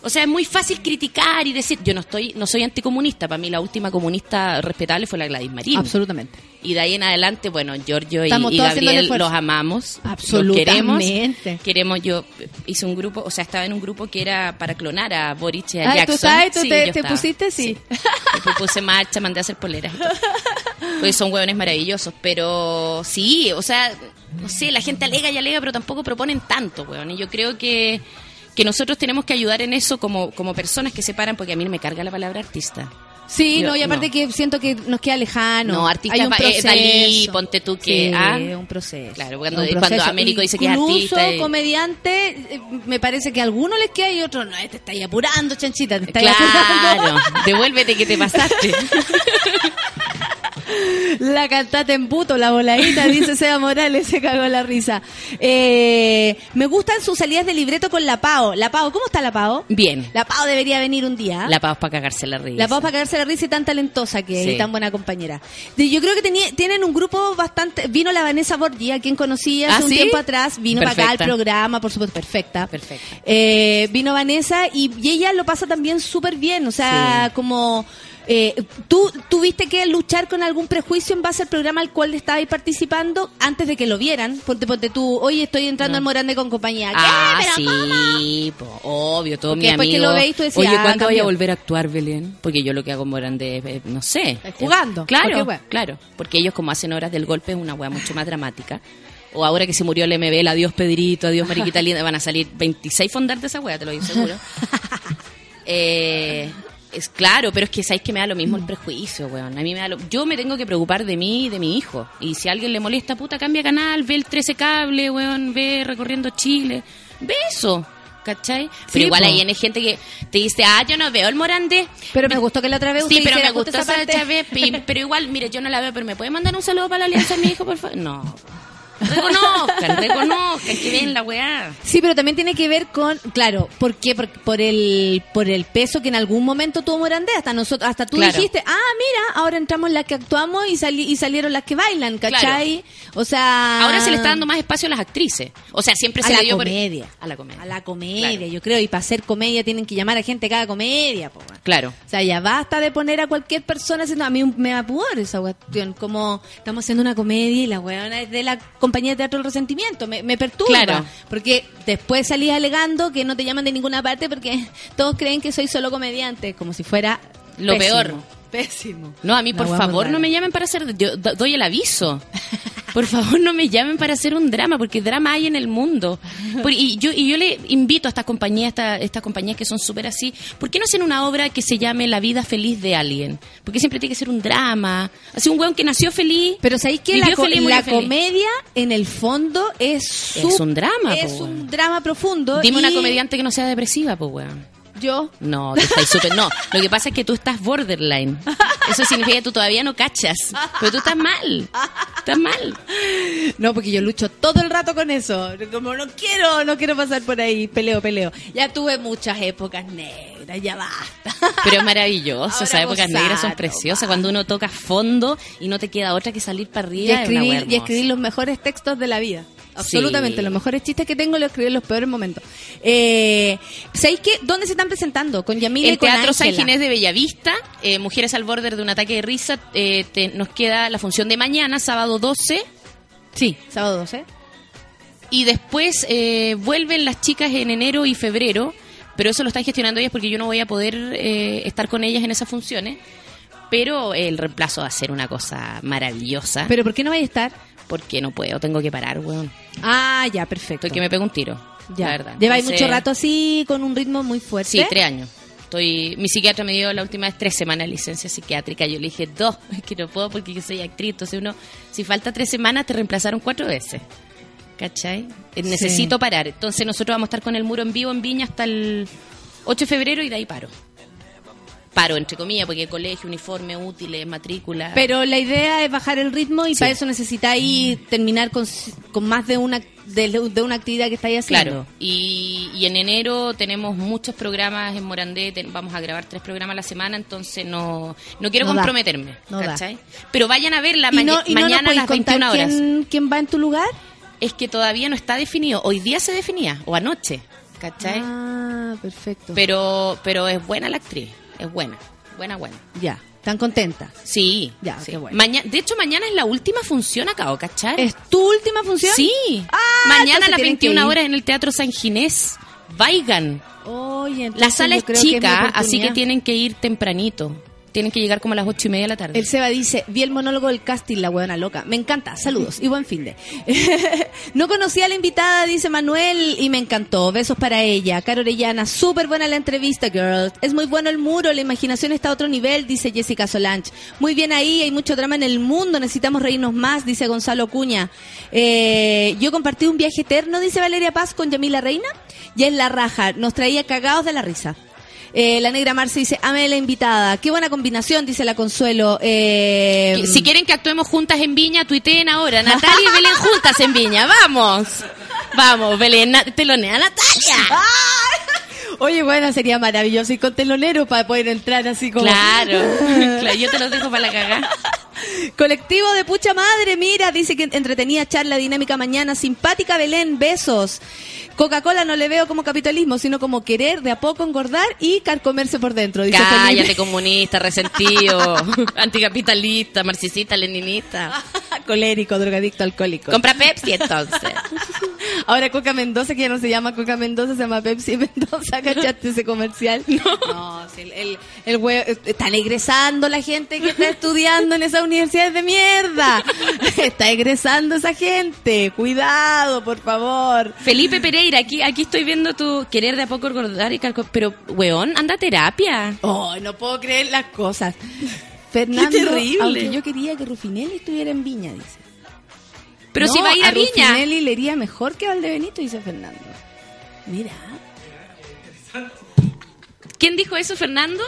O sea, es muy fácil criticar y decir, yo no estoy, no soy anticomunista. Para mí la última comunista respetable fue la Gladys Marín. Absolutamente. Y de ahí en adelante, bueno, Giorgio y, y Gabriel los amamos. Absolutamente. Los queremos. Queremos, yo hice un grupo, o sea, estaba en un grupo que era para clonar a Boric y a Ah, Jackson. ¿tú sabes? ¿Tú Sí, te- pusiste? Sí. Después puse marcha, mandé a hacer poleras. y todo. Porque son hueones maravillosos. Pero sí, o sea, no sé, la gente alega y alega, pero tampoco proponen tanto, hueón. Y yo creo que, que nosotros tenemos que ayudar en eso como, como personas que se paran, porque a mí no me carga la palabra artista. Sí, Yo- no, y aparte no. que siento que nos queda lejano. No, artista Hay un eh, proceso. Dalí, ponte tú que- Sí, ah. un proceso. Claro, cuando- Un cuando proceso. Américo dice que es artista y- comediante, eh, me parece que a algunos les queda y otros no, te estáis apurando, chanchita, te estáis apurando. Claro, devuélvete que te pasaste. La cantate en puto, la voladita, dice Seba Morales, se cagó la risa. Eh, me gustan sus salidas de libreto con la Pao. La Pao, ¿cómo está la Pao? Bien. La Pao debería venir un día. La paz para cagarse la risa. La Pau para cagarse la risa y tan talentosa que es Sí. y tan buena compañera. Yo creo que tenía- tienen un grupo bastante... Vino la Vanessa Borgi, a quien conocí hace ¿Ah, un sí? tiempo atrás. Vino para acá al programa, por supuesto, perfecta. Perfecta. Eh, vino Vanessa y, y ella lo pasa también súper bien. O sea, Sí. como... Eh, ¿Tú tuviste que luchar con algún prejuicio en base al programa al cual estabais participando antes de que lo vieran? Ponte, ponte tú, oye, estoy entrando No. al Morande con compañía. ¿Qué? Ah, ¿Pero sí, po, obvio, todo Porque mi después que lo veis, tú decías, Oye, ah, ¿cuándo voy a volver a actuar, Belén? Porque yo lo que hago en Morandé es, eh, no sé. Estás jugando, Eh, Claro, claro. Porque ellos como hacen horas del golpe es una wea mucho más dramática. O ahora que se murió el MBL, adiós Pedrito, adiós Mariquita Linda, van a salir 26 fondar de esa wea, te lo digo seguro. eh, es claro, pero es que sabéis que me da lo mismo el prejuicio, weón. A mí me da lo... Yo me tengo que preocupar de mí y de mi hijo. Y si a alguien le molesta, puta, cambia canal, ve el 13 cable, weón, ve recorriendo Chile. Ve eso, ¿cachai? Pero igual po. ahí hay gente que te dice, ah, yo no veo el Morandé. Pero me gustó que la otra vez Sí, pero me gustó esa parte. vez. Pero igual, mire, yo no la veo, pero ¿me puede mandar un saludo para la alianza de mi hijo, por favor? No. Reconozcan, reconozcan, que ven la weá. Sí, pero también tiene que ver con, claro, ¿por qué? Por, por el por el peso que en algún momento tuvo Morandé, hasta nosotros, hasta tú Claro. dijiste, ah, mira, ahora entramos las que actuamos y sali- y salieron las que bailan, ¿cachai? O sea, Ahora se le está dando más espacio a las actrices. O sea, siempre a se la le dio por- comedia. A la comedia. a la comedia, Claro. yo creo, y para hacer comedia tienen que llamar a gente cada comedia, po. Claro. O sea, ya basta de poner a cualquier persona haciendo. A mí me da pudor esa cuestión. Como estamos haciendo una comedia y la weona es de la compañía de teatro El Resentimiento. Me, me perturba. Claro. Porque después salís alegando que no te llaman de ninguna parte porque todos creen que soy solo comediante. Como si fuera. Lo pésimo, peor. Pésimo. No, a mí, por favor, no me llamen para hacer. Yo do- doy el aviso. Por favor, no me llamen para hacer un drama, porque drama hay en el mundo. Por- y, yo, y yo le invito a estas compañías, esta- estas compañías que son súper así, ¿por qué no hacen una obra que se llame La vida feliz de alguien? Porque siempre tiene que ser un drama. Así un weón que nació feliz. Pero ¿sabéis que la, co- feliz, murió la feliz. comedia, en el fondo, es, Es un drama, Es po, un drama profundo. Dime y- una comediante que no sea depresiva, pues weón. Yo. No, tú estás súper. No, lo que pasa es que tú estás borderline. Eso significa que tú todavía no cachas. Pero tú estás mal. Estás mal. No, porque yo lucho todo el rato con eso. Como no quiero, no quiero pasar por ahí. Peleo, peleo. Ya tuve muchas épocas negras, ya basta. Pero es maravilloso. Ahora Esas épocas gozar, negras son preciosas. Cuando uno toca fondo y no te queda otra que salir para Y arriba. una escribir, y escribir los mejores textos de la vida. Absolutamente, Sí. los mejores chistes que tengo los escribí en los peores momentos. Eh, ¿Sabéis qué? ¿Dónde se están presentando? Con Yamila y El con Teatro San. Ginés de Bellavista, eh, Mujeres al borde de un ataque de risa. eh, te- nos queda la función de mañana, sábado 12. Sí, sábado 12. Y después vuelven las chicas en enero y febrero, pero eso lo están gestionando ellas porque yo no voy a poder estar con ellas en esas funciones. Pero el reemplazo va a ser una cosa maravillosa. ¿Pero por qué no vais a estar? Porque no puedo, tengo que parar, weón. Ah, ya, perfecto. Estoy que me pego un tiro. Ya. La verdad. Lleváis Entonces, mucho rato así, con un ritmo muy fuerte. Sí, tres años. Estoy, mi psiquiatra me dio la última vez tres semanas de licencia psiquiátrica. Yo le dije dos, es que no puedo porque yo soy actriz. Entonces uno, si falta tres semanas, te reemplazaron cuatro veces. ¿Cachai? Eh, Necesito parar. Entonces nosotros vamos a estar con el muro en vivo en Viña hasta el 8 de febrero y de ahí paro. Paro, entre comillas, porque colegio, uniforme, útiles, matrícula. Pero la idea es bajar el ritmo y Sí. para eso necesitáis terminar con, con más de una de, de una actividad que estáis haciendo. Claro, y, y en enero tenemos muchos programas en Morandé, vamos a grabar tres programas a la semana, entonces no, no quiero No da. comprometerme, No da. ¿cachai? Pero vayan a verla ¿Y no, maña- y no nos mañana a las contar 21 horas. quién, quién va en tu lugar? Es que todavía no está definido, hoy día se definía, o anoche, ¿cachai? Ah, perfecto. Pero, pero es buena la actriz, es buena, buena, buena. ya, ¿están contentas? Sí, Ya, sí. qué bueno. Maña- de hecho, mañana es la última función acá, ¿cachai? ¿Es tu última función? Sí, Ah, mañana a las tienen que 21 ir. horas en el Teatro San Ginés. Vayan, Oye, La sala es que chica, así que tienen que ir tempranito. Tienen que llegar como a las ocho y media de la tarde. El Seba dice, vi el monólogo del casting, la huevona loca. Me encanta, saludos y buen fin de. no conocía a la invitada, dice Manuel, y me encantó. Besos para ella. Caro Orellana, súper buena la entrevista, girls. Es muy bueno el muro, la imaginación está a otro nivel, dice Jessica Solange. Muy bien ahí, hay mucho drama en el mundo, necesitamos reírnos más, dice Gonzalo Cuña. Eh, yo compartí un viaje eterno, dice Valeria Paz, con Yamila Reina, y es la raja, nos traía cagados de la risa. Eh, la negra Marce dice, ame la invitada. Qué buena combinación, dice la Consuelo. Eh, Si quieren que actuemos juntas en Viña, tuiteen ahora. Natalia y Belén juntas en Viña. ¡Vamos! Vamos, Belén, telonea a Natalia. Oye, bueno, sería maravilloso ir con telonero para poder entrar así como... Claro, claro, yo te los dejo para la cagada. Colectivo de pucha madre, mira, dice que entretenida charla dinámica mañana, simpática Belén, besos. Coca-Cola no le veo como capitalismo, sino como querer de a poco engordar y carcomerse por dentro. Dice Cállate, Felipe. comunista, resentido, anticapitalista, marxista, leninista. Colérico, drogadicto, alcohólico. Compra Pepsi entonces. Ahora Coca Mendoza, que ya no se llama Coca Mendoza, se llama Pepsi Mendoza, ¿cachaste ese comercial? No, sí, el, el, el están egresando la gente que está estudiando en esas universidades de mierda. Está egresando esa gente. Cuidado, por favor. Felipe Pereira, aquí, aquí estoy viendo tu querer de a poco engordar y calco- Pero, weón, anda a terapia. Oh, no puedo creer las cosas. Fernando, Qué terrible. aunque yo quería que Rufinelli estuviera en Viña, dice. Pero No, si va a ir a, Viña. Rufinelli le iría mejor que Valdebenito, dice Fernando. Mira. ¿Quién dijo eso, Fernando?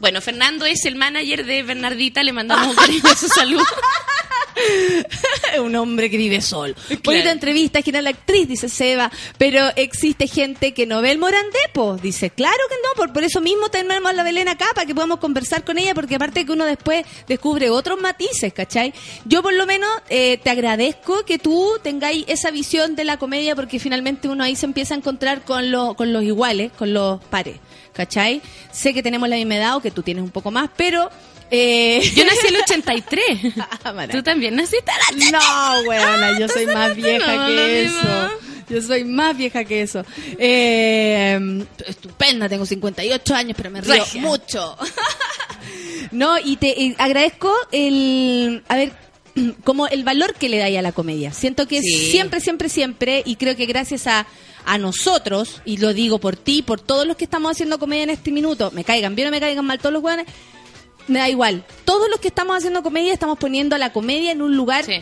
Bueno, Fernando es el manager de Bernardita, le mandamos un cariñoso saludo. Un hombre que vive sol. Claro. Bonita entrevista, es la actriz, dice Seba. Pero existe gente que no ve el Morandepo. Dice, claro que no, por, por eso mismo tenemos a la Belén acá, para que podamos conversar con ella, porque aparte que uno después descubre otros matices, ¿cachai? Yo por lo menos eh, te agradezco que tú tengáis esa visión de la comedia, porque finalmente uno ahí se empieza a encontrar con, los con los iguales, con los pares, ¿cachai? Sé que tenemos la misma edad o que tú tienes un poco más, pero... eh, Yo nací en el 83. Ah. Tú también naciste a la No, weona, yo soy más vieja No, que eso. mismo. Yo soy más vieja que eso. Eh, estupenda, tengo 58 años, pero me río Regia. mucho. no, y te y agradezco el, a ver, como el valor que le dais a la comedia. Siento que Sí. siempre, siempre, siempre, y creo que gracias a, a nosotros, y lo digo por ti, por todos los que estamos haciendo comedia en este minuto, me caigan bien o me caigan mal todos los weones, me da igual. Todos los que estamos haciendo comedia estamos poniendo a la comedia en un lugar Sí.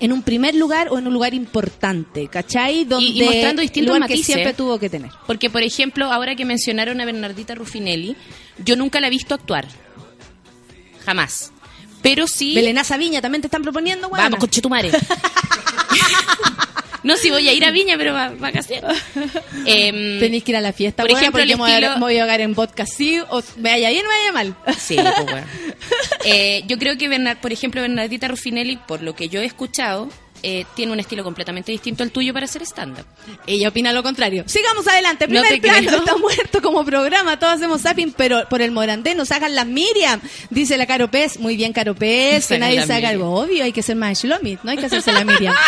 en un primer lugar o en un lugar importante, ¿cachai? Donde y mostrando distintos lugar que matices. siempre tuvo que tener. Porque, por ejemplo, ahora que mencionaron a Bernardita Ruffinelli, yo nunca la he visto actuar. Jamás. Pero sí... Belenaza Viña también te están proponiendo, weona. Vamos, conchetumare. no, si voy a ir a Viña, pero va vacaciones. Em, Tenéis que ir a la fiesta, Por ejemplo, porque el me voy a- estilo- me voy a ahogar en vodka sí, o me vaya bien o me vaya mal. Sí, pues, bueno. Eh, yo creo que, Bernard, por ejemplo, Bernardita Ruffinelli, por lo que yo he escuchado, eh, tiene un estilo completamente distinto al tuyo para hacer stand-up. Ella opina lo contrario. Sigamos adelante. No Primer te plano creo. está muerto como programa. Todos hacemos zapping, pero por el Morandé nos hagan las Miriam. Dice la Caro Pez. Muy bien, Caro Pez. Que nadie la se haga algo obvio. Hay que ser más Shlomit. No hay que hacerse la Miriam.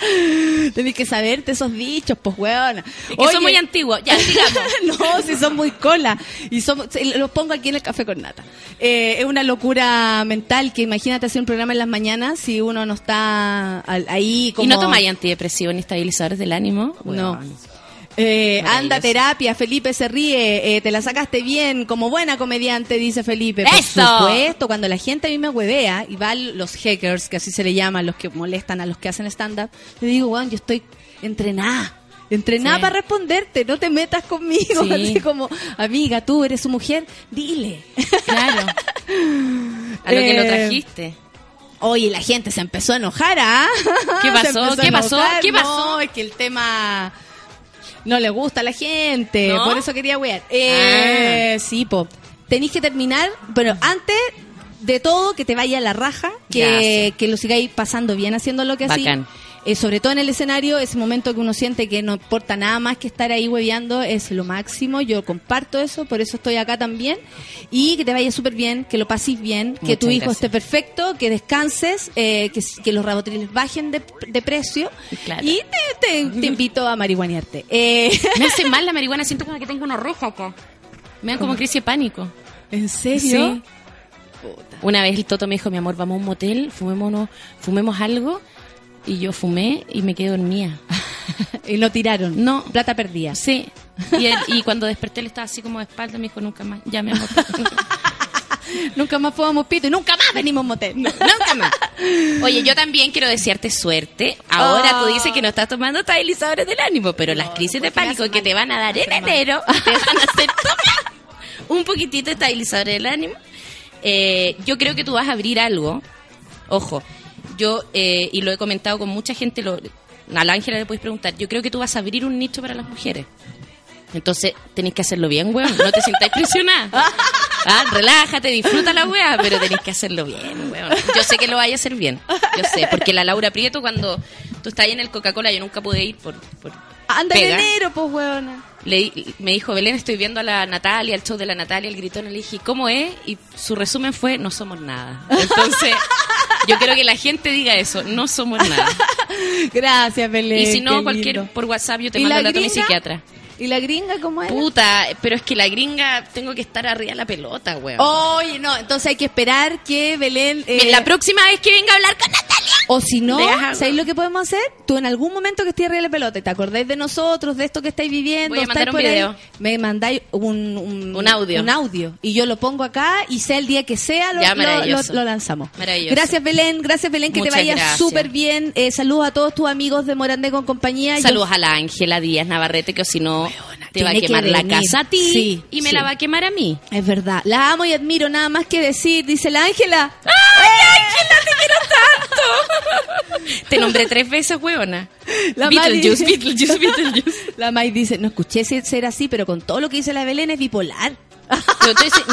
Tenés que saberte esos dichos, pues. Es que son muy antiguos. Ya, sigamos. no, si son muy cola. Y son, los pongo aquí en el café con nata. Eh, es una locura mental que imagínate hacer un programa en las mañanas si uno no está al- ahí como... ¿Y no tomáis antidepresivos ni estabilizadores del ánimo? No. Eh, anda terapia, Felipe se ríe, eh, te la sacaste bien, como buena comediante, dice Felipe. Por ¡Eso! supuesto, cuando la gente a mí me huevea y van los hackers, que así se le llaman, los que molestan a los que hacen stand-up, le digo, Juan, yo estoy entrenada. Entrenada Sí. para responderte, no te metas conmigo. Sí. Así como, amiga, tú eres su mujer, dile. Claro. A lo que lo Eh, trajiste. Oye, la gente se empezó a enojar, ¿ah? ¿Qué pasó? ¿Qué pasó? ¿Qué pasó? No, es que el tema no le gusta a la gente. ¿No? Por eso quería wear. Eh, Sí, po. Tenéis que terminar, pero antes de todo, que te vaya la raja, que, que lo sigáis pasando bien haciendo lo que así. Bacán. Eh, sobre todo en el escenario, ese momento que uno siente que no importa nada más que estar ahí hueveando es lo máximo. Yo comparto eso, por eso estoy acá también. Y que te vaya súper bien, que lo pases bien, que Muchas tu hijo gracias. esté perfecto, que descanses, eh, que, que los rabotriles bajen de, de precio. Claro. Y te, te- te invito a marihuanearte. Eh, Me hace mal la marihuana, siento como que tengo una roja acá. Me dan como crisis de pánico. ¿En serio? Una vez el Toto me dijo, mi amor, vamos a un motel, fumémonos, fumemos algo. Y yo fumé y me quedé dormida. y lo tiraron. No. Plata perdida. Sí. Y, él- y cuando desperté él estaba así como de espalda, me dijo, nunca más, ya mi amor. Nunca más fumamos pito y nunca más venimos motel. nunca más. Oye, yo también quiero desearte suerte. Ahora tú dices que no estás tomando estabilizadores del ánimo, pero las crisis de pánico que te van a dar en enero te van a hacer tomar un poquitito de estabilizadores del ánimo. Eh, yo creo que tú vas a abrir algo. Ojo, yo, eh, y lo he comentado con mucha gente, lo, a la Ángela le puedes preguntar, yo creo que tú vas a abrir un nicho para las mujeres. Entonces tenéis que hacerlo bien, weón. No te sintáis presionada. Ah, relájate, disfruta la weá, pero tenéis que hacerlo bien, weón. Yo sé que lo vaya a hacer bien. Yo sé, porque la Laura Prieto, cuando tú estás ahí en el Coca-Cola, yo nunca pude ir por. por Anda en enero, pues, weona. Le- me dijo, Belén, estoy viendo a la Natalia, el show de la Natalia, el gritón. Le dije, ¿cómo es? Y su resumen fue, no somos nada. Entonces, yo quiero que la gente diga eso, no somos nada. Gracias, Belén. Y si no, cualquier lindo. por WhatsApp yo te ¿Y mando la la a mi psiquiatra. ¿Y la gringa cómo es? Puta, pero es que la gringa tengo que estar arriba de la pelota, weón. Oye, no, entonces hay que esperar que Belén... eh, La próxima vez que venga a hablar con Natalia. O si no, ¿sabéis lo que podemos hacer? Tú en algún momento que estés arriba de la pelota te acordáis de nosotros, de esto que estáis viviendo, Voy a estáis mandar un por ahí, video. me mandáis un, un, Un audio. un audio. Y yo lo pongo acá y sea el día que sea, lo, Ya, lo- maravilloso. lo- lo lanzamos. Maravilloso. Gracias, Belén. Gracias, Belén, que Muchas te vaya súper bien. Eh, saludos a todos tus amigos de Morandé con compañía. Yo- Saludos a la Ángela Díaz Navarrete, que si no te va a que quemar la casa a ti Sí, y me sí. la va a quemar a mí. Es verdad. La amo y admiro, nada más que decir, dice la Ángela. Te nombré tres veces, huevona. La Beetlejuice, Mari- Beetlejuice, Beetlejuice. La May dice, no escuché ser así, pero con todo lo que dice la Belén es bipolar.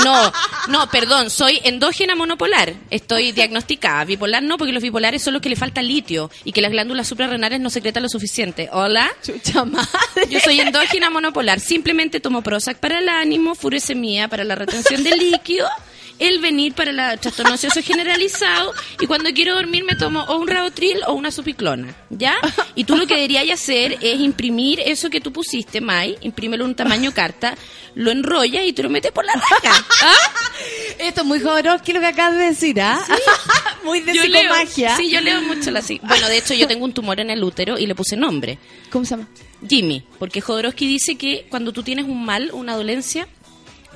No, no, perdón, soy endógena monopolar. Estoy diagnosticada. Bipolar no, porque los bipolares son los que le falta litio y que las glándulas suprarrenales no secretan lo suficiente. Hola. Chucha madre. Yo soy endógena monopolar. Simplemente tomo Prozac para el ánimo, furosemida para la retención de líquido, el venir para el trastorno ansioso generalizado y cuando quiero dormir me tomo o un rabotril o una supiclona, ¿ya? Y tú lo que deberías hacer es imprimir eso que tú pusiste, Mai, imprímelo en un tamaño carta, lo enrollas y te lo metes por la raja. ¿ah? Esto es muy Jodorowsky lo que acabas de decir, ¿ah? muy de Yo leo, psicomagia. sí, yo leo mucho la Bueno, de hecho yo tengo un tumor en el útero y le puse nombre. ¿Cómo se llama? Jimmy, porque Jodorowsky dice que cuando tú tienes un mal, una dolencia,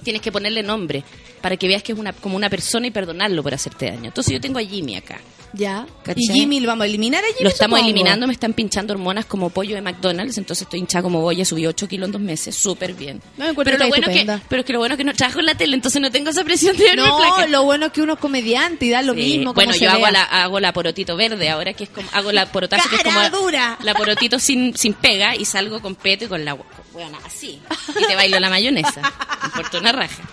tienes que ponerle nombre para que veas que es una, como una persona y perdonarlo por hacerte daño. Entonces yo tengo a Jimmy acá. Ya. ¿Cachai? Y Jimmy, ¿lo vamos a eliminar a Jimmy? Lo estamos supongo? eliminando, me están pinchando hormonas como pollo de McDonald's, entonces estoy hinchada como boya, subí 8 kilos en dos meses, súper bien. No, me pero, lo bueno que, pero es que lo bueno es que no trabajo en la tele, entonces no tengo esa presión de verme No, lo bueno es que uno es comediante y da lo Sí. mismo. Bueno, yo hago la, hago la porotito verde ahora, que es como, hago la porotazo, que es como dura. la porotito sin, sin pega y salgo con peto y con la bueno, así. Y te bailo la mayonesa. Importa una raja.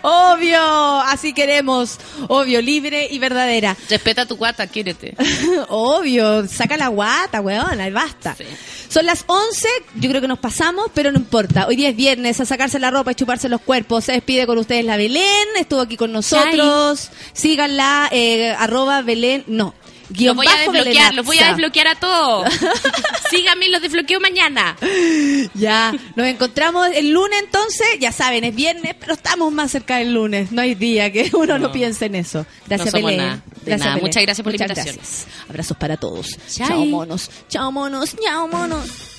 Obvio, así queremos. Obvio, libre y verdadera. Respeta tu guata, quiérete. Obvio, saca la guata, weón, y basta. Sí. Son las 11, yo creo que nos pasamos, pero no importa. Hoy día es viernes, a sacarse la ropa y chuparse los cuerpos. Se despide con ustedes la Belén, estuvo aquí con nosotros. Síganla, eh, arroba Belén, no. Los Guión voy a desbloquear, los voy a desbloquear a todos. Síganme y los desbloqueo mañana. Ya, nos encontramos el lunes entonces, ya saben, es viernes, pero estamos más cerca del lunes. No hay día que uno no, No. piense en eso. Gracias, No Belén. nada, nada. Muchas gracias por la invitación. gracias. Abrazos para todos. Chao monos, chao monos, chao monos.